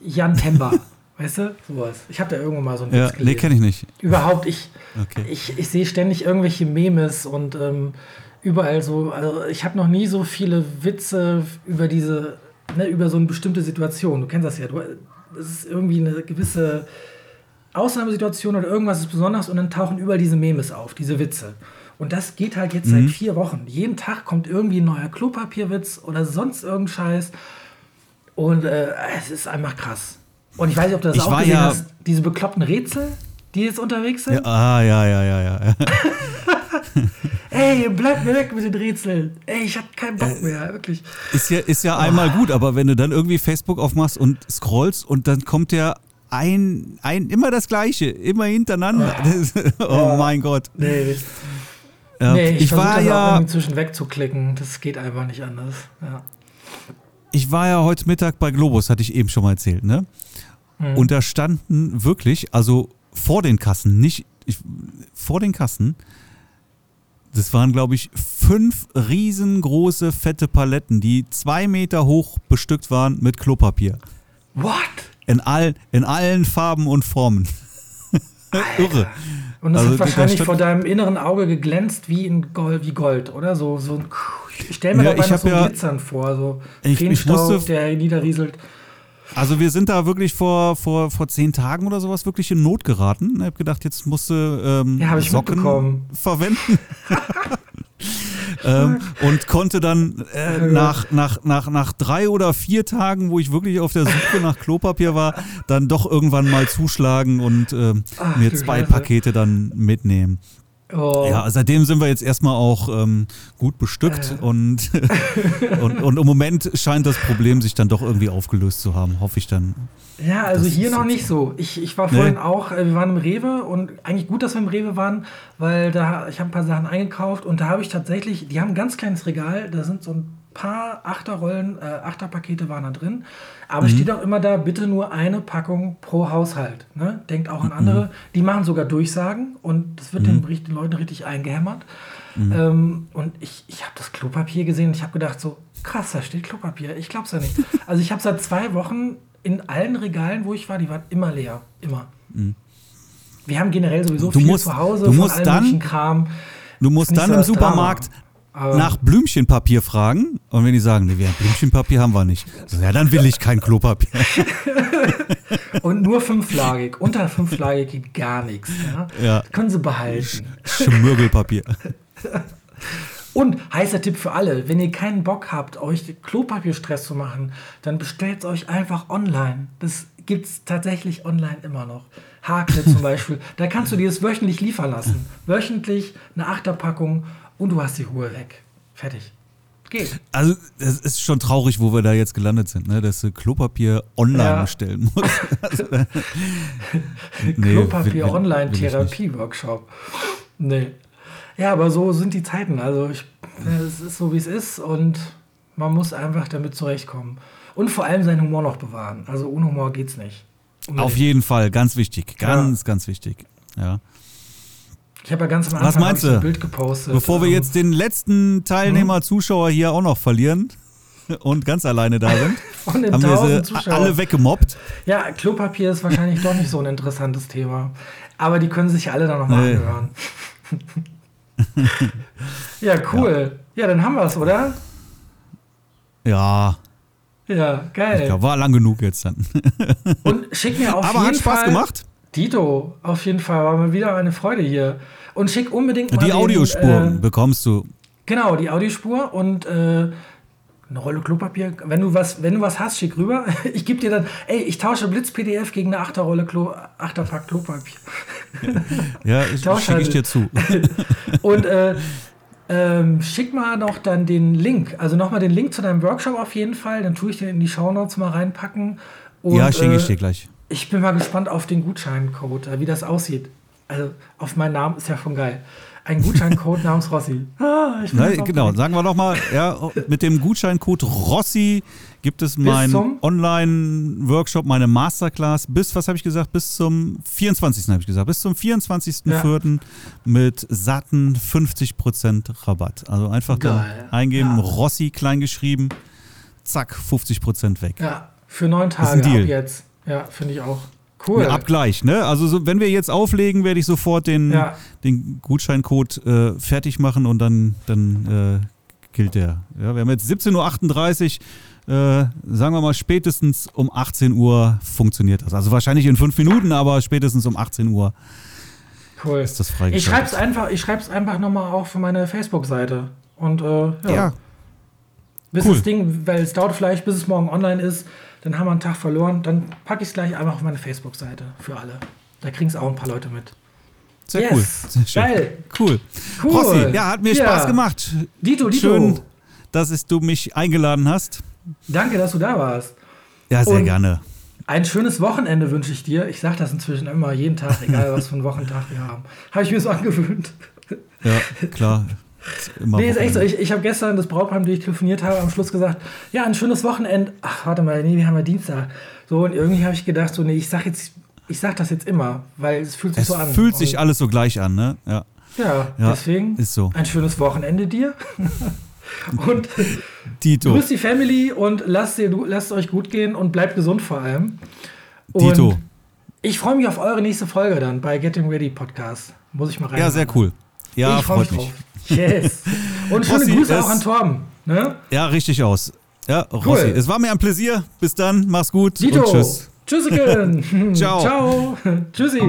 Jan Temper. weißt du? Sowas. Ich habe da irgendwo mal so einen ja, Witz gelesen. Nee, kenne ich nicht. Überhaupt, ich, okay. ich, ich sehe ständig irgendwelche Memes und ähm, überall so. Also ich habe noch nie so viele Witze über diese, ne, über so eine bestimmte Situation. Du kennst das ja. es ist irgendwie eine gewisse Ausnahmesituation oder irgendwas ist besonders und dann tauchen überall diese Memes auf, diese Witze. Und das geht halt jetzt mhm. seit vier Wochen. Jeden Tag kommt irgendwie ein neuer Klopapierwitz oder sonst irgendein Scheiß. Und äh, es ist einfach krass. Und ich weiß nicht, ob du das ich auch gesehen ja hast. Diese bekloppten Rätsel, die jetzt unterwegs sind. Ja, ah, ja, ja, ja, ja. ey, bleib mir weg mit den Rätseln. Ey, ich hab keinen Bock mehr, wirklich. Ist ja, ist ja einmal gut, aber wenn du dann irgendwie Facebook aufmachst und scrollst und dann kommt ja ein, ein immer das Gleiche, immer hintereinander. oh, oh mein Gott. Nee. Ja, nee, ich, ich war ja inzwischen wegzuklicken. Das geht einfach nicht anders. Ja. Ich war ja heute Mittag bei Globus, hatte ich eben schon mal erzählt, ne? Mhm. Und da standen wirklich, also vor den Kassen, nicht ich, vor den Kassen, das waren, glaube ich, fünf riesengroße, fette Paletten, die zwei Meter hoch bestückt waren mit Klopapier. What? In, all, in allen Farben und Formen. Irre. Und das also, hat wahrscheinlich vor deinem inneren Auge geglänzt wie, in Gold, wie Gold, oder? So, so ein, ich stelle mir ja, dabei noch so ja, Glitzern vor, so ich, ich musste, der niederrieselt. Also wir sind da wirklich vor, vor, vor zehn Tagen oder sowas wirklich in Not geraten. Ich habe gedacht, jetzt musste ähm, ja, Socken verwenden. ähm, und konnte dann äh, nach, nach, nach, nach drei oder vier Tagen, wo ich wirklich auf der Suche nach Klopapier war, dann doch irgendwann mal zuschlagen und äh, Ach, mir zwei Pakete dann mitnehmen. Oh. Ja, seitdem sind wir jetzt erstmal auch ähm, gut bestückt äh. und, und, und im Moment scheint das Problem sich dann doch irgendwie aufgelöst zu haben, hoffe ich dann. Ja, also hier noch nicht so. Ich, ich war vorhin nee. auch, äh, wir waren im Rewe und eigentlich gut, dass wir im Rewe waren, weil da ich habe ein paar Sachen eingekauft und da habe ich tatsächlich, die haben ein ganz kleines Regal, da sind so ein paar Achterrollen, äh, Achterpakete waren da drin. Aber mhm. steht auch immer da, bitte nur eine Packung pro Haushalt. Ne? Denkt auch an mhm. andere. Die machen sogar Durchsagen und das wird mhm. den, den, Leuten richtig eingehämmert. Mhm. Ähm, und ich, ich habe das Klopapier gesehen und ich habe gedacht, so krass, da steht Klopapier. Ich glaube es ja nicht. also ich habe seit zwei Wochen in allen Regalen, wo ich war, die waren immer leer. Immer. Mhm. Wir haben generell sowieso du viel musst, zu Hause du musst von allem dann, Kram. Du musst dann im Supermarkt Drama nach Blümchenpapier fragen und wenn die sagen, nee, wir haben Blümchenpapier haben wir nicht, so, ja, dann will ich kein Klopapier. und nur fünflagig. Unter fünflagig geht gar nichts. Ja? ja. Können sie behalten. Schmürgelpapier. Und heißer Tipp für alle, wenn ihr keinen Bock habt, euch Klopapierstress zu machen, dann bestellt es euch einfach online. Das gibt es tatsächlich online immer noch. Hakle zum Beispiel. Da kannst du dir das wöchentlich liefern lassen. Wöchentlich eine Achterpackung und du hast die Ruhe weg. Fertig. Geht. Also, es ist schon traurig, wo wir da jetzt gelandet sind, ne? dass du Klopapier online ja. bestellen musst. also, nee, Klopapier online Therapie-Workshop. Nee. Ja, aber so sind die Zeiten. Also, ich, es ist so, wie es ist und man muss einfach damit zurechtkommen. Und vor allem seinen Humor noch bewahren. Also, ohne Humor geht's nicht. Unbedingt. Auf jeden Fall, ganz wichtig. Ganz, ja. ganz wichtig. Ja. Ich habe ja ganz am Anfang Was meinst du? ein Bild gepostet. Bevor wir ähm, jetzt den letzten Teilnehmer, hm? Zuschauer hier auch noch verlieren und ganz alleine da sind, Von den haben wir sie alle weggemobbt. Ja, Klopapier ist wahrscheinlich doch nicht so ein interessantes Thema. Aber die können sich alle dann nochmal nee. anhören. ja, cool. Ja. ja, dann haben wir es, oder? Ja. Ja, geil. Glaub, war lang genug jetzt dann. Und schick mir auf Aber jeden hat Spaß Fall gemacht. Dito, auf jeden Fall war mal wieder eine Freude hier. Und schick unbedingt mal. Die Audiospur äh, bekommst du. Genau, die Audiospur und äh, eine Rolle Klopapier. Wenn du was, wenn du was hast, schick rüber. Ich gebe dir dann, ey, ich tausche Blitz-PDF gegen eine Achterrolle Klo, Achterpack Klopapier. Ja, ich, schicke ich dir zu. und äh, ähm, schick mal noch dann den Link, also nochmal den Link zu deinem Workshop auf jeden Fall. Dann tue ich den in die Shownotes mal reinpacken. Und, ja, schenke ich äh, dir gleich. Ich bin mal gespannt auf den Gutscheincode, äh, wie das aussieht. Also auf meinen Namen ist ja schon geil. Ein Gutscheincode namens Rossi. Ah, Nein, genau, sagen wir doch mal, ja, mit dem Gutscheincode Rossi gibt es meinen Online-Workshop, meine Masterclass bis, was habe ich gesagt, bis zum 24. habe ich gesagt, bis zum 24.04. Ja. mit satten 50% Rabatt. Also einfach Geil. da eingeben, ja. Rossi kleingeschrieben, zack, 50% weg. Ja, für neun Tage ab jetzt. Ja, finde ich auch. Cool. Ja, Abgleich, ne? Also so, wenn wir jetzt auflegen, werde ich sofort den, ja. den Gutscheincode äh, fertig machen und dann, dann äh, gilt der. Ja, wir haben jetzt 17.38 Uhr, äh, sagen wir mal spätestens um 18 Uhr funktioniert das. Also wahrscheinlich in fünf Minuten, aber spätestens um 18 Uhr cool. ist das freigeschaltet. Ich schreibe es einfach, ich schreib's einfach nochmal auf meine Facebook-Seite. Und äh, ja. ja. Bis cool. das Ding, weil es dauert vielleicht, bis es morgen online ist, dann haben wir einen Tag verloren, dann packe ich es gleich einfach auf meine Facebook-Seite für alle. Da kriegen es auch ein paar Leute mit. Sehr yes. cool. Sehr schön. Geil. Cool. cool. Rossi, ja, hat mir ja. Spaß gemacht. Dito, Dito. Schön, dass du mich eingeladen hast. Danke, dass du da warst. Ja, sehr Und gerne. Ein schönes Wochenende wünsche ich dir. Ich sage das inzwischen immer jeden Tag, egal was für einen Wochentag wir haben. Habe ich mir so angewöhnt. Ja, klar. Immer nee, ist echt so. Ich, ich habe gestern das Brautpaar, mit dem ich telefoniert habe, am Schluss gesagt, ja, ein schönes Wochenende. Ach, warte mal, nee, wir haben ja Dienstag. So, und irgendwie habe ich gedacht, so, nee, ich sag jetzt, ich sag das jetzt immer, weil es fühlt sich es so an. Es fühlt sich alles so gleich an, ne? Ja. Ja, ja deswegen ist so. ein schönes Wochenende dir. und Dito. grüß die Family und lasst, ihr, lasst euch gut gehen und bleibt gesund vor allem. Und Dito. Ich freue mich auf eure nächste Folge dann bei Getting Ready Podcast. Muss ich mal rein. Ja, sehr cool. Ja, ich freut mich. Drauf. Yes. Und schöne Rossi, Grüße auch an Torben. Ne? Ja, richtig aus. Ja, Rossi, cool. es war mir ein Pläsier. Bis dann, mach's gut Dito. und tschüss. Tschüssiken. Ciao. Ciao. Tschüssi.